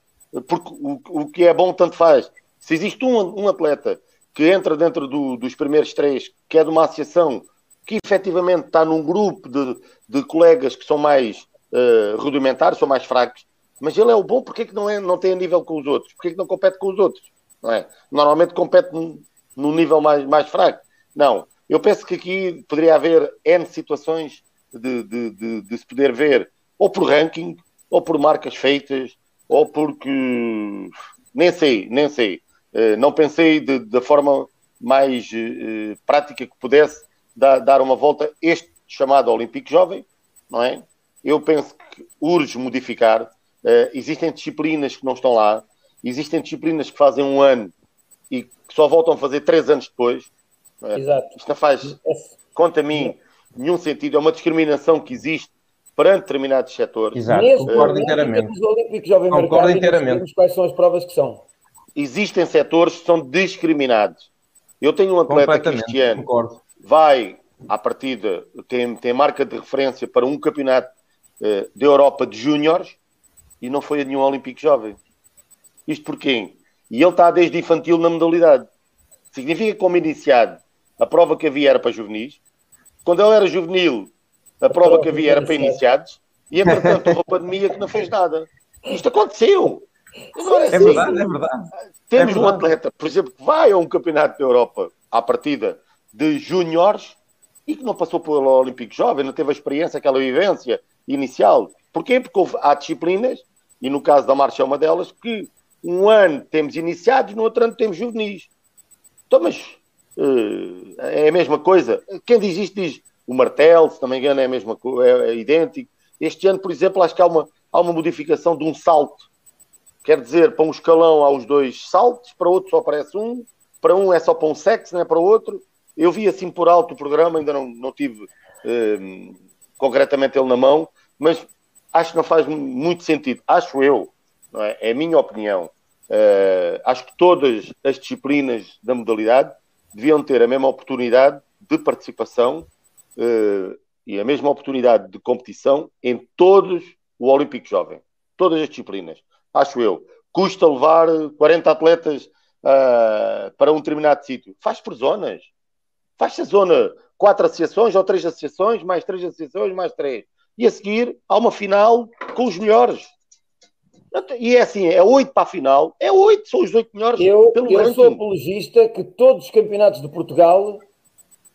Porque o, o que é bom tanto faz. Se existe um, um atleta que entra dentro do, dos primeiros três, que é de uma associação que efetivamente está num grupo de, de colegas que são mais uh, rudimentares, são mais fracos, mas ele é o bom, porque é que não, é, não tem a nível com os outros? Porque é que não compete com os outros? Não é? Normalmente compete num, num nível mais, mais fraco. Não. Eu penso que aqui poderia haver N situações de, de, de, de se poder ver ou por ranking, ou por marcas feitas, ou porque nem sei, nem sei. Uh, não pensei da forma mais uh, prática que pudesse dar uma volta este chamado Olímpico Jovem, não é? Eu penso que urge modificar. Uh, existem disciplinas que não estão lá, existem disciplinas que fazem um ano e que só voltam a fazer três anos depois. É? Exato. Isto não faz, conta a mim, nenhum sentido. É uma discriminação que existe perante determinados setores. Exato, Nesse concordo inteiramente. Jovem concordo inteiramente. Quais são as provas que são? Existem setores que são discriminados. Eu tenho um atleta que este ano concordo vai, à partida, tem, tem marca de referência para um campeonato uh, da Europa de Júniores e não foi a nenhum Olímpico Jovem. Isto porquê? E ele está desde infantil na modalidade. Significa que, como iniciado, a prova que havia era para juvenis. Quando ele era juvenil, a prova que havia era para iniciados. E, entretanto, houve a pandemia que não fez nada. Isto aconteceu. Agora, é, verdade, é verdade. Temos é verdade. um atleta, por exemplo, que vai a um campeonato da Europa à partida de júniores e que não passou pelo Olímpico Jovem, não teve a experiência, aquela vivência inicial. Porquê? Porque houve, há disciplinas, e no caso da marcha é uma delas, que um ano temos iniciados, no outro ano temos juvenis. Então, mas é a mesma coisa. Quem diz isto diz o martelo, se não me engano, é a mesma é, é idêntico. Este ano, por exemplo, acho que há uma, há uma modificação de um salto. Quer dizer, para um escalão há os dois saltos, para outro só aparece um, para um é só para um sexo, não é para outro. Eu vi assim por alto o programa, ainda não, não tive uh, concretamente ele na mão, mas acho que não faz muito sentido. Acho eu, é? é? a minha opinião. Uh, acho que todas as disciplinas da modalidade deviam ter a mesma oportunidade de participação uh, e a mesma oportunidade de competição em todos o Olímpico Jovem. Todas as disciplinas. Acho eu. Custa levar 40 atletas uh, para um determinado sítio. Faz por zonas. Faz-se a zona quatro associações ou três associações, mais três associações, mais três. E a seguir há uma final com os melhores. E é assim, é oito para a final, é oito, são os oito melhores. Eu, eu sou apologista que todos os campeonatos de Portugal,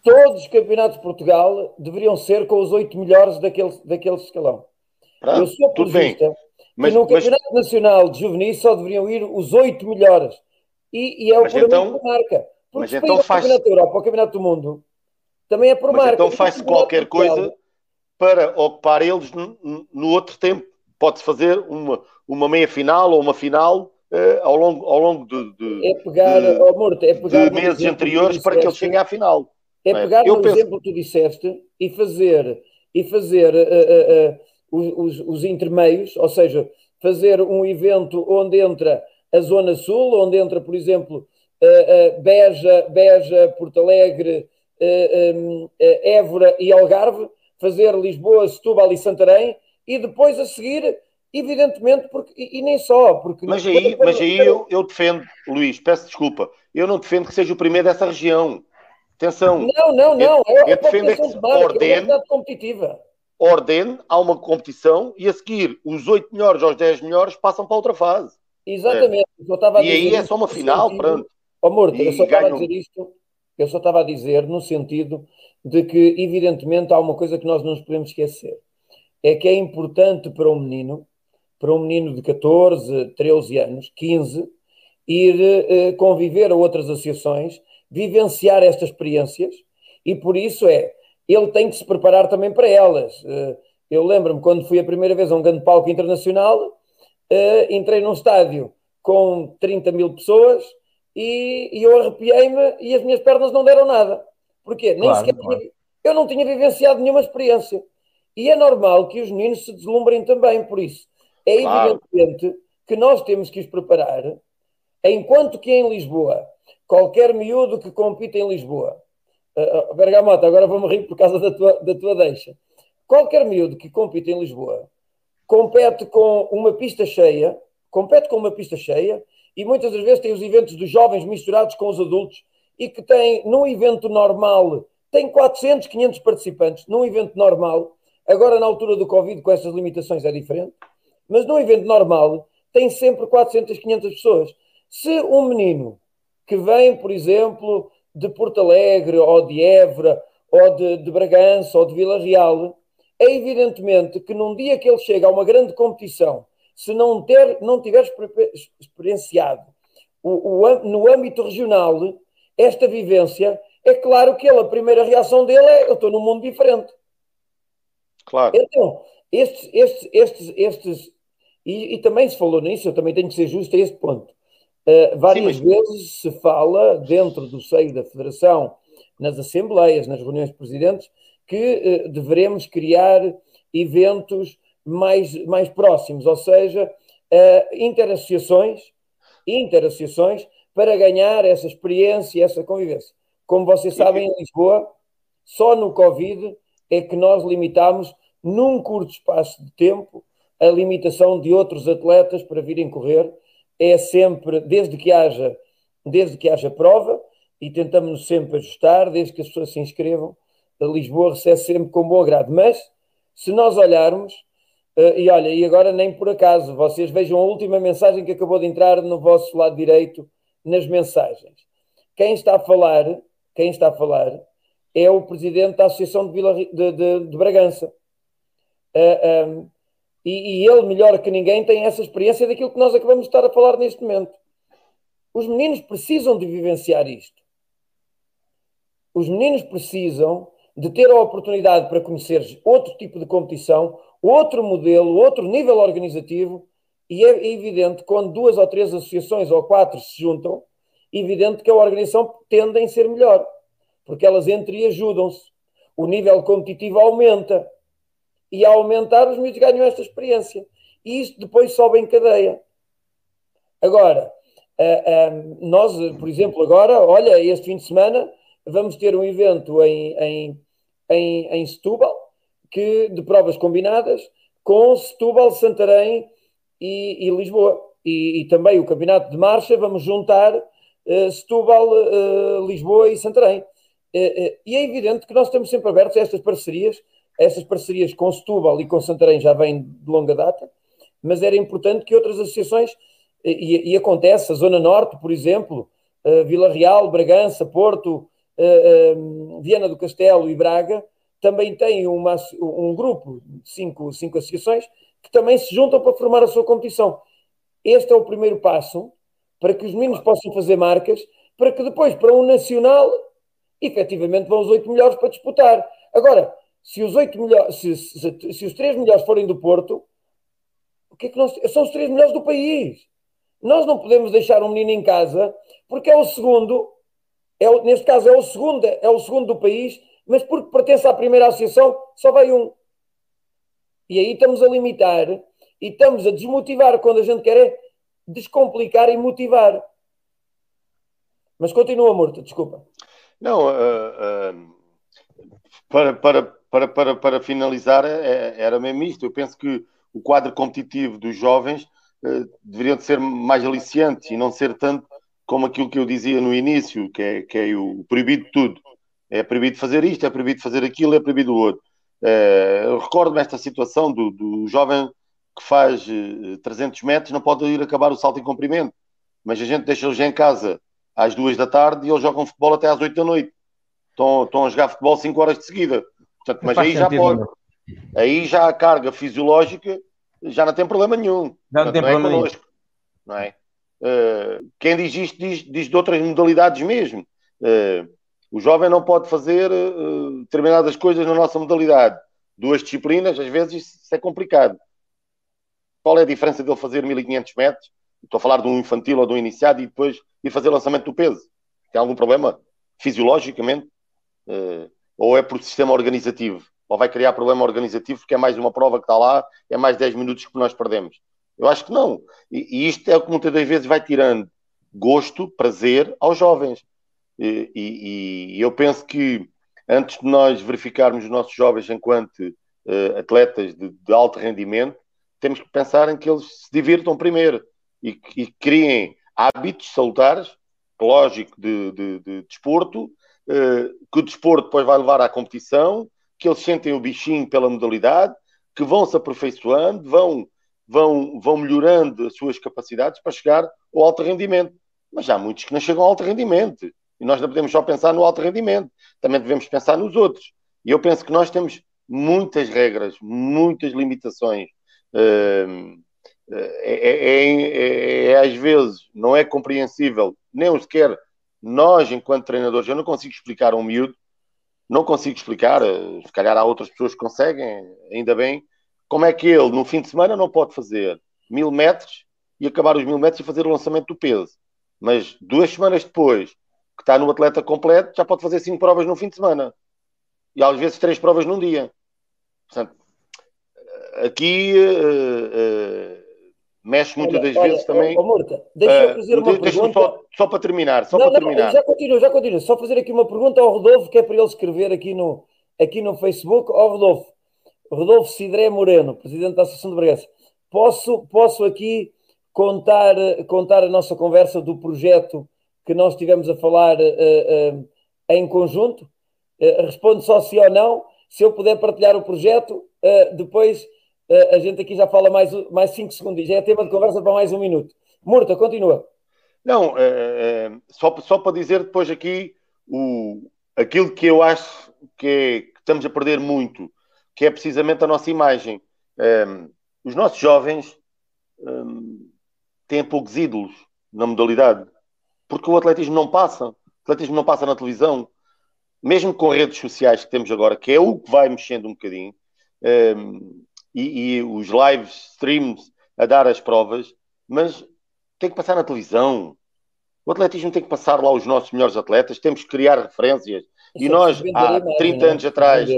todos os campeonatos de Portugal deveriam ser com os oito melhores daquele, daquele escalão. Pronto, eu sou apologista mas, que no Campeonato mas... Nacional de Juvenis só deveriam ir os oito melhores. E, e é o mas então, da marca. Porque mas então faz... o Campeonato da Europa, o Campeonato do Mundo, também é por mas marca. Então faz-se qualquer coisa para ocupar eles no, no outro tempo. Pode-se fazer uma, uma meia final ou uma final uh, ao longo, ao longo de, de, é pegar, de, oh, Morto, é pegar de meses anteriores para que eles cheguem à final. É pegar é? no penso... exemplo que tu disseste e fazer, e fazer uh, uh, os, os intermeios, ou seja, fazer um evento onde entra a Zona Sul, onde entra, por exemplo, Beja, Beja, Porto Alegre, Évora e Algarve, fazer Lisboa, Setúbal e Santarém, e depois a seguir, evidentemente, porque, e, e nem só, porque... Mas aí, mas aí eu, eu defendo, Luís, peço desculpa, eu não defendo que seja o primeiro dessa região. Atenção. Não, não, não. Eu, eu defendo é que se ordene, é competitiva. ordene, há uma competição e a seguir os oito melhores aos dez melhores passam para outra fase. Exatamente. É. e aí é só uma final, pronto. Oh, Morto, eu só estava a dizer isto, eu só estava a dizer no sentido de que, evidentemente, há uma coisa que nós não nos podemos esquecer. É que é importante para um menino, para um menino de 14, 13 anos, 15, ir eh, conviver a outras associações, vivenciar estas experiências, e por isso é, ele tem que se preparar também para elas. Eh, eu lembro-me quando fui a primeira vez a um grande palco internacional, eh, entrei num estádio com 30 mil pessoas e, e eu arrepiei-me e as minhas pernas não deram nada. Porquê? Nem claro, sequer claro. Eu não tinha vivenciado nenhuma experiência. E é normal que os meninos se deslumbrem também por isso. É claro. evidente que nós temos que os preparar, enquanto que em Lisboa, qualquer miúdo que compita em Lisboa, uh, Bergamota, agora vou-me rir por causa da tua, da tua deixa. Qualquer miúdo que compita em Lisboa compete com uma pista cheia, compete com uma pista cheia e muitas das vezes tem os eventos dos jovens misturados com os adultos e que tem, num evento normal, tem 400, 500 participantes, num evento normal, agora na altura do Covid, com essas limitações é diferente, mas num evento normal, tem sempre 400, 500 pessoas. Se um menino que vem, por exemplo, de Porto Alegre, ou de Évora, ou de, de Bragança, ou de Vila Real, é evidentemente que num dia que ele chega a uma grande competição, se não, ter, não tiver experienciado o, o, no âmbito regional, esta vivência, é claro que ele, a primeira reação dele é: eu estou num mundo diferente. Claro. Então, estes, estes, estes, estes e, e, também se falou nisso, eu também tenho que ser justo a este ponto. Uh, várias Sim, mas... vezes se fala, dentro do seio da Federação, nas assembleias, nas reuniões de presidentes, que uh, devemos criar eventos mais, mais próximos, ou seja, uh, interassociações, interassociações para ganhar essa experiência, essa convivência. Como vocês sabem, em Lisboa, só no Covid é que nós limitamos, num curto espaço de tempo, a limitação de outros atletas para virem correr. É sempre, desde que haja, desde que haja prova, e tentamos sempre ajustar, desde que as pessoas se inscrevam. A Lisboa recebe sempre com bom agrado. Mas, se nós olharmos, uh, e olha, e agora nem por acaso, vocês vejam a última mensagem que acabou de entrar no vosso lado direito nas mensagens. Quem está a falar, quem está a falar é o presidente da Associação de, Vila, de, de, de Bragança. Uh, eh, um, ehm, e, e ele, melhor que ninguém, tem essa experiência daquilo que nós acabamos de estar a falar neste momento. Os meninos precisam de vivenciar isto. Os meninos precisam de ter a oportunidade para conhecer outro tipo de competição, outro modelo, outro nível organizativo, e é evidente quando duas ou três associações ou quatro se juntam, evidente que a organização tende a ser melhor, porque elas entre ajudam-se. O nível competitivo aumenta e a aumentar, os miúdos ganham esta experiência. E isto depois sobe em cadeia. Agora, nós, por exemplo, agora, olha, este fim de semana vamos ter um evento em, em, em, em Setúbal, que, de provas combinadas, com Setúbal, Santarém e, e Lisboa. E, e, também o campeonato de marcha, vamos juntar uh, Setúbal, uh, Lisboa e Santarém. Uh, e é evidente que nós estamos sempre abertos a estas parcerias, essas parcerias com Setúbal e com Santarém já vêm de longa data, mas era importante que outras associações, e, e acontece, a Zona Norte, por exemplo, uh, Vila Real, Bragança, Porto, uh, uh, Viana do Castelo e Braga, também têm uma, um grupo de cinco, cinco associações que também se juntam para formar a sua competição. Este é o primeiro passo para que os meninos possam fazer marcas, para que depois, para um nacional, efetivamente vão os oito melhores para disputar. Agora, se os oito melhores, se, se, se, os três melhores forem do Porto, o que é que nós são os três melhores do país? Nós não podemos deixar um menino em casa porque é o segundo, é o, neste caso é o segundo, é o segundo do país, mas porque pertence à primeira associação só vai um. E aí estamos a limitar e estamos a desmotivar quando a gente quer é descomplicar e motivar. Mas continua, Morto, desculpa. Não, uh, uh, para, para, para, para, para finalizar, é, era mesmo isto. Eu penso que o quadro competitivo dos jovens uh, deveria de ser mais aliciante e não ser tanto como aquilo que eu dizia no início, que é, que é o proibido de tudo. É proibido fazer isto, é proibido fazer aquilo, é proibido o outro. Uh, Recordo-me esta situação do, do jovem que faz uh, eh, 300 metros, não pode ir acabar o salto em comprimento, mas a gente deixa-os já em casa às duas da tarde e eles jogam futebol até às oito da noite. Estão, estão a jogar futebol 5 horas de seguida. Portanto, mas aí já pode. Aí já a carga fisiológica já não tem problema nenhum. Já não tem não é problema nenhum. Não é? Uh, quem diz isto diz, diz de outras modalidades mesmo. Uh, o jovem não pode fazer uh, determinadas coisas na nossa modalidade. Duas disciplinas, às vezes isso é complicado. Qual é a diferença dele fazer 1500 metros? Estou a falar de um infantil ou de um iniciado e depois ir fazer lançamento do peso. Tem algum problema fisiologicamente? Uh, ou é por sistema organizativo? Ou vai criar problema organizativo porque é mais uma prova que está lá, é mais 10 minutos que nós perdemos? Eu acho que não. E, e isto é o que muitas das vezes vai tirando gosto, prazer aos jovens. E, e, e eu penso que antes de nós verificarmos os nossos jovens enquanto uh, atletas de, de, alto rendimento, temos que pensar em que eles se divirtam primeiro e, e criem hábitos salutares, lógico, de, de, de desporto, que o desporto depois vai levar à competição, que eles sentem o bichinho pela modalidade, que vão se aperfeiçoando, vão, vão, vão melhorando as suas capacidades para chegar ao alto rendimento. Mas há muitos que não chegam ao alto rendimento. E nós não podemos só pensar no alto rendimento, também devemos pensar nos outros. E eu penso que nós temos muitas regras, muitas limitações. Uh, é, é, é, é, às vezes não é compreensível, nem sequer nós, enquanto treinadores, eu não consigo explicar a um miúdo, não consigo explicar, eh, se calhar há outras pessoas que conseguem, ainda bem, como é que ele, no fim de semana, não pode fazer mil metros e acabar os mil metros e fazer o lançamento do peso. Mas duas semanas depois, que está no atleta completo, já pode fazer cinco provas no fim de semana. E às vezes três provas num dia. Portanto, aqui uh, uh, mexe muitas das olha, vezes também. Oh, Murta, deixa eu eh, fazer uh, uma pergunta. Só, só, para terminar, só não, para não, terminar. Já continuo, já continuo. Só fazer aqui uma pergunta ao Rodolfo, que é para ele escrever aqui no, aqui no Facebook. Ó oh, Rodolfo, Rodolfo Sidré Moreno, presidente da Associação de Bragança. Posso, posso aqui contar, contar a nossa conversa do projeto que nós estivemos a falar uh, uh, em conjunto. Uh, responde só sim ou não. Se eu puder partilhar o projeto, depois a gente aqui já fala mais, mais cinco segundos. Já é tema de conversa para mais um minuto. Murta, continua. Não, só, só para dizer depois aqui o, aquilo que eu acho que, é, que estamos a perder muito, que é precisamente a nossa imagem. Um, os nossos jovens um, têm poucos ídolos na modalidade, porque o atletismo não passa. O atletismo não passa na televisão, mesmo com redes sociais que temos agora, que é o que vai mexendo um bocadinho, um, e, e, os live streams a dar as provas, mas tem que passar na televisão. O atletismo tem que passar lá os nossos melhores atletas, temos que criar referências. E nós, há 30 anos atrás,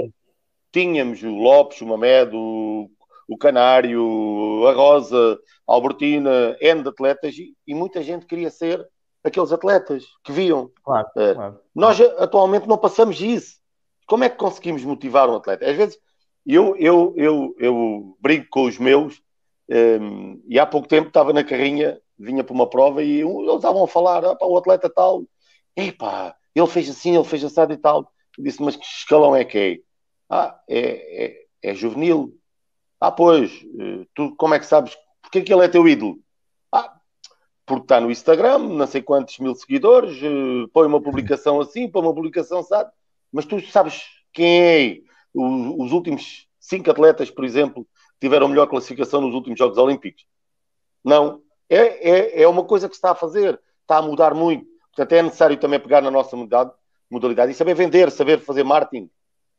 tínhamos o Lopes, o Mamed, o, o Canário, a Rosa, a Albertina, N de atletas, e, e, muita gente queria ser aqueles atletas que viam. Claro, é. claro. Nós atualmente não passamos isso. Como é que conseguimos motivar um atleta? Às vezes eu, eu, eu, eu brigo com os meus, um, ehm, e há pouco tempo estava na carrinha, vinha para uma prova e eles estavam a falar: ah, pá, o atleta tal, epá, ele fez assim, ele fez assado e tal. Eu disse, mas que escalão é que é? Ah, é, é, é juvenil. Ah, pois, eh, tu como é que sabes? Porque que ele é teu ídolo? Ah, porque está no Instagram, não sei quantos mil seguidores, eh, põe uma publicação assim, põe uma publicação sabe? Mas tu sabes quem é? Os, últimos cinco atletas, por exemplo, tiveram melhor classificação nos últimos Jogos Olímpicos? Não. É, é, é uma coisa que se está a fazer, está a mudar muito. Portanto, é necessário também pegar na nossa modalidade, modalidade e saber vender, saber fazer marketing,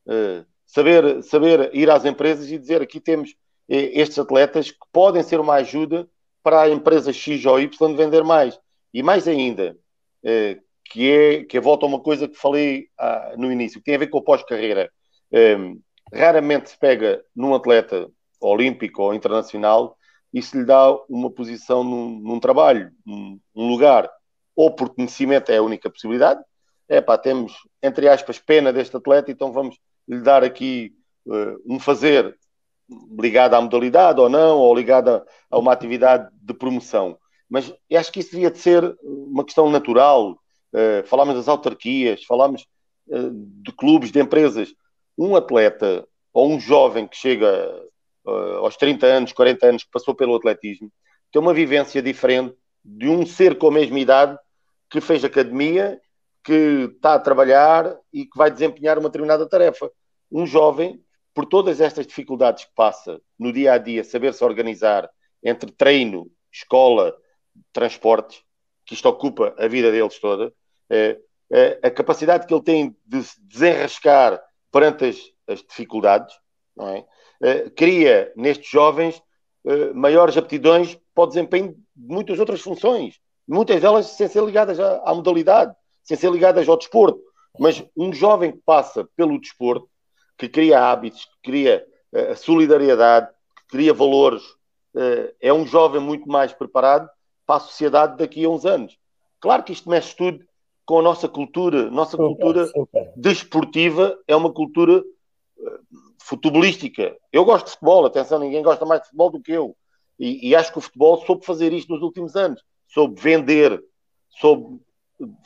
uh, saber, saber ir às empresas e dizer aqui temos uh, estes atletas que podem ser uma ajuda para a empresa X ou Y vender mais. E mais ainda, uh, que é que volta a uma coisa que falei ah, no início, que tem a ver com o pós-carreira. Raramente se pega num atleta olímpico ou internacional e se lhe dá uma posição num, num trabalho, num lugar ou por conhecimento é a única possibilidade. É pá, temos, entre aspas, pena deste atleta, então vamos lhe dar aqui uh, um fazer ligado à modalidade ou não, ou ligado a, a, uma atividade de promoção. Mas acho que isso devia de ser uma questão natural. Uh, falámos das autarquias, falámos uh, de clubes, de empresas. Um atleta ou um jovem que chega uh, aos 30 anos, 40 anos, que passou pelo atletismo, tem uma vivência diferente de um ser com a mesma idade que fez academia, que está a trabalhar e que vai desempenhar uma determinada tarefa. Um jovem, por todas estas dificuldades que passa no dia a dia, saber-se organizar entre treino, escola, transportes, que isto ocupa a vida deles toda, é, a capacidade que ele tem de se desenrascar perante as, as dificuldades, não é? é cria nestes jovens eh, maiores aptidões para o desempenho de muitas outras funções, muitas delas sem ser ligadas à, à modalidade, sem ser ligadas ao desporto. Mas um jovem que passa pelo desporto, que cria hábitos, que cria uh, solidariedade, que cria valores, uh, é um jovem muito mais preparado para a sociedade daqui a uns anos. Claro que isto mexe tudo com a nossa cultura. Nossa super, cultura super. desportiva é uma cultura uh, futebolística. Eu gosto de futebol, atenção, ninguém gosta mais de futebol do que eu. E, e, acho que o futebol soube fazer isto nos últimos anos. Soube vender, soube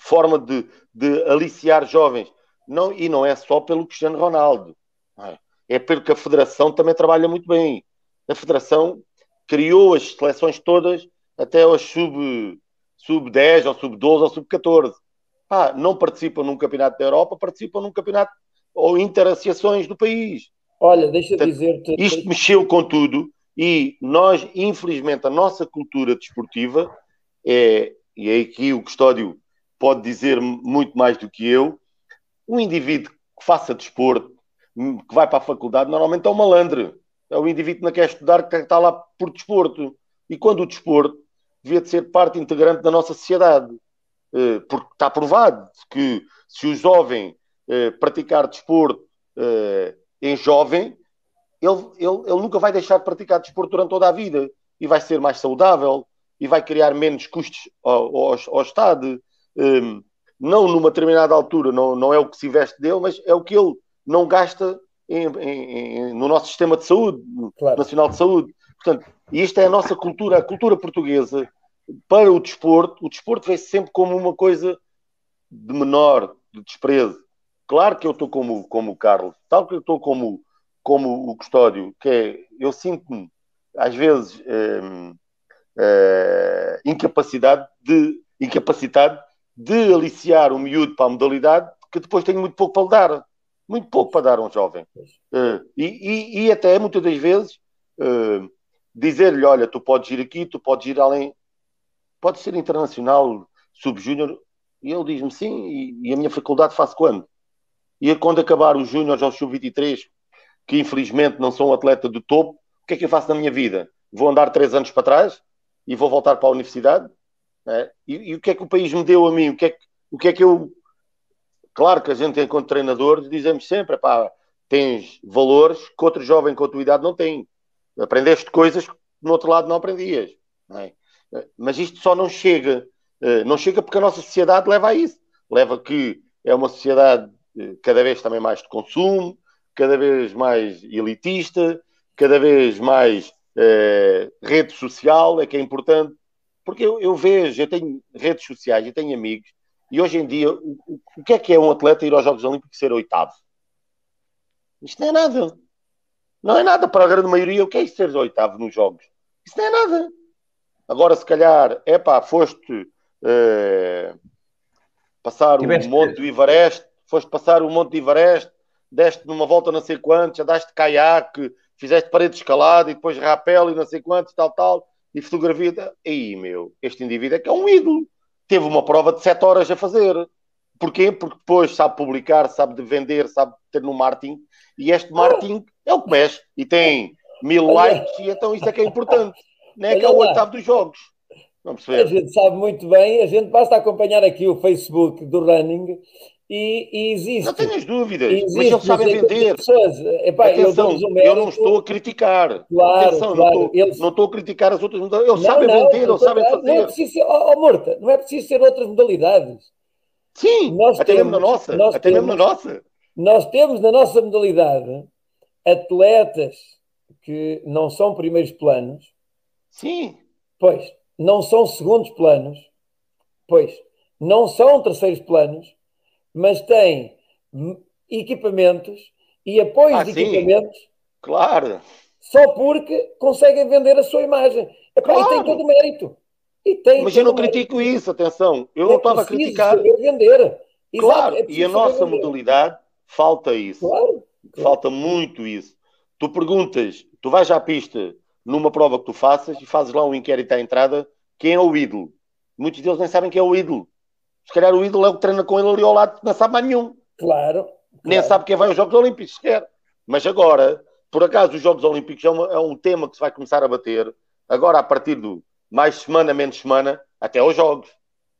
forma de, de aliciar jovens. Não, e não é só pelo Cristiano Ronaldo. É? é pelo que a Federação também trabalha muito bem. A Federação criou as seleções todas até aos sub, sub 10, ou sub 12, ou sub 14. Ah, não participam num campeonato da Europa, participam num campeonato ou interassociações do país. Olha, deixa eu dizer-te. Isto mexeu com tudo e nós, infelizmente, a nossa cultura desportiva, é, e é aqui o custódio pode dizer muito mais do que eu, um indivíduo que faça desporto, que vai para a faculdade, normalmente é um malandro. É o indivíduo que não quer estudar, que está lá por desporto. E quando o desporto devia de ser parte integrante da nossa sociedade. Eh, porque está provado que se o jovem eh, praticar desporto eh, em jovem, ele, ele, ele nunca vai deixar de praticar desporto durante toda a vida e vai ser mais saudável e vai criar menos custos ao, ao, ao Estado. Um, não numa determinada altura, não, não é o que se investe dele, mas é o que ele não gasta em, em, no nosso sistema de saúde, claro. nacional de saúde. Portanto, isto é a nossa cultura, a cultura portuguesa para o desporto, o desporto vê-se sempre como uma coisa de menor, de desprezo. Claro que eu estou como, como o Carlos, tal que eu estou como, como o Custódio, que é, eu sinto-me, às vezes, hum, uh, incapacidade de, incapacitado de aliciar o miúdo para a modalidade, que depois tenho muito pouco para lhe dar. Muito pouco para dar a um jovem. Uh, e, e, e, até, muitas das vezes, uh, dizer-lhe, olha, tu podes ir aqui, tu podes ir além, pode ser internacional, sub-júnior, e ele diz-me sim, e, e, a minha faculdade faço quando? E quando acabar os júniores aos sub-23, que infelizmente não são atleta do topo, o que é que eu faço na minha vida? Vou andar três anos para trás? e vou voltar para a universidade. É? E, e, o que é que o país me deu a mim? O que é que, o que, é que eu. Claro que a gente, enquanto treinador, dizemos sempre: pá, tens valores que outro jovem com a tua idade não tem. Aprendeste coisas que no outro lado não aprendias. Não é? Mas isto só não chega. Eh, não chega porque a nossa sociedade leva a isso. Leva que é uma sociedade eh, cada vez também mais de consumo, cada vez mais elitista, cada vez mais uh, rede social é que é importante, porque eu, eu, vejo, eu tenho redes sociais, eu tenho amigos, e hoje em dia, o, o que é que é um atleta ir aos Jogos Olímpicos ser oitavo? Isto não é nada. Não é nada para a grande maioria. O que é isso ser oitavo nos Jogos? Isso não é nada. Agora, se calhar, é pá, foste uh, passar o Monte do Ivareste, foste passar o Monte do Ivareste, deste numa volta não sei quantos, já daste caiaque, fizeste parede escalada e depois rapel e não sei quantos, tal, tal, e fotografia. Aí, meu, este indivíduo é que é um ídolo. Teve uma prova de 7 horas a fazer. Porquê? Porque depois sabe publicar, sabe de vender, sabe ter no marketing, e este marketing é o que mexe, e tem mil likes, e então isso é que é importante. Não é que é o oitavo dos jogos. Vamos ver. A gente sabe muito bem, a gente basta acompanhar aqui o Facebook do Running e, e existe. Não tenhas dúvidas, existe, mas eles sabem vender. Pessoas, epá, Atenção, eu, um eu, não estou a criticar. Claro, Atenção, claro. Não, estou, eles... não estou a criticar as outras modalidades. Eles não, sabem não, vender, eles sabem fazer. Não é preciso ser, oh, oh, Morta, não é preciso ser outras modalidades. Sim, nós até temos, mesmo na nossa. Até temos, mesmo na nossa. Nós temos na nossa modalidade atletas que não são primeiros planos. Sim. Pois, não são segundos planos. Pois, não são terceiros planos mas tem equipamentos e apoios ah, de sim. equipamentos. Claro. Só porque conseguem vender a sua imagem. Epá, claro. E tem todo o mérito. E tem mas eu não critico mérito. isso, atenção. Eu é não estava a criticar. vender. Claro, é e a nossa vender. modalidade falta isso. Claro, claro. Falta muito isso. Tu perguntas, tu vais à pista numa prova que tu faças e fazes lá um inquérito à entrada, quem é o ídolo? Muitos deles nem sabem quem é o ídolo. Se calhar o ídolo é o que treina com ele ali ao lado, não sabe mais nenhum. Claro. claro. Nem sabe quem vai aos Jogos Olímpicos sequer. Mas agora, por acaso, os Jogos Olímpicos é, uma, é, um tema que se vai começar a bater. Agora, a partir do mais semana, menos semana, até aos Jogos.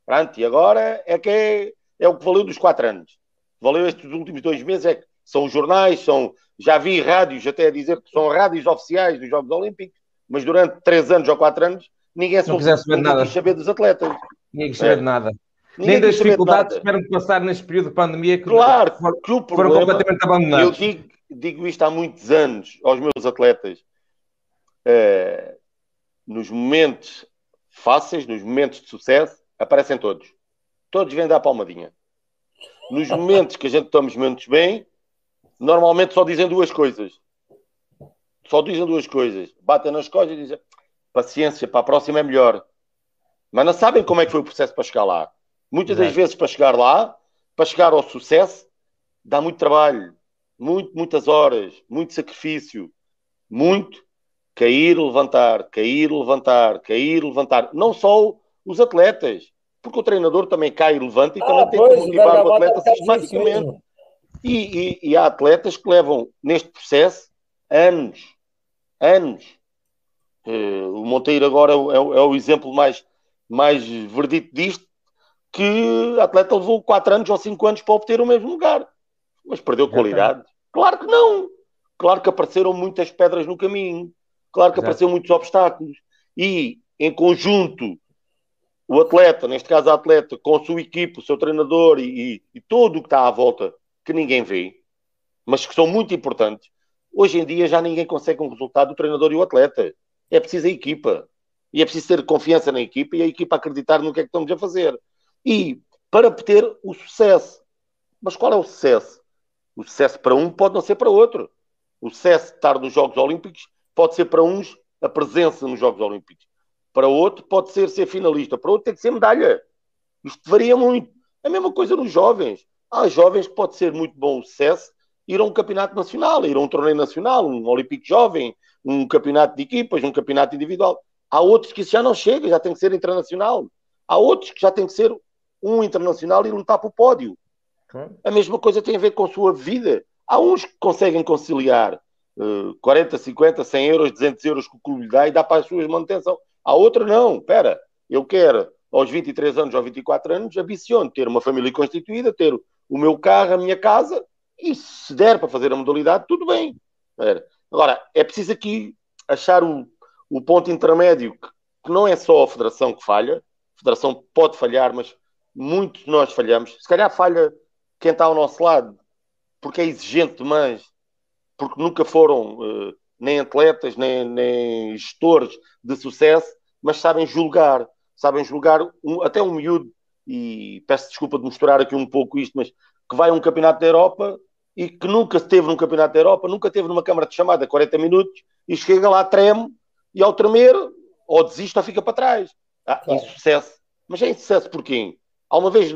Pronto, e agora é que é, é o que valeu dos quatro anos. Valeu estes últimos dois meses, é que são jornais, são. Já vi rádios até a dizer que são rádios oficiais dos Jogos Olímpicos, mas durante três anos ou quatro anos ninguém soube, saber, nada. saber dos atletas. Ninguém quis saber é. de nada. Ninguém Nem das dificuldades que tiveram que passar neste período de pandemia que, claro, foram, que o problema, foram completamente abandonados. Eu digo, digo isto há muitos anos aos meus atletas. Uh, nos momentos fáceis, nos momentos de sucesso, aparecem todos. Todos vêm dar palmadinha. Nos momentos que a gente toma os momentos bem, normalmente só dizem duas coisas. Só dizem duas coisas. Batem nas costas e dizem paciência, para a próxima é melhor. Mas não sabem como é que foi o processo para chegar lá. Muitas das vezes para chegar lá, para chegar ao sucesso, dá muito trabalho, muito, muitas horas, muito sacrifício, muito cair, levantar, cair, levantar, cair, levantar. Não só os atletas, porque o treinador também cai e levanta e ah, também tem que motivar o atleta sistematicamente. E, e, e, há atletas que levam neste processo anos, anos. Uh, o Monteiro agora é, é, é, o exemplo mais, mais verdito disto, que a atleta levou 4 anos ou 5 anos para obter o mesmo lugar. Mas perdeu qualidade? Claro que não. Claro que apareceram muitas pedras no caminho. Claro que Exato. apareceram muitos obstáculos. E, em conjunto, o atleta, neste caso a atleta, com a sua equipe, o seu treinador e, e, e todo o que está à volta, que ninguém vê, mas que são muito importantes, hoje em dia já ninguém consegue um resultado do treinador e o atleta. É preciso a equipa. E é preciso ter confiança na equipa e a equipa acreditar no que é que estamos a fazer. E para ter o sucesso. Mas qual é o sucesso? O sucesso para um pode não ser para outro. O sucesso de estar nos Jogos Olímpicos pode ser para uns a presença nos Jogos Olímpicos. Para outro pode ser ser finalista. Para outro tem que ser medalha. Isto varia muito. A mesma coisa nos jovens. Há jovens que pode ser muito bom o sucesso ir a um campeonato nacional, ir a um torneio nacional, um Olímpico Jovem, um campeonato de equipas, um campeonato individual. Há outros que isso já não chega, já tem que ser internacional. Há outros que já tem que ser um internacional e lutar para o pódio. A mesma coisa tem a ver com a sua vida. Há uns que conseguem conciliar uh, 40, 50, 100 euros, 200 euros que o clube lhe dá e dá para as suas manutenção. Há outros não. Espera, eu quero aos 23 anos ou 24 anos, ambiciono ter uma família constituída, ter o meu carro, a minha casa, e se der para fazer a modalidade, tudo bem. Agora, é preciso aqui achar o, o ponto intermédio, que, que, não é só a federação que falha, a federação pode falhar, mas muitos de nós falhamos. Se calhar falha quem está ao nosso lado, porque é exigente demais, porque nunca foram uh, nem atletas, nem, nem gestores de sucesso, mas sabem julgar, sabem julgar um, até um miúdo, e peço desculpa de misturar aqui um pouco isto, mas que vai a um campeonato da Europa e que nunca esteve num campeonato da Europa, nunca esteve numa câmara de chamada 40 minutos e chega lá, treme e ao tremer ou desiste ou fica para trás. Ah, claro. insucesso. Mas é insucesso por quem? Alguma vez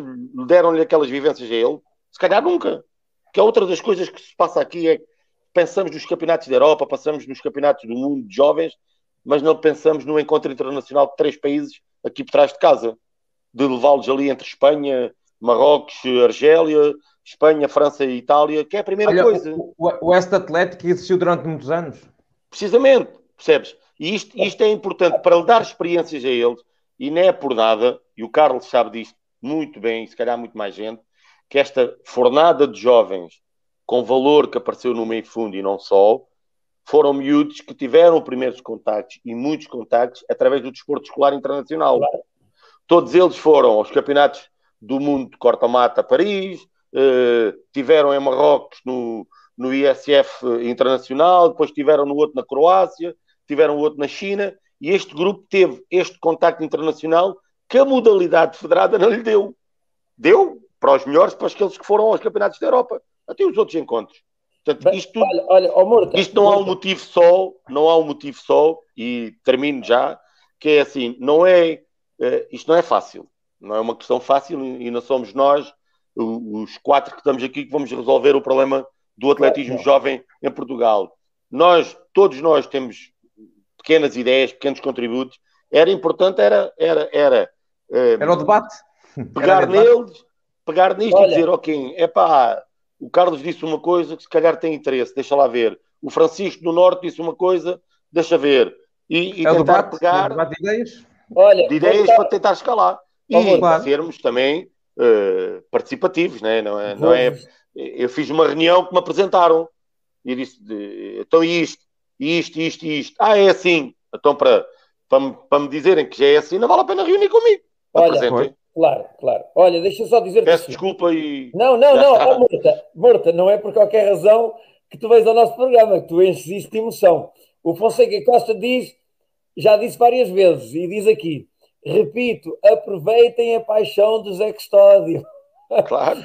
deram-lhe aquelas vivências a ele? Se calhar nunca. Que é outra das coisas que se passa aqui é pensamos nos campeonatos da Europa, passamos nos campeonatos do mundo de jovens, mas não pensamos no encontro internacional de três países aqui por trás de casa. De levá-los ali entre Espanha, Marrocos, Argélia, Espanha, França e Itália, que é a primeira Olha, coisa. O, o West Atlético existiu durante muitos anos. Precisamente, percebes? E isto, isto é importante para lhe dar experiências a eles, e não é por nada, e o Carlos sabe disto muito bem, e se calhar muito mais gente, que esta fornada de jovens com valor que apareceu no meio fundo e não só, foram miúdos que tiveram primeiros contactos e muitos contactos através do desporto escolar internacional. Todos eles foram aos campeonatos do mundo de corta-mata Paris, eh, tiveram em Marrocos no, no ISF internacional, depois tiveram no outro na Croácia, tiveram outro na China, e este grupo teve este contacto internacional que a modalidade federada não lhe deu. Deu para os melhores, para aqueles que foram aos campeonatos da Europa, até os outros encontros. Portanto, isto, olha, olha, oh, isto não há um motivo só, não há um motivo só, e termino já, que é assim, não é, uh, isto não é fácil, não é uma questão fácil e não somos nós, os quatro que estamos aqui, que vamos resolver o problema do atletismo jovem em Portugal. Nós, todos nós temos pequenas ideias, pequenos contributos, era importante, era, era, era, uh, era o debate. Pegar era neles, debate. pegar nisto Olha. e dizer, ok, é pá, o Carlos disse uma coisa que se calhar tem interesse, deixa lá ver. O Francisco do Norte disse uma coisa, deixa ver. E, e é tentar debate, pegar debate de ideias, Olha, de ideias para tentar escalar. E claro. sermos também uh, participativos, né? não, é, não é? Eu fiz uma reunião que me apresentaram e disse: então isto, isto, isto, isto. Ah, é assim. Então, para, para, para me dizerem que já é assim, não vale a pena reunir comigo. Olha, Claro, claro. Olha, deixa só dizer. Peço assim. desculpa e. Não, não, não, oh, Morta, Morta, não é por qualquer razão que tu vens ao nosso programa, que tu enches isso de emoção. O Fonseca Costa diz, já disse várias vezes, e diz aqui: repito, aproveitem a paixão do Zé Custódio. Claro.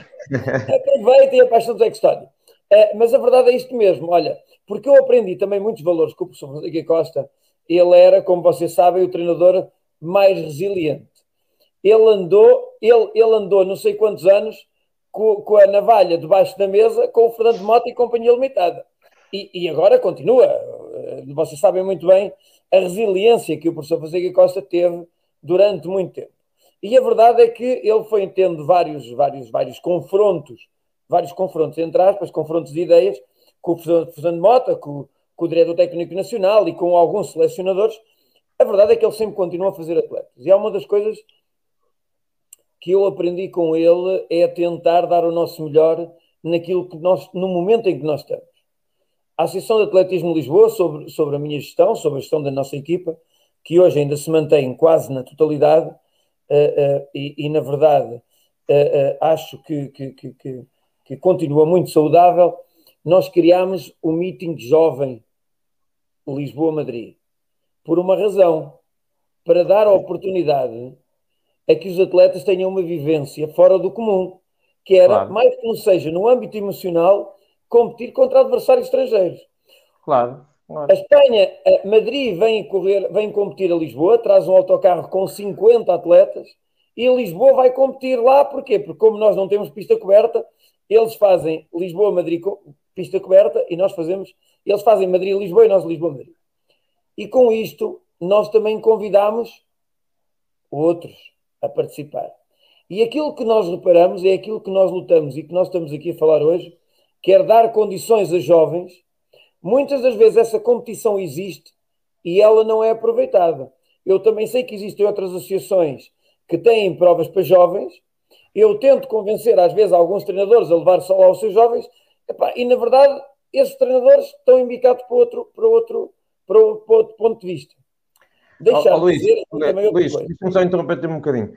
aproveitem a paixão do Zé Custódio. Uh, mas a verdade é isto mesmo, olha, porque eu aprendi também muitos valores com o professor Fonseca Costa. Ele era, como vocês sabem, o treinador mais resiliente ele andou, ele, ele andou não sei quantos anos com, com a navalha debaixo da mesa com o Fernando Mota e Companhia Limitada. E, e, agora continua. Vocês sabem muito bem a resiliência que o professor Fonseca Costa teve durante muito tempo. E a verdade é que ele foi tendo vários, vários, vários confrontos, vários confrontos, entre aspas, confrontos de ideias, com o Fernando Mota, com, com o diretor técnico nacional e com alguns selecionadores. A verdade é que ele sempre continua a fazer atletas. E é uma das coisas que eu aprendi com ele é tentar dar o nosso melhor naquilo que nós, no momento em que nós estamos. A Associação de Atletismo de Lisboa, sobre, sobre a minha gestão, sobre a gestão da nossa equipa, que hoje ainda se mantém quase na totalidade, uh, uh, e, e, na verdade uh, acho que, que, que, que, continua muito saudável, nós criámos o meeting jovem Lisboa-Madrid. Por uma razão, para dar a oportunidade a que os atletas tenham uma vivência fora do comum, que era, claro. mais que não seja no âmbito emocional, competir contra adversários estrangeiros. Claro. claro. A Espanha, a Madrid vem, correr, vem competir a Lisboa, traz um autocarro com 50 atletas e Lisboa vai competir lá, porquê? Porque como nós não temos pista coberta, eles fazem Lisboa-Madrid pista coberta e nós fazemos, eles fazem Madrid-Lisboa e nós Lisboa-Madrid. E com isto, nós também convidamos outros a participar. E aquilo que nós reparamos é aquilo que nós lutamos e que nós estamos aqui a falar hoje, quer dar condições a jovens. Muitas das vezes essa competição existe e ela não é aproveitada. Eu também sei que existem outras associações que têm provas para jovens. Eu tento convencer, às vezes, alguns treinadores a levar só lá os seus jovens, e na verdade, esses treinadores estão embicados para outro, para outro, para outro ponto de vista. Deixar oh, oh, Luís, dizer, Luís, deixa-me só interromper-te um bocadinho.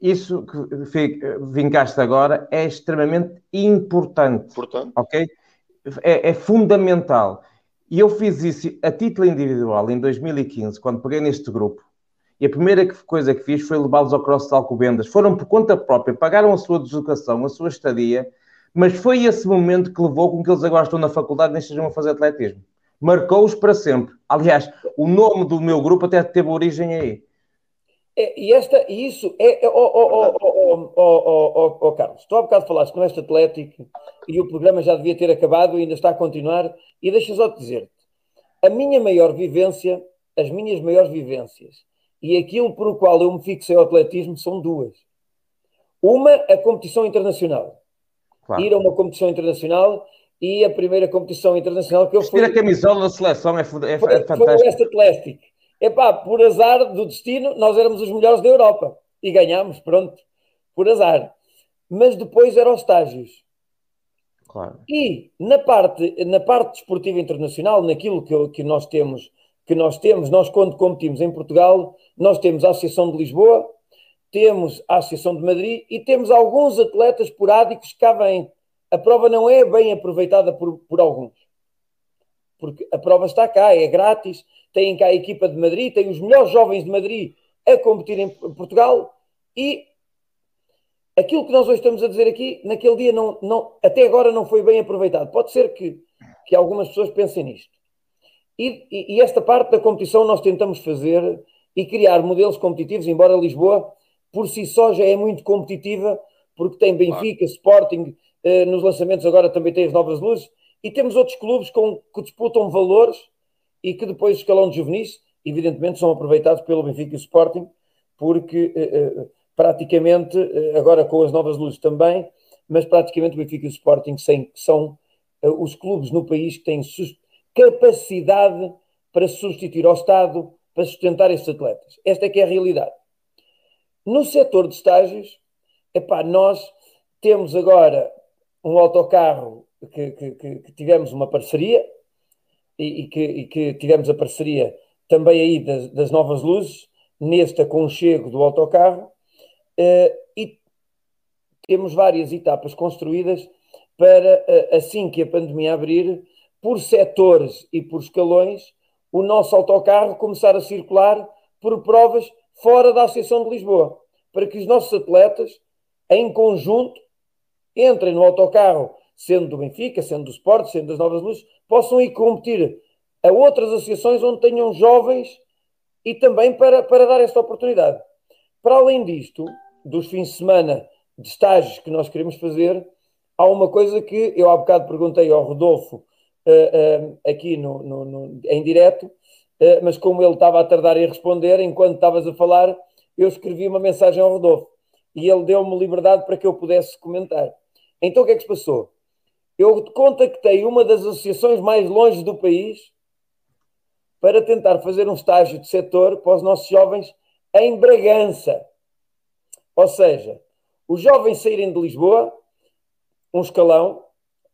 Isso que vincaste agora é extremamente importante. Ok? É, é fundamental. E eu fiz isso a título individual em 2015, quando peguei neste grupo. E a primeira coisa que fiz foi levá-los ao Cross de Alcobendas. Foram por conta própria, pagaram a sua deslocação, a sua estadia, mas foi esse momento que levou com que eles agora estão na faculdade e nem estejam a fazer atletismo. Marcou-os para sempre. Aliás, o nome do meu grupo até teve origem aí. É, e esta, isso é. Oh, oh, oh, Carlos, tu há bocado falaste no Este Atlético e o programa já devia ter acabado e ainda está a continuar. E deixa só te dizer-te: a minha maior vivência, as minhas maiores vivências e aquilo por o qual eu me fixei ao atletismo são duas. Uma, a competição internacional. Claro. Ir a uma competição internacional e a primeira competição internacional que eu fui. a camisola da seleção é, é, foi, é fantástico. Foi o West Atlético. Epá, por azar do destino, nós éramos os melhores da Europa e ganhámos, pronto, por azar. Mas depois eram os estágios. Claro. E na parte, na parte desportiva internacional, naquilo que, que nós temos, que nós temos, nós quando competimos em Portugal, nós temos a Associação de Lisboa, temos a Associação de Madrid e temos alguns atletas esporádicos que cá vêm. A prova não é bem aproveitada por, por alguns. Porque a prova está cá, é grátis, tem cá a equipa de Madrid, tem os melhores jovens de Madrid a competir em Portugal e aquilo que nós hoje estamos a dizer aqui, naquele dia não, não, até agora não foi bem aproveitado. Pode ser que, que algumas pessoas pensem nisto. E, e, e esta parte da competição nós tentamos fazer e criar modelos competitivos, embora Lisboa por si só já é muito competitiva, porque tem Benfica. Sporting, eh, nos lançamentos agora também tem as novas luzes, e temos outros clubes com, que disputam valores e que depois, escalão de juvenis, evidentemente são aproveitados pelo Benfica e Sporting, porque eh, eh, praticamente, eh, agora com as novas luzes também, mas praticamente o Benfica e o Sporting são eh, os clubes no país que têm capacidade para substituir ao Estado para sustentar esses atletas. Esta é que é a realidade. No setor de estágios, epá, nós temos agora um autocarro que, que, que tivemos uma parceria e, e, que, e, que, tivemos a parceria também aí das, das novas luzes, neste aconchego do autocarro, uh, e temos várias etapas construídas para, uh, assim que a pandemia abrir, por setores e por escalões, o nosso autocarro começar a circular por provas fora da Associação de Lisboa, para que os nossos atletas, em conjunto, entrem no autocarro, sendo do Benfica, sendo do Sport, sendo das Novas Luzes, possam ir competir a outras associações onde tenham jovens e também para, para dar esta oportunidade. Para além disto, dos fins de semana de estágios que nós queremos fazer, há uma coisa que eu há bocado perguntei ao Rodolfo uh, uh, aqui no, no, no, em direto, uh, mas como ele estava a tardar em responder, enquanto estavas a falar, eu escrevi uma mensagem ao Rodolfo e ele deu-me liberdade para que eu pudesse comentar. Então o que é que se passou? Eu contactei uma das associações mais longe do país para tentar fazer um estágio de setor para os nossos jovens em Bragança. Ou seja, os jovens saírem de Lisboa, um escalão,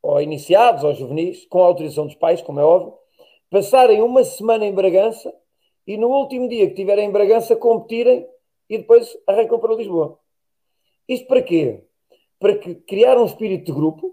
ou iniciados, ou juvenis, com a autorização dos pais, como é óbvio, passarem uma semana em Bragança e no último dia que estiverem em Bragança competirem e depois arrancam para Lisboa. Isto para quê? Para criar um espírito de grupo,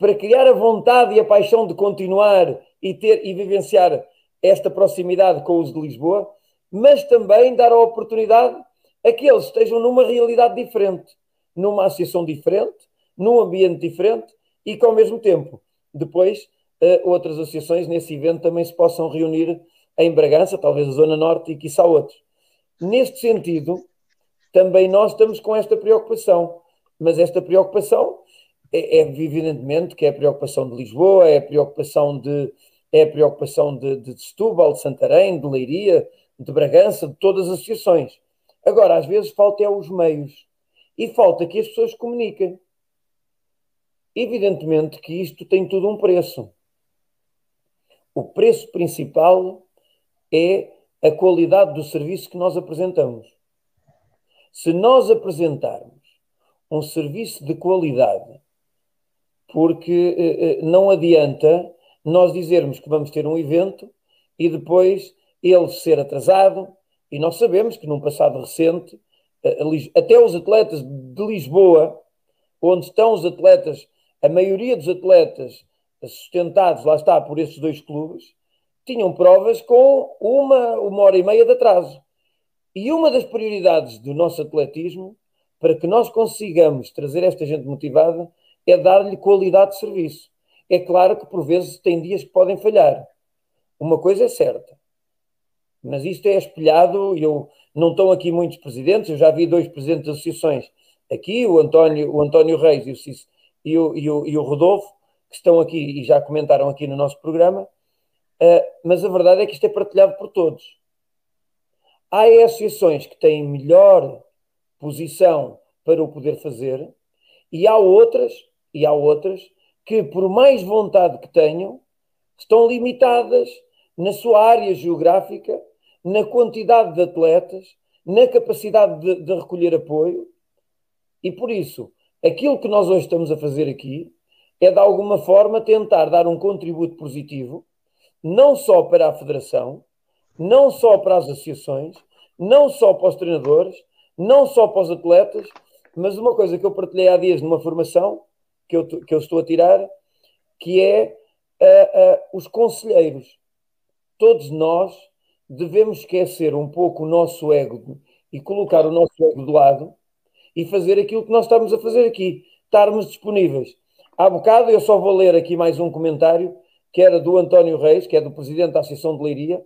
para criar a vontade e a paixão de continuar e ter e vivenciar esta proximidade com os de Lisboa mas também dar a oportunidade a que eles estejam numa realidade diferente, numa associação diferente, num ambiente diferente e que ao mesmo tempo depois uh, outras associações nesse evento também se possam reunir em Bragança, talvez a Zona Norte e quiçá outros. Neste sentido, também nós estamos com esta preocupação, mas esta preocupação é, é evidentemente que é a preocupação de Lisboa, é a preocupação de é a preocupação de, de Setúbal, de Santarém, de Leiria, de Bragança, de todas as associações. Agora, às vezes falta é os meios e falta que as pessoas comuniquem. Evidentemente que isto tem tudo um preço. O preço principal é a qualidade do serviço que nós apresentamos. Se nós apresentarmos um serviço de qualidade, porque eh, eh não adianta nós dizermos que vamos ter um evento e depois ele ser atrasado, e nós sabemos que num passado recente, eh, até os atletas de Lisboa, onde estão os atletas, a maioria dos atletas sustentados, lá está, por esses dois clubes, tinham provas com uma, uma hora e meia de atraso. E uma das prioridades do nosso atletismo, para que nós consigamos trazer esta gente motivada, é dar-lhe qualidade de serviço. É claro que por vezes tem dias que podem falhar. Uma coisa é certa. Mas isto é espelhado, e eu não estão aqui muitos presidentes, eu já vi dois presidentes de associações aqui, o António, o António Reis e o, Cis, e, o, e, o, e o Rodolfo, que estão aqui e já comentaram aqui no nosso programa, uh, mas a verdade é que isto é partilhado por todos. Há associações que têm melhor posição para o poder fazer, e há outras, e há outras que, por mais vontade que tenham, estão limitadas na sua área geográfica, na quantidade de atletas, na capacidade de, de recolher apoio. E por isso, aquilo que nós hoje estamos a fazer aqui é, de alguma forma, tentar dar um contributo positivo, não só para a Federação, não só para as associações, não só para os treinadores, não só para os atletas, mas uma coisa que eu partilhei há dias numa formação que eu, que eu estou a tirar, que é uh, uh, os conselheiros. Todos nós devemos esquecer um pouco o nosso ego e colocar o nosso ego de lado e fazer aquilo que nós estamos a fazer aqui, estarmos disponíveis. Há bocado eu só vou ler aqui mais um comentário que era do António Reis, que é do presidente da Associação de Leiria,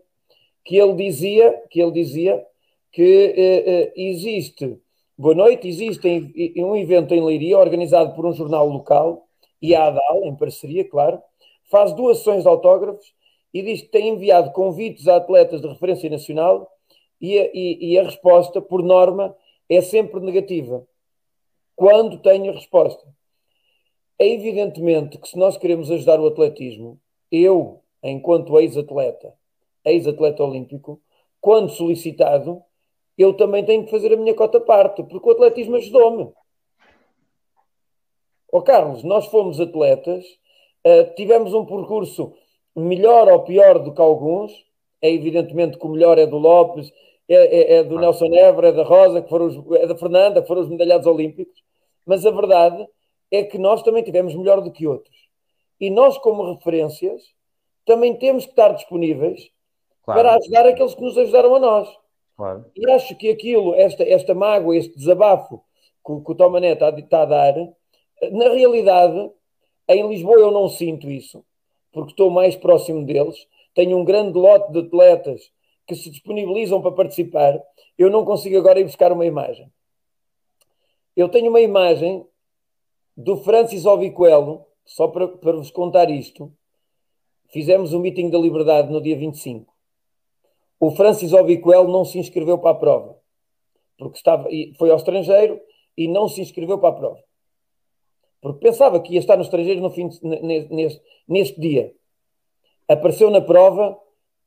que ele dizia que ele dizia que eh, existe Boa noite. Existe um evento em Leiria organizado por um jornal local e a ADAL, em parceria, claro, faz sessões de autógrafos e diz que tem enviado convites a atletas de referência nacional e a, e, e a resposta, por norma, é sempre negativa. Quando tem a resposta. É evidentemente que se nós queremos ajudar o atletismo, eu, enquanto ex-atleta, ex-atleta olímpico, quando solicitado, eu também tenho que fazer a minha cota parte, porque o atletismo ajudou-me. Ó oh, Carlos, nós fomos atletas, uh, tivemos um percurso melhor ou pior do que alguns, é evidentemente que o melhor é do Lopes, é, é, é do Nelson Évora, é da Rosa, que foram os, é da Fernanda, que foram os medalhados olímpicos, mas a verdade é que nós também tivemos melhor do que outros. E nós, como referências, também temos que estar disponíveis claro. para ajudar aqueles que nos ajudaram a nós. Claro. E acho que aquilo, esta, esta mágoa, este desabafo que, que o Tomané está, está a dar, na realidade, em Lisboa eu não sinto isso, porque estou mais próximo deles. Tenho um grande lote de atletas que se disponibilizam para participar. Eu não consigo agora ir buscar uma imagem. Eu tenho uma imagem do Francis Ovicuelo, só para, para vos contar isto. Fizemos um meeting da liberdade no dia 25 o Francis Obiquel não se inscreveu para a prova, porque estava, foi ao estrangeiro e não se inscreveu para a prova. Porque pensava que ia estar no estrangeiro no fim de, neste, neste dia. Apareceu na prova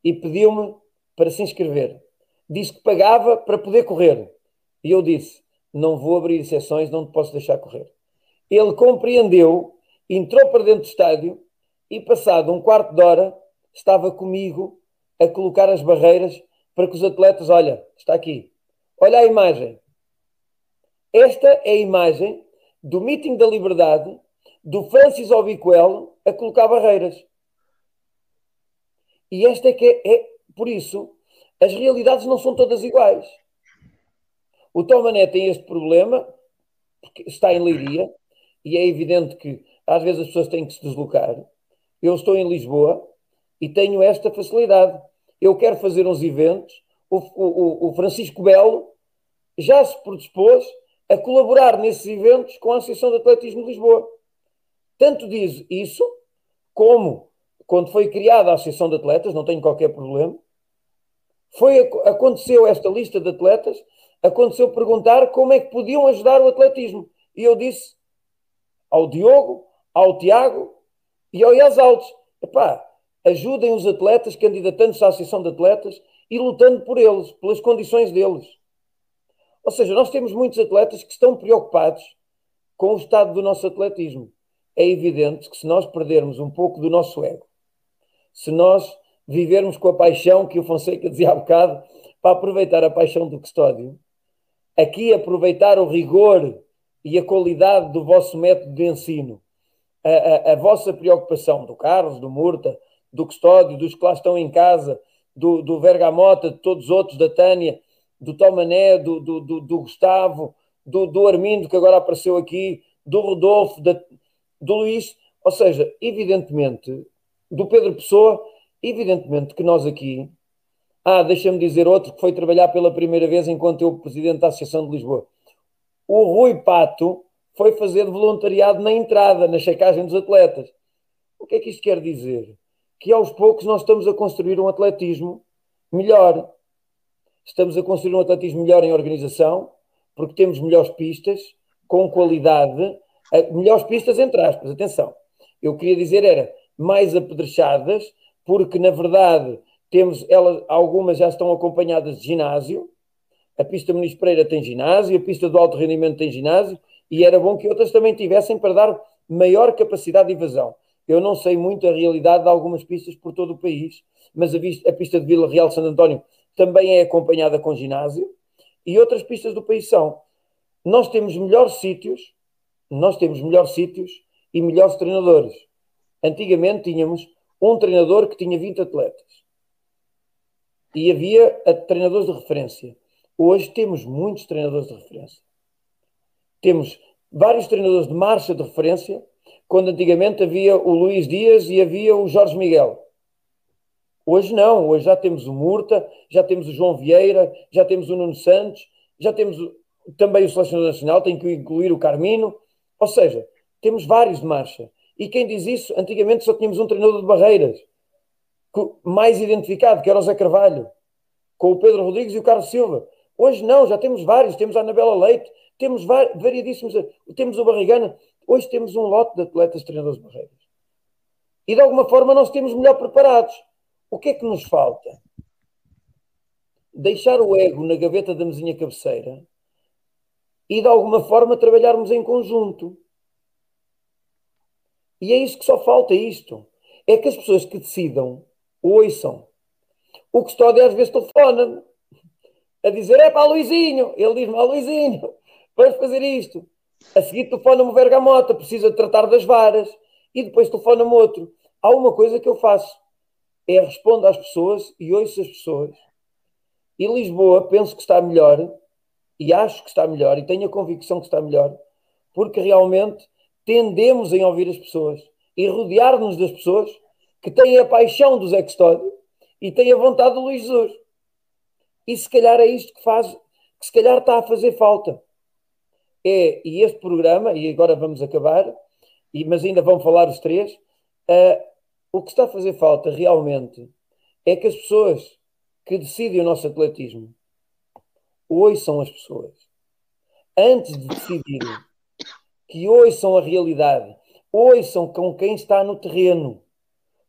e pediu-me para se inscrever. Disse que pagava para poder correr. E eu disse: Não vou abrir exceções, não te posso deixar correr. Ele compreendeu, entrou para dentro do estádio e, passado um quarto de hora, estava comigo a colocar as barreiras para que os atletas, olha, está aqui, olha a imagem. Esta é a imagem do meeting da liberdade do Francis Obiquel a colocar barreiras. E esta é que é, é por isso, as realidades não são todas iguais. O Tomané tem este problema, porque está em Leiria, e é evidente que às vezes as pessoas têm que se deslocar. Eu estou em Lisboa e tenho esta facilidade. Eu quero fazer uns eventos. O, o, o Francisco Belo já se predispôs a colaborar nesses eventos com a Associação de Atletismo de Lisboa. Tanto diz isso, como quando foi criada a Associação de Atletas, não tenho qualquer problema, foi, aconteceu esta lista de atletas, aconteceu perguntar como é que podiam ajudar o atletismo. E eu disse ao Diogo, ao Tiago e ao Ias Altos, epá, ajudem os atletas, candidatando-se à Associação de Atletas e lutando por eles, pelas condições deles. Ou seja, nós temos muitos atletas que estão preocupados com o estado do nosso atletismo. É evidente que se nós perdermos um pouco do nosso ego, se nós vivermos com a paixão que o Fonseca dizia há bocado, para aproveitar a paixão do custódio, aqui aproveitar o rigor e a qualidade do vosso método de ensino, a, a, a vossa preocupação do Carlos, do Murta, do custódio, dos que lá estão em casa, do, do Vergamota, de todos os outros, da Tânia, do Tomané, do, do, do, do Gustavo, do, do Armindo, que agora apareceu aqui, do Rodolfo, da, do Luís, ou seja, evidentemente, do Pedro Pessoa, evidentemente que nós aqui. Ah, deixa-me dizer outro que foi trabalhar pela primeira vez enquanto eu presidente da Associação de Lisboa. O Rui Pato foi fazer voluntariado na entrada, na checagem dos atletas. O que é que isto quer dizer? Que aos poucos nós estamos a construir um atletismo melhor estamos a construir um atletismo melhor em organização, porque temos melhores pistas, com qualidade, melhores pistas entre aspas, atenção. Eu queria dizer era mais apedrechadas, porque na verdade temos elas, algumas já estão acompanhadas de ginásio, a pista Muniz Pereira tem ginásio, a pista do alto rendimento tem ginásio, e era bom que outras também tivessem para dar maior capacidade de evasão. Eu não sei muito a realidade de algumas pistas por todo o país, mas a, a pista de Vila Real Santo António também é acompanhada com ginásio, e outras pistas do país são. Nós temos melhores sítios, nós temos melhores sítios e melhores treinadores. Antigamente tínhamos um treinador que tinha 20 atletas. E havia treinadores de referência. Hoje temos muitos treinadores de referência. Temos vários treinadores de marcha de referência, quando antigamente havia o Luís Dias e havia o Jorge Miguel. Hoje não, hoje já temos o Murta, já temos o João Vieira, já temos o Nuno Santos, já temos também o selecionador nacional, tem que incluir o Carmino, ou seja, temos vários de marcha. E quem diz isso, antigamente só tínhamos um treinador de barreiras, mais identificado, que era o Zé Carvalho, com o Pedro Rodrigues e o Carlos Silva. Hoje não, já temos vários, temos a Anabela Leite, temos variadíssimos, temos o Barrigana, hoje temos um lote de atletas treinadores barreiras. E de alguma forma nós temos melhor preparados. O que é que nos falta? Deixar o ego na gaveta da mesinha cabeceira e de alguma forma trabalharmos em conjunto. E é isso que só falta isto. É que as pessoas que decidam ouçam. O custódio às vezes telefona-me a dizer: é para Luizinho. Ele diz-me: Luizinho, vamos fazer isto. A seguir telefona-me o Vergamota, precisa tratar das varas. E depois telefona-me outro. Há uma coisa que eu faço é responder às pessoas e ouço as pessoas. E Lisboa penso que está melhor, e acho que está melhor, e tenho a convicção que está melhor, porque realmente tendemos em ouvir as pessoas e rodear-nos das pessoas que têm a paixão do Zé Custódio e têm a vontade do Luís Jesus. E se calhar é isto que faz, que se calhar está a fazer falta. É, e este programa, e agora vamos acabar, e, mas ainda vão falar os três, uh, o que está a fazer falta realmente é que as pessoas que decidem o nosso atletismo ouçam as pessoas. Antes de decidirem, que ouçam a realidade, ouçam com quem está no terreno.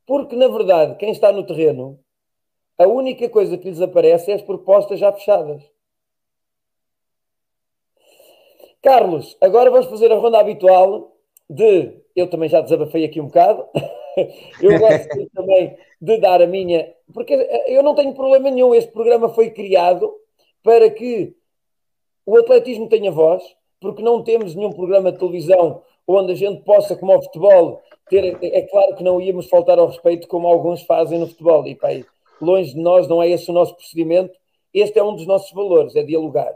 Porque, na verdade, quem está no terreno, a única coisa que lhes aparece é as propostas já fechadas. Carlos, agora vamos fazer a ronda habitual de. Eu também já desabafei aqui um bocado. eu gosto também de dar a minha. Porque eu não tenho problema nenhum. Este programa foi criado para que o atletismo tenha voz, porque não temos nenhum programa de televisão onde a gente possa, como ao futebol, ter. É claro que não íamos faltar ao respeito como alguns fazem no futebol. E pá, longe de nós, não é esse o nosso procedimento. Este é um dos nossos valores, é dialogar.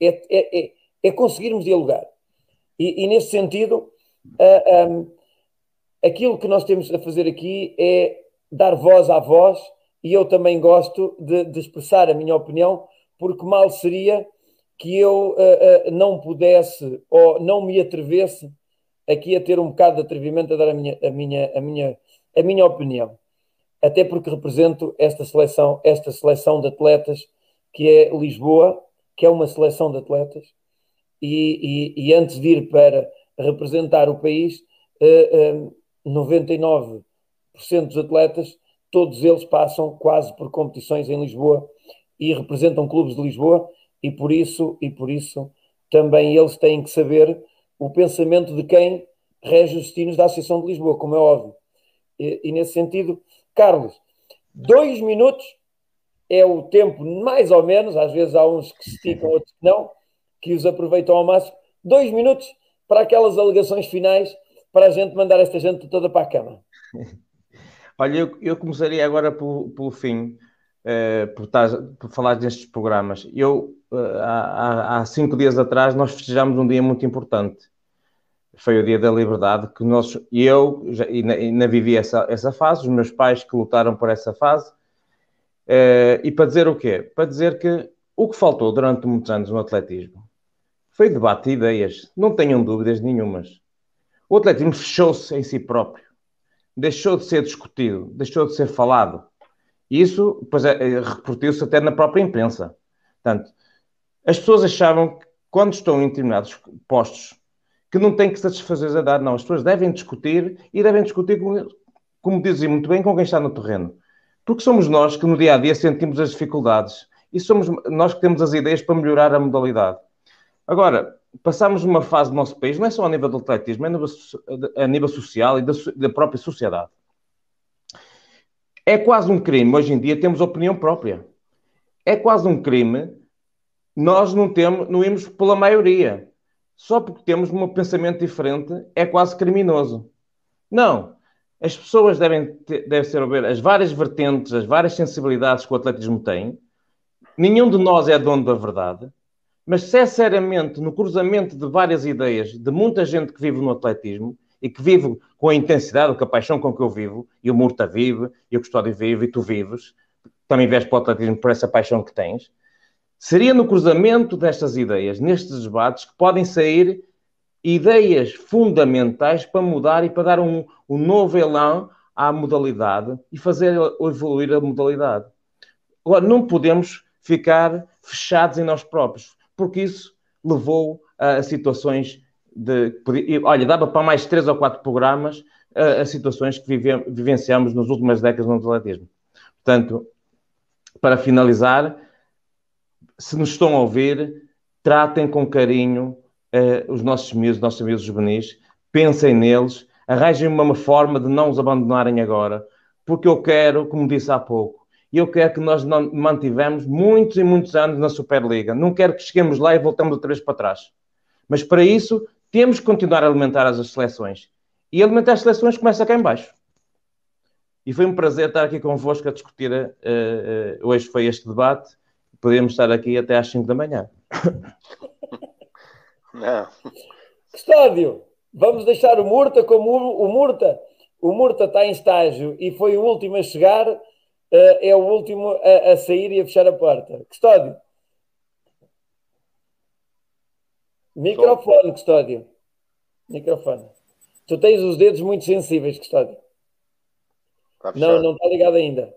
É, é, é, é conseguirmos dialogar. E, e nesse sentido, uh, um, aquilo que nós temos a fazer aqui é dar voz à voz, e eu também gosto de, de expressar a minha opinião, porque mal seria que eu uh, uh, não pudesse ou não me atrevesse aqui a ter um bocado de atrevimento a dar a minha, a minha, a minha, a minha opinião. Até porque represento esta seleção, esta seleção de atletas que é Lisboa, que é uma seleção de atletas, e, e, e antes de ir para representar o país, uh, uh, 99% dos atletas, todos eles passam quase por competições em Lisboa e representam clubes de Lisboa e por isso e por isso também eles têm que saber o pensamento de quem rege os destinos da Associação de Lisboa, como é óbvio. E, e nesse sentido, Carlos, dois minutos é o tempo, mais ou menos, às vezes há uns que se esticam, outros que não, que os aproveitam ao máximo. Dois minutos para aquelas alegações finais, para a gente mandar esta gente toda para a cama. Olha, eu, eu começaria agora pelo, pelo fim, uh, por, por falar destes programas. Eu, uh, há, há, cinco dias atrás, nós festejamos um dia muito importante. Foi o Dia da Liberdade, que nós, eu já, ainda vivi essa, essa fase, os meus pais que lutaram por essa fase. Uh, e para dizer o quê? Para dizer que o que faltou durante muitos anos no atletismo foi debate de ideias, não tenham dúvidas nenhumas. O atletismo fechou-se em si próprio, deixou de ser discutido, deixou de ser falado. E isso depois é, é, repercutiu-se até na própria imprensa. Portanto, as pessoas achavam que quando estão em determinados postos que não têm que satisfazer a dar, não. As pessoas devem discutir e devem discutir, com, como dizem muito bem, com quem está no terreno. Porque somos nós que no dia a dia sentimos as dificuldades e somos nós que temos as ideias para melhorar a modalidade. Agora, passamos uma fase do nosso país, não é só a nível do atletismo, é a nível, social e da, da própria sociedade. É quase um crime, hoje em dia temos opinião própria. É quase um crime nós não temos, não irmos pela maioria. Só porque temos um pensamento diferente é quase criminoso. Não. As pessoas devem, ter, devem ser ver as várias vertentes, as várias sensibilidades que o atletismo tem. Nenhum de nós é dono da verdade. Mas, sinceramente, no cruzamento de várias ideias de muita gente que vive no atletismo e que vive com a intensidade, com a paixão com que eu vivo, e o Murta vive, e o Custódio vive, e tu vives, também vês para o atletismo por essa paixão que tens, seria no cruzamento destas ideias, nestes debates, que podem sair ideias fundamentais para mudar e para dar um, um novo elan à modalidade e fazer evoluir a modalidade. Agora, não podemos ficar fechados em nós próprios porque isso levou a situações de. Olha, dava para mais três ou quatro programas a, situações que vive, vivenciamos nas últimas décadas no atletismo. Portanto, para finalizar, se nos estão a ouvir, tratem com carinho uh, os nossos amigos, os nossos amigos juvenis, pensem neles, arranjem uma forma de não os abandonarem agora, porque eu quero, como disse há pouco, e eu quero que nós mantivemos muitos e muitos anos na Superliga. Não quero que cheguemos lá e voltemos outra vez para trás. Mas para isso, temos que continuar a alimentar as seleções. E alimentar as seleções começa cá em baixo. E foi um prazer estar aqui convosco a discutir. Uh, uh, hoje foi este debate. Podemos estar aqui até às 5 da manhã. Não. Custódio, vamos deixar o Murta como o, Murta. O Murta está em estágio e foi o último a chegar é o último a, a, sair e a fechar a porta. Custódio. Microfone, Custódio. Microfone. Tu tens os dedos muito sensíveis, Custódio. não, não está ligado ainda.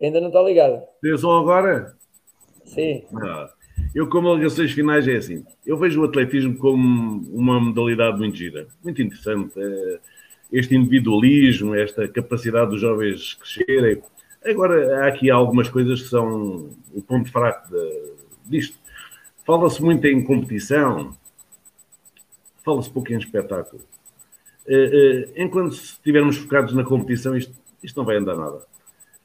Ainda não está ligado. Tem som agora? Sim. Ah, eu, como alegações finais, é assim. Eu vejo o atletismo como uma modalidade muito gira, muito interessante. É, este individualismo, esta capacidade dos jovens crescerem. Agora, há aqui algumas coisas que são o ponto fraco de, disto. Fala-se muito em competição, fala-se pouco em espetáculo. Uh, uh, enquanto estivermos focados na competição, isto, isto não vai andar nada.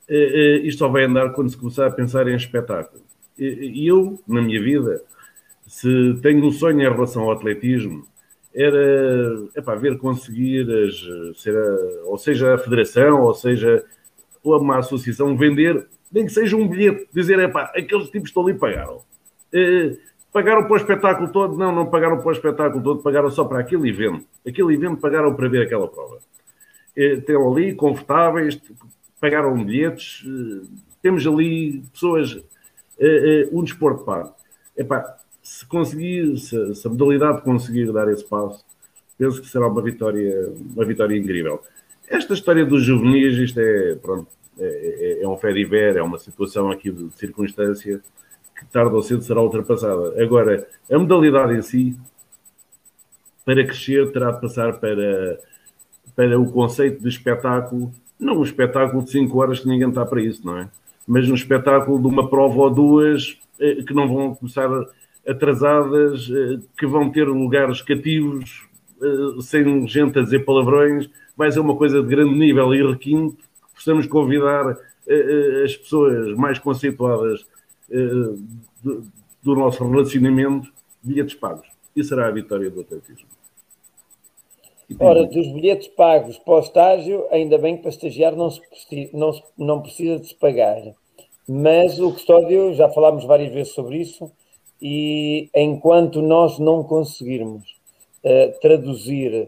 Uh, isto só vai andar quando se começar a pensar em espetáculo. E eu, na minha vida, se tenho um sonho em relação ao atletismo, era ver conseguir as, ser a, ou seja a federação, ou seja ou uma associação vender, nem que seja um bilhete, dizer, é pá, aqueles tipos estão ali pagaram. Uh, pagaram para o espetáculo todo? Não, não pagaram para o espetáculo todo, pagaram só para aquele evento. Aquele evento pagaram para ver aquela prova. Uh, Estão ali, confortáveis, pagaram bilhetes, uh, temos ali pessoas, um desporto pago. Epá, se conseguir, se, se, a modalidade conseguir dar esse passo, penso que será uma vitória, uma vitória incrível. Esta história dos juvenis, isto é, pronto, é, é, é um fé é uma situação aqui de circunstância que tarde ou cedo será ultrapassada. Agora, a modalidade em si, para crescer, terá de passar para, para o conceito de espetáculo, não um espetáculo de 5 horas que ninguém está para isso, não é? Mas um espetáculo de uma prova ou duas eh, que não vão começar atrasadas, eh, que vão ter lugares cativos, eh, sem gente a dizer palavrões, vai ser uma coisa de grande nível e requinte, possamos convidar as pessoas mais conceituadas do nosso relacionamento, bilhetes pagos. E será a vitória do atletismo. Ora, dos bilhetes pagos para o estágio, ainda bem que para estagiar não, se, não, não precisa de se pagar. Mas o custódio, já falámos várias vezes sobre isso, e enquanto nós não conseguirmos uh, traduzir uh,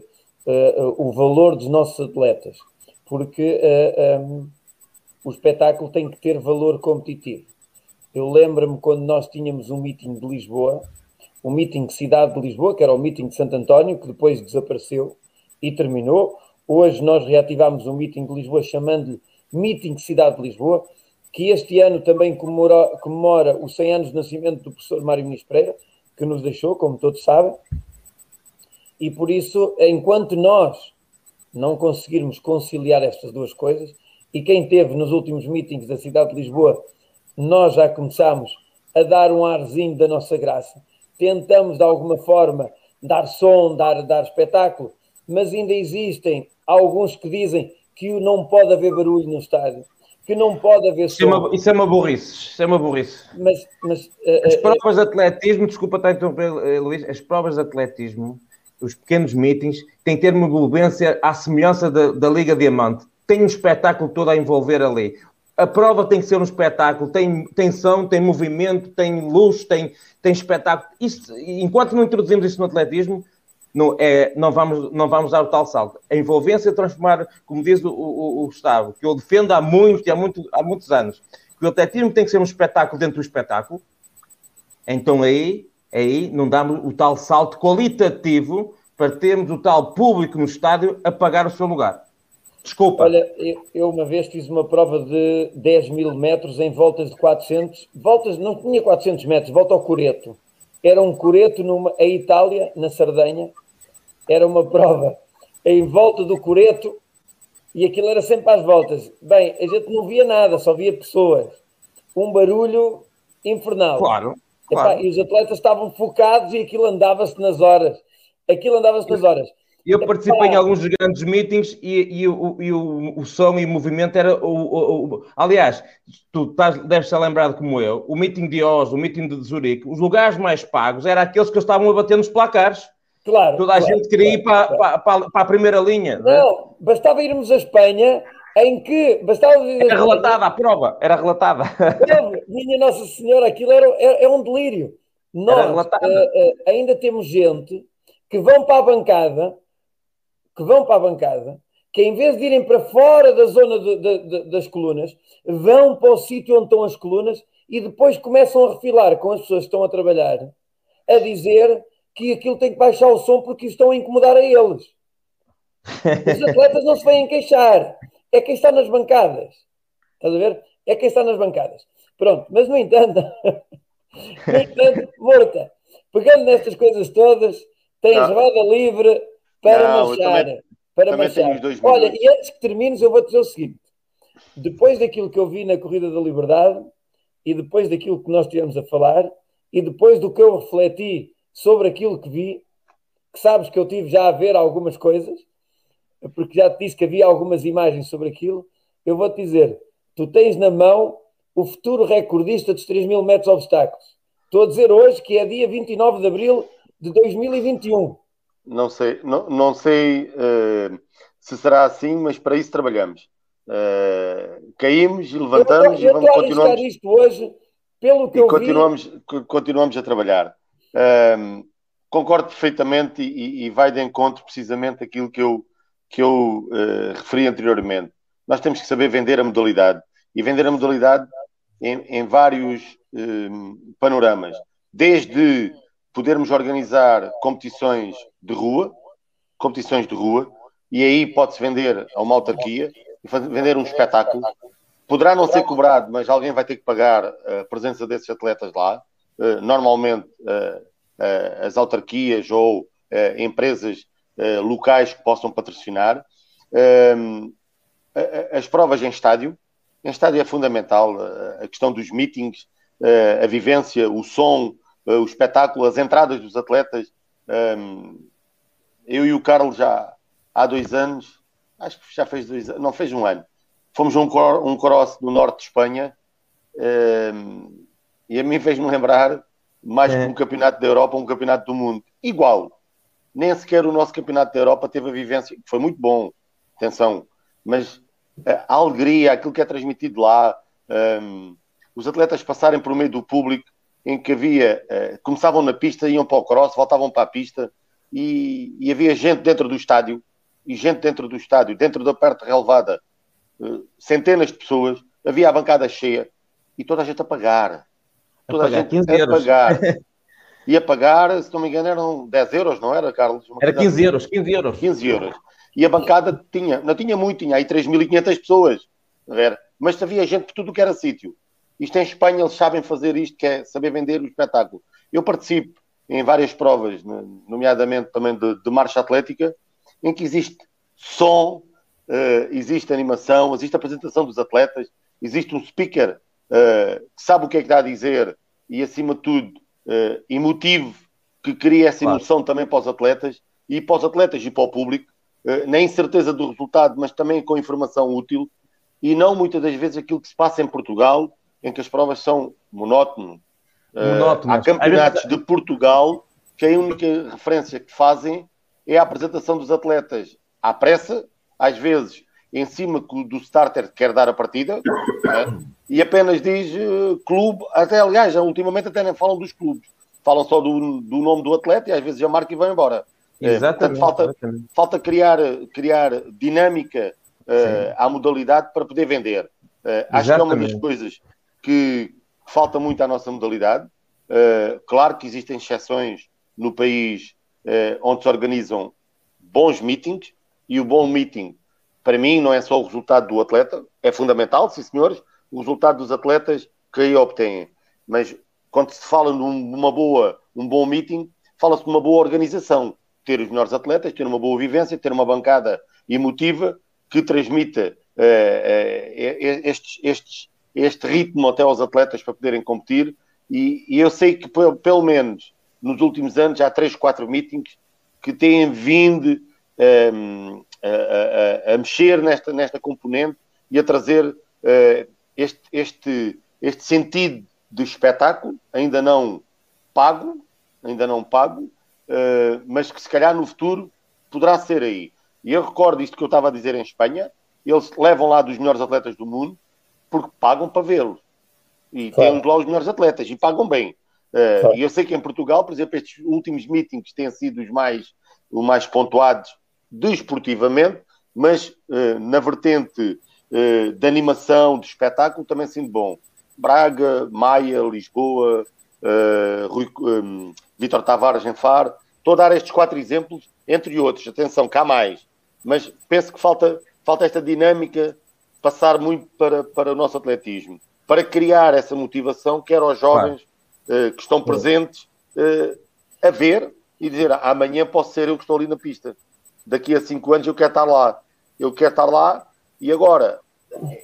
o valor dos nossos atletas, porque um, o espetáculo tem que ter valor competitivo. Eu lembro-me quando nós tínhamos um meeting de Lisboa, um meeting Cidade de Lisboa, que era o meeting de Santo António, que depois desapareceu e terminou. Hoje nós reativámos um meeting de Lisboa chamando-lhe Meeting Cidade de Lisboa, que este ano também comemora, comemora os 100 anos de nascimento do professor Mário Muniz Pereira, que nos deixou, como todos sabem. E por isso, enquanto nós não conseguirmos conciliar estas duas coisas, e quem teve nos últimos meetings da cidade de Lisboa, nós já começamos a dar um arzinho da nossa graça. Tentamos, de alguma forma, dar som, dar, dar espetáculo, mas ainda existem alguns que dizem que não pode haver barulho no estádio que não pode haver isso, é uma, isso é uma burrice, isso é uma burrice. Mas, mas, uh, as provas de atletismo, desculpa estar a interromper, uh, Luís, as provas de atletismo, os pequenos meetings, que ter uma envolvência à semelhança da, da Liga Diamante. Tem um espetáculo todo a envolver ali. A prova tem que ser um espetáculo, tem, tem som, tem movimento, tem luz, tem, tem espetáculo. Isso, enquanto não introduzimos isso no atletismo, não, é, não, vamos, não vamos dar o tal salto. A envolvência transformar, como diz o, o, o Gustavo, que eu defendo há muitos há, muito, há muitos anos, que o atletismo tem que ser um espetáculo dentro do espetáculo, então aí, aí não damos o tal salto qualitativo para termos o tal público no estádio a pagar o seu lugar. Desculpa. Olha, eu uma vez fiz uma prova de 10 mil metros em voltas de 400, voltas, não tinha 400 metros, volta ao Coreto. Era um Coreto numa, a Itália, na Sardenha, era uma prova em volta do Coreto e aquilo era sempre às voltas. Bem, a gente não via nada, só via pessoas. Um barulho infernal. Claro. Claro. e os atletas estavam focados e aquilo andava-se nas horas. Aquilo andava-se nas horas. Eu participei em alguns grandes meetings e, e, o, e o, o, som e o movimento era o. aliás, tu estás, deves estar lembrado como eu, o meeting de Oz, o meeting de Zurique, os lugares mais pagos eram aqueles que estavam a bater nos placares. Claro. Toda a claro, gente queria claro, ir para, para, para, a primeira linha. Não, não bastava irmos à Espanha, em que bastava Era relatada a prova, era relatada. minha Nossa Senhora, aquilo era, é, é um delírio. Nós uh, uh, ainda temos gente que vão para a bancada, que vão para a bancada, que em vez de irem para fora da zona de, de, de, das colunas, vão para o sítio onde estão as colunas e depois começam a refilar com as pessoas que estão a trabalhar, a dizer que aquilo tem que baixar o som porque estão a incomodar a eles. Os atletas não se vêm queixar. É quem está nas bancadas. Estás a ver? É quem está nas bancadas. Pronto, mas no entanto, no entanto, Morta, pegando nestas coisas todas, tens não. roda livre para não, marchar. Também, para marchar. Olha, e antes que termines, eu vou dizer o seguinte: depois daquilo que eu vi na Corrida da Liberdade, e depois daquilo que nós tivemos a falar, e depois do que eu refleti sobre aquilo que vi, que sabes que eu tive já a ver algumas coisas, porque já te disse que havia algumas imagens sobre aquilo, eu vou-te dizer, tu tens na mão o futuro recordista dos 3 mil metros obstáculos. Estou a dizer hoje que é dia 29 de abril de 2021. Não sei, não, não sei uh, se será assim, mas para isso trabalhamos. Uh, caímos e levantamos eu, eu, e vamos continuar isto hoje, pelo que e eu continuamos, vi... continuamos a trabalhar. Uh, concordo perfeitamente e, e, vai de encontro precisamente aquilo que eu, que eu uh, referi anteriormente. Nós temos que saber vender a modalidade e vender a modalidade em, em vários panoramas, desde podermos organizar competições de rua, competições de rua, e aí pode-se vender a uma autarquia e vender um espetáculo. Poderá não ser cobrado, mas alguém vai ter que pagar a presença desses atletas lá. Eh, normalmente, eh, eh, as autarquias ou empresas locais que possam patrocinar. Ehm, as provas em estádio. Em estádio é fundamental a questão dos meetings, a vivência, o som, o espetáculo, as entradas dos atletas. Ehm, eu e o Carlos já há dois anos, acho que já fez dois anos, não fez um ano, fomos a um, um cross do norte de Espanha um, ehm, e a mim fez-me lembrar mais é. que um campeonato da Europa, um campeonato do mundo. Igual. Nem sequer o nosso campeonato da Europa teve a vivência, foi muito bom, atenção, mas a alegria, aquilo que é transmitido lá, um, ehm, os atletas passarem por meio do público, em que havia, uh, começavam na pista, iam para o cross, voltavam para a pista, e, e havia gente dentro do estádio, e gente dentro do estádio, dentro da parte relevada, uh, centenas de pessoas, havia a bancada cheia, e toda a gente a pagar. Toda a, pagar, a gente a pagar. E a pagar, se não me engano, eram 10 euros, não era, Carlos? Era 15 assim. euros, 15 euros. 15 euros. E a bancada tinha, não tinha muito, tinha aí 3.500 pessoas, ver? mas havia gente por tudo que era sítio. Isto em Espanha, eles sabem fazer isto, que é saber vender o espetáculo. Eu participo em várias provas, nomeadamente também de, de marcha atlética, em que existe som, uh, existe animação, existe apresentação dos atletas, existe um speaker uh, que sabe o que é que dá a dizer e, acima de tudo, uh, emotivo, que cria essa emoção claro. também para os atletas e para os atletas e para o público, uh, na incerteza do resultado, mas também com informação útil, e não muitas das vezes aquilo que se passa em Portugal, em que as provas são monótonas, Uh, há campeonatos de Portugal que a única referência que fazem é a apresentação dos atletas à pressa, às vezes em cima do starter que quer dar a partida, né? E apenas diz uh, clube, até aliás, ultimamente até nem falam dos clubes, falam só do, do nome do atleta e às vezes já marca e vão embora. Eh, exatamente, portanto, falta, exatamente. falta criar, criar dinâmica uh, à modalidade para poder vender. Uh, acho que é uma das coisas que, falta muito à nossa modalidade. Uh, claro que existem exceções no país uh, onde se organizam bons meetings e o bom meeting, para mim, não é só o resultado do atleta, é fundamental, sim senhores, o resultado dos atletas que aí obtêm. Mas quando se fala de uma boa, um bom meeting, fala-se de uma boa organização. Ter os melhores atletas, ter uma boa vivência, ter uma bancada emotiva que transmita uh, estes, estes este ritmo até aos atletas para poderem competir. E, e eu sei que, pelo menos nos últimos anos, há três, quatro meetings que têm vindo um, a, a, a, mexer nesta, nesta componente e a trazer uh, este, este, este sentido do espetáculo, ainda não pago, ainda não pago, uh, mas que se calhar no futuro poderá ser aí. E eu recordo isto que eu estava a dizer em Espanha, eles levam lá dos melhores atletas do mundo, porque pagam para vê-los. E claro. temos lá os melhores atletas e pagam bem. Uh, claro. E eu sei que em Portugal, por exemplo, estes últimos meetings têm sido os mais, os mais pontuados desportivamente, mas uh, na vertente de animação, de espetáculo, também sendo bom. Braga, Maia, Lisboa, Rui, um, Vitor Tavares em Faro. Estou a dar estes quatro exemplos, entre outros. Atenção, cá mais. Mas penso que falta, falta esta dinâmica passar muito para, para o nosso atletismo, para criar essa motivação, quer aos jovens claro. uh, que estão presentes, uh, a ver e dizer amanhã posso ser eu que estou ali na pista. Daqui a cinco anos eu quero estar lá. Eu quero estar lá e agora,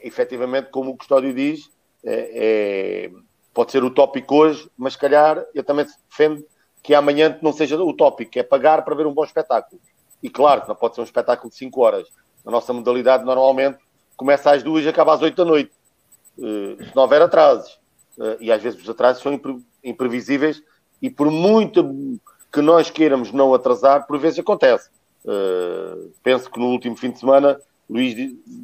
efetivamente, como o Custódio diz, é, é, pode ser utópico hoje, mas se calhar eu também defendo que amanhã não seja utópico, é pagar para ver um bom espetáculo. E claro que não pode ser um espetáculo de 5 horas. A nossa modalidade normalmente começa às duas e acaba às oito da noite. Uh, se não houver atrasos. Uh, e às vezes os atrasos são impre imprevisíveis e por muito que nós queiramos não atrasar, por vezes acontece. Uh, penso que no último fim de semana Luís,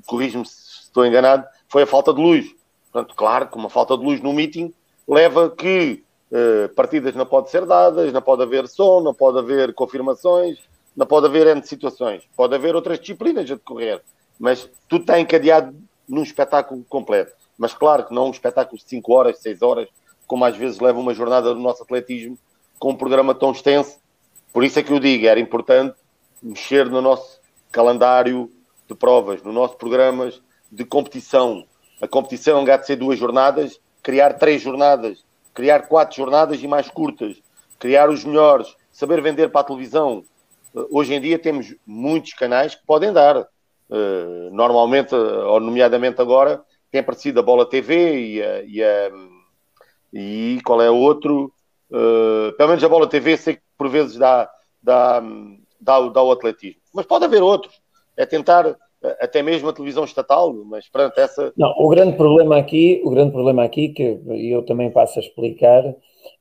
corrige-me se estou enganado, foi a falta de luz. Portanto, claro que uma falta de luz no meeting leva que uh, partidas não podem ser dadas, não pode haver som, não pode haver confirmações, não pode haver N situações. Pode haver outras disciplinas a decorrer, mas tudo está encadeado num espetáculo completo. Mas claro que não um espetáculo de 5 horas, 6 horas, como às vezes leva uma jornada do nosso atletismo, com um programa tão extenso. Por isso é que eu digo, era importante mexer no nosso calendário de provas, no nosso programas de competição. A competição há de ser duas jornadas, criar três jornadas, criar quatro jornadas e mais curtas, criar os melhores, saber vender para a televisão. Eh, hoje em dia temos muitos canais que podem dar. Eh, normalmente, ou nomeadamente agora, tem aparecido a Bola TV e, a, e, a, e qual é o outro? Uh, pelo menos a Bola TV sei que por vezes dá, dá, dá, dá o atletismo. Mas pode haver outros. É tentar até mesmo a televisão estatal, mas pronto, essa. Não, o grande problema aqui, o grande problema aqui, que eu também passo a explicar,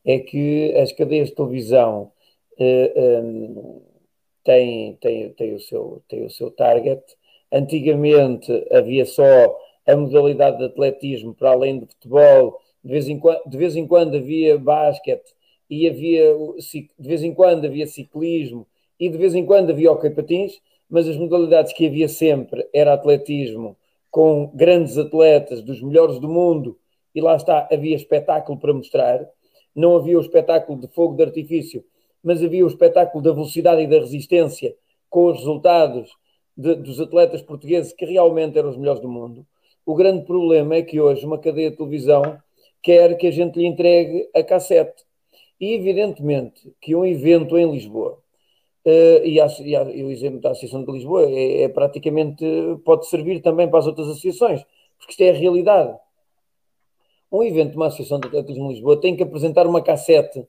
é que as cadeias de televisão uh, um, têm, têm, têm, o seu, têm o seu target. Antigamente havia só a modalidade de atletismo para além de futebol, de vez em quando, de vez em quando havia basquete e havia de vez em quando havia ciclismo e de vez em quando havia hockey patins mas as modalidades que havia sempre era atletismo, com grandes atletas dos melhores do mundo, e lá está, havia espetáculo para mostrar. Não havia o espetáculo de fogo de artifício, mas havia o espetáculo da velocidade e da resistência, com os resultados de, dos atletas portugueses que realmente eram os melhores do mundo. O grande problema é que hoje uma cadeia de televisão quer que a gente lhe entregue a cassete. E evidentemente que um evento em Lisboa Uh, e, a, e, a, e, o exemplo da Associação de Lisboa é, é, praticamente, pode servir também para as outras associações, porque isto é a realidade. Um evento de uma Associação de Atletismo de Lisboa tem que apresentar uma cassete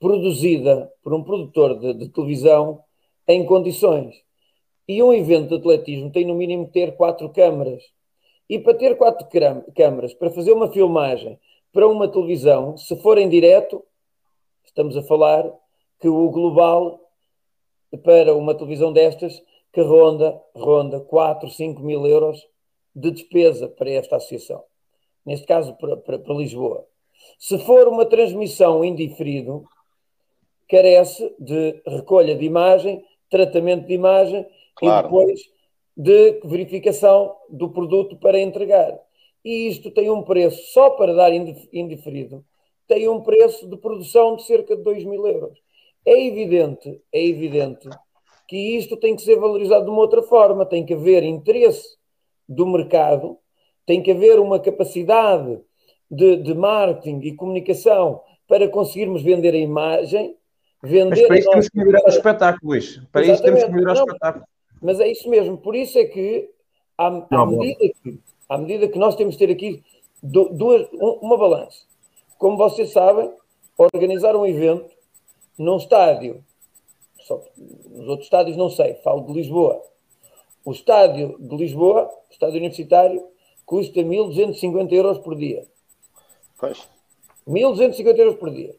produzida por um produtor de, de televisão em condições. E um evento de atletismo tem no mínimo ter quatro câmaras. E para ter quatro câmaras, para fazer uma filmagem para uma televisão, se for em direto, estamos a falar que o global para uma televisão destas que ronda, ronda 4, 5 mil euros de despesa para esta associação. Neste caso, para, para, para Lisboa. Se for uma transmissão indiferido, carece de recolha de imagem, tratamento de imagem claro. e depois de verificação do produto para entregar. E isto tem um preço, só para dar indiferido, tem um preço de produção de cerca de 2 mil euros. É evidente, é evidente que isto tem que ser valorizado de uma outra forma, tem que haver interesse do mercado, tem que haver uma capacidade de, de marketing e comunicação para conseguirmos vender a imagem, vender. Mas para isso temos que melhorar o espetáculo, Luís. Para Exatamente. isso temos que melhorar o espetáculo. Mas é isso mesmo, por isso é que, à, à medida, que, à medida que nós temos de ter aqui duas, uma balança, como vocês sabem, organizar um evento num estádio, só, nos outros estádios não sei, falo de Lisboa. O estádio de Lisboa, estádio universitário, custa 1.250 euros por dia. Pois. 1.250 euros por dia.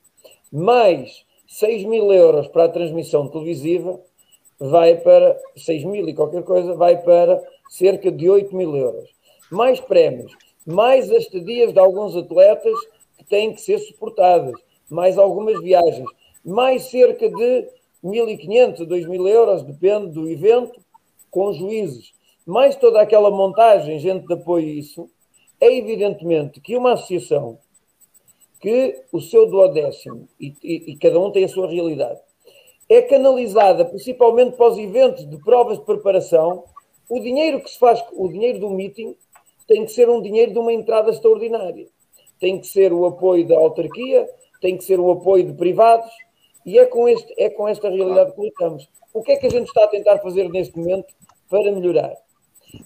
Mais 6 mil euros para a transmissão televisiva, vai para 6 mil e qualquer coisa, vai para cerca de 8 mil euros. Mais prémios, mais as estadias de alguns atletas que têm que ser suportadas, mais algumas viagens mais cerca de 1.500, 2.000 euros, depende do evento, com juízes, mais toda aquela montagem, gente de apoio isso, é evidentemente que uma associação que o seu duodécimo, e, e, e cada um tem a sua realidade, é canalizada principalmente para os eventos de provas de preparação, o dinheiro que se faz, o dinheiro do meeting, tem que ser um dinheiro de uma entrada extraordinária. Tem que ser o apoio da autarquia, tem que ser o apoio de privados, e é com, este, é com esta realidade que lutamos. O que é que a gente está a tentar fazer neste momento para melhorar?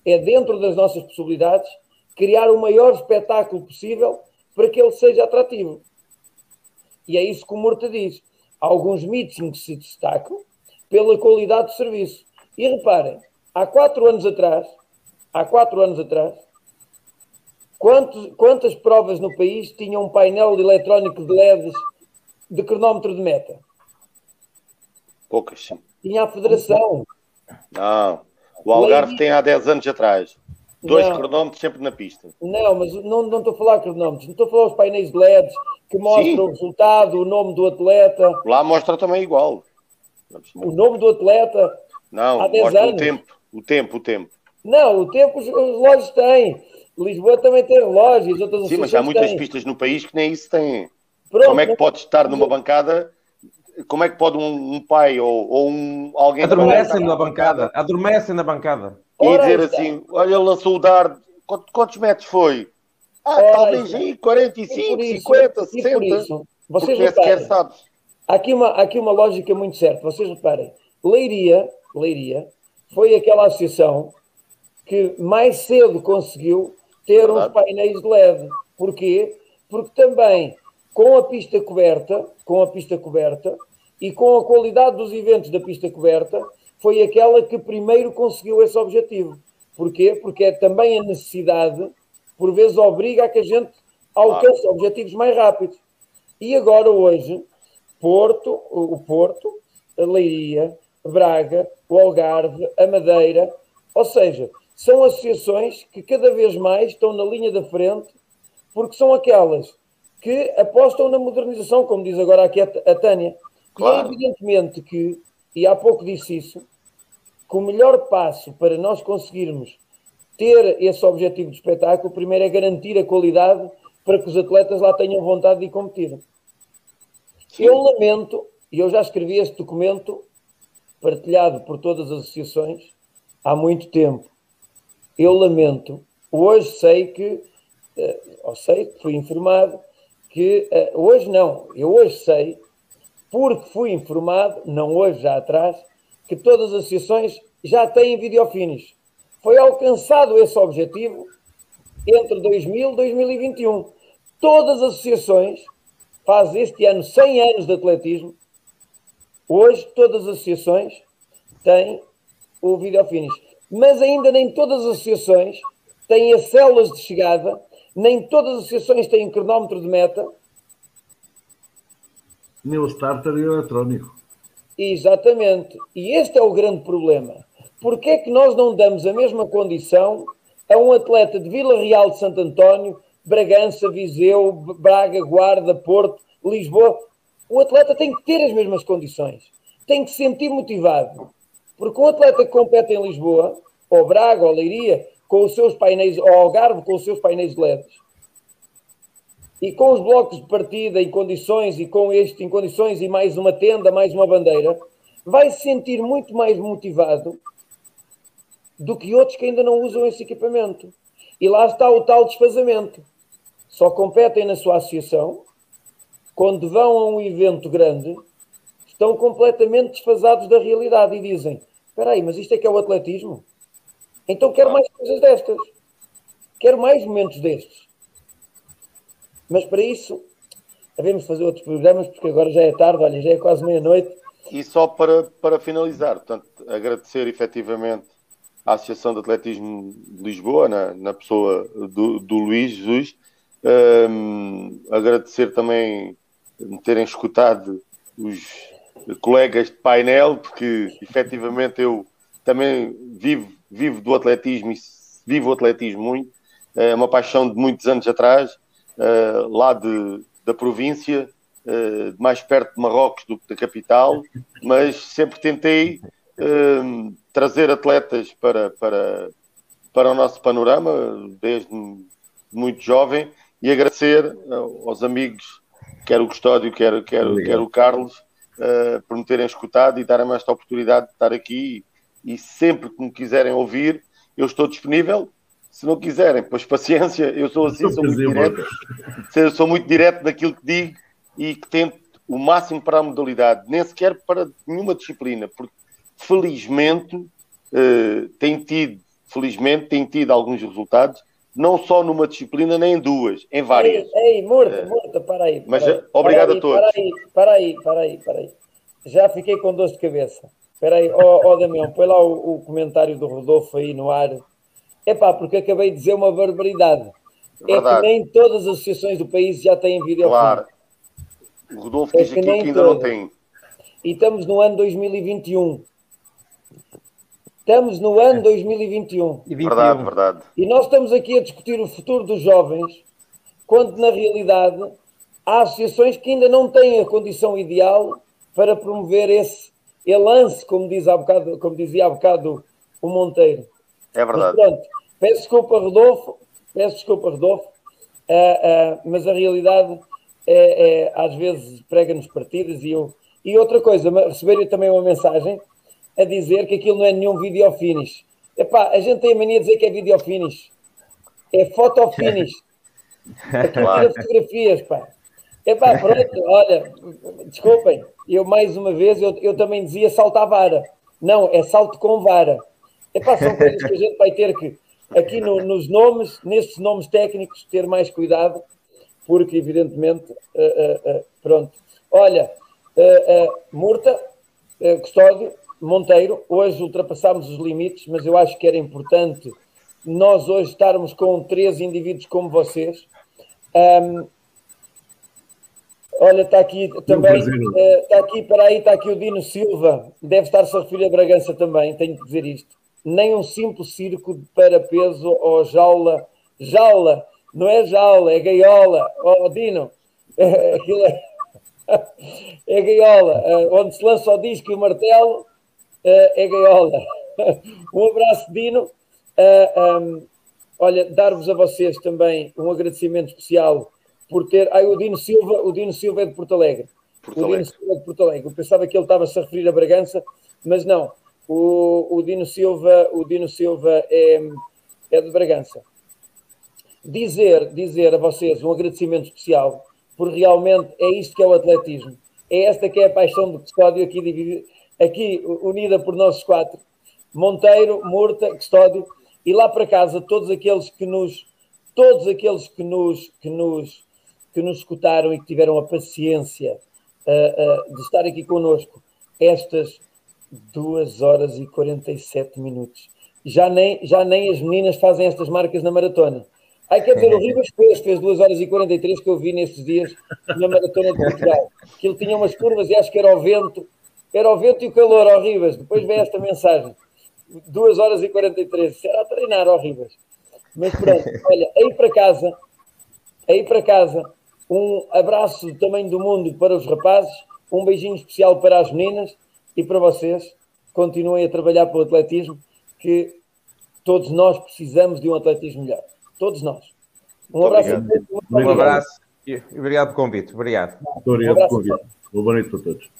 É, dentro das nossas possibilidades, criar o maior espetáculo possível para que ele seja atrativo. E é isso que o Morta diz. Alguns meetings se destacam pela qualidade do serviço. E reparem, há quatro anos atrás, há quatro anos atrás, quantos, quantas provas no país tinham um painel eletrónico de LEDs de cronómetro de meta? Poucas, sim. Tinha a federação. Não. O Algarve tem há 10 anos atrás. Dois Não. cronómetros sempre na pista. Não, mas não, não estou a falar cronómetros, não estou a falar os painéis de LEDs que mostram Sim. o resultado, o nome do atleta, Lá mostra também igual. o nome do atleta. Não, Há 10 mostra anos. o tempo. O tempo, o tempo. Não, o tempo os, os têm. Lisboa também tem relógios, outras Sim, mas há muitas têm. pistas no país que nem isso têm. Pronto, Como é que mas- pode estar numa bancada? Como é que pode um, um pai ou, ou um, alguém Adormecem na bancada. Adormecem na bancada. e Ora, dizer está. assim: olha, ele lançou o dardo, quantos, quantos metros foi? Ah, Ora, talvez está. aí E 45, por isso- 50, e por 60. isso, Porque vocês sequer reparem, sabes. há aqui, uma, há aqui uma lógica muito certa. Vocês reparem, Leiria, Leiria foi aquela associação que mais cedo conseguiu ter uns painéis de LED. Porquê? Porque também com a pista coberta, com a pista coberta e com a qualidade dos eventos da pista coberta, foi aquela que primeiro conseguiu esse objetivo. Porquê? Porque é também a necessidade, por vezes, obriga a que a gente alcance objetivos mais rápidos. E agora, hoje, Porto, o Porto, a Leiria, Braga, o Algarve, a Madeira, ou seja, são associações que cada vez mais estão na linha da frente, porque são aquelas que apostam na modernização, como diz agora aqui a, Tânia. Claro. E é evidentemente que, e há pouco disse isso, que o melhor passo para nós conseguirmos ter esse objetivo de espetáculo, primeiro é garantir a qualidade para que os atletas lá tenham vontade de ir competir. Eu lamento, e eu já escrevi este documento partilhado por todas as associações há muito tempo. Eu lamento, hoje sei que, eh, ou sei, fui informado que, eh, hoje não, eu hoje sei, porque fui informado, não hoje, já atrás, que todas as associações já têm videofinish. Foi alcançado esse objetivo entre 2000 e 2021. Todas as associações fazem este ano 100 anos de atletismo. Hoje, todas as associações têm o videofinish. Mas ainda nem todas as associações têm as células de chegada, nem todas as associações têm cronómetro de meta. Nem o starter e o eletrónico. Exatamente. E este é o grande problema. Porquê é que nós não damos a mesma condição a um atleta de Vila Real de Santo António, Bragança, Viseu, Braga, Guarda, Porto, Lisboa? O atleta tem que ter as mesmas condições. Tem que se sentir motivado. Porque um atleta que compete em Lisboa, ou Braga, ou Leiria, com os seus painéis, ou Algarve, com os seus painéis LEDs, e com os blocos de partida em condições e com este em condições e mais uma tenda, mais uma bandeira, vai se sentir muito mais motivado do que outros que ainda não usam esse equipamento. E lá está o tal desfazamento. Só competem na sua associação, quando vão a um evento grande, estão completamente desfasados da realidade e dizem: Espera aí, mas isto é que é o atletismo? Então quero mais coisas destas. Quero mais momentos destes. Mas para isso, devemos fazer outros programas, porque agora já é tarde, olha, já é quase meia-noite. E só para, para finalizar, portanto, agradecer efetivamente à Associação de Atletismo de Lisboa, na, na pessoa do, do Luís Jesus, Hum, agradecer também me terem escutado os colegas de painel, porque efetivamente eu também vivo, vivo do atletismo e vivo o atletismo muito, é uma paixão de muitos anos atrás, uh, lá de, da província, uh, mais perto de Marrocos do que da capital, mas sempre tentei uh, trazer atletas para, para, para o nosso panorama, desde muito jovem, e agradecer aos amigos, quer o Custódio, quer, quer, quer o Carlos, por me terem escutado e darem-me esta oportunidade de estar aqui. E, sempre que me quiserem ouvir, eu estou disponível. Se não quiserem, pois paciência, eu sou assim, sou muito direto. Eu sou muito direto daquilo que digo e que tento o máximo para a modalidade, nem sequer para nenhuma disciplina, porque felizmente uh, tem tido, felizmente tem tido alguns resultados não só numa disciplina, nem em duas, em várias. Ei, ei morta, morta, para aí. Para Mas aí, obrigado para aí, a todos. Para aí, para aí, para aí, para aí. Já fiquei com dor de cabeça. Espera aí, ó oh, oh, Damião, põe lá o, o, comentário do Rodolfo aí no ar. É pá, porque acabei de dizer uma barbaridade. Verdade. É que nem todas as associações do país já têm vídeo Claro. O Rodolfo diz é que aqui que ainda todas. não tem. E estamos no ano 2021. Estamos no ano 2021. E verdade, verdade. E nós estamos aqui a discutir o futuro dos jovens, quando na realidade há associações que ainda não têm a condição ideal para promover esse lance, como, diz há bocado, como dizia há bocado o Monteiro. É verdade. Mas pronto, peço desculpa, Rodolfo, peço desculpa, Rodolfo, uh, uh, mas a realidade é, é às vezes prega-nos partidas e eu. E outra coisa, receber também uma mensagem a dizer que aquilo não é nenhum video finish. Epá, a gente tem a mania de dizer que é video finish. É foto finish. Aquilo tira fotografias, pá. Epá, pronto, olha, desculpem, eu mais uma vez, eu, eu também dizia salto à vara. Não, é salto com vara. Epá, são coisas que a gente vai ter que, aqui no, nos nomes, nestes nomes técnicos, ter mais cuidado, porque evidentemente, uh, uh, pronto. Olha, Murta, Custódio, Monteiro, hoje ultrapassámos os limites, mas eu acho que era importante nós hoje estarmos com três indivíduos como vocês. Um, Olha, está aqui também, está aqui, para aí, está aqui o Dino Silva, deve estar-se a referir a Bragança também, tenho que dizer isto. Nem um simples circo para peso ou jaula, jaula, não é jaula, é gaiola, oh, Dino, aquilo é, é gaiola, eh, onde se lança o disco e o martelo, eh, é gaiola. Um abraço, Dino. Eh, olha, dar-vos a vocês também um agradecimento especial por ter. Ai, o Dino Silva, o Dino Silva é de Porto Alegre. Porto Alegre. O Dino Silva é de Porto Alegre. Eu pensava que ele estava-se a referir a Bragança, mas não. O, o Dino Silva, o Dino Silva é, é de Bragança. Dizer, dizer a vocês um agradecimento especial, porque realmente é isto que é o atletismo. É esta que é a paixão do custódio aqui, aqui unida por nós quatro. Monteiro, Murta, Custódio, e lá para casa todos aqueles que nos, todos aqueles que nos, que nos que nos escutaram e que tiveram a paciência uh, uh, de estar aqui conosco estas duas horas e 47 minutos. Já nem, já nem as meninas fazem estas marcas na maratona. Ai, quer dizer, o Ribas fez, fez 2 horas e 43 que eu vi nestes dias na maratona de Portugal. Que ele tinha umas curvas e acho que era o vento, era o vento e o calor, ó Ribas. Depois vem esta mensagem. 2 horas e 43. Será a treinar, ó Ribas. Mas pronto, olha, aí para casa, aí para casa, um abraço do tamanho do mundo para os rapazes, um beijinho especial para as meninas e para vocês. Continuem a trabalhar pelo atletismo, que todos nós precisamos de um atletismo melhor. Todos nós. Um abraço. Obrigado. Um abraço e obrigado pelo convite. Obrigado. Muito obrigado pelo convite. Boa noite para todos.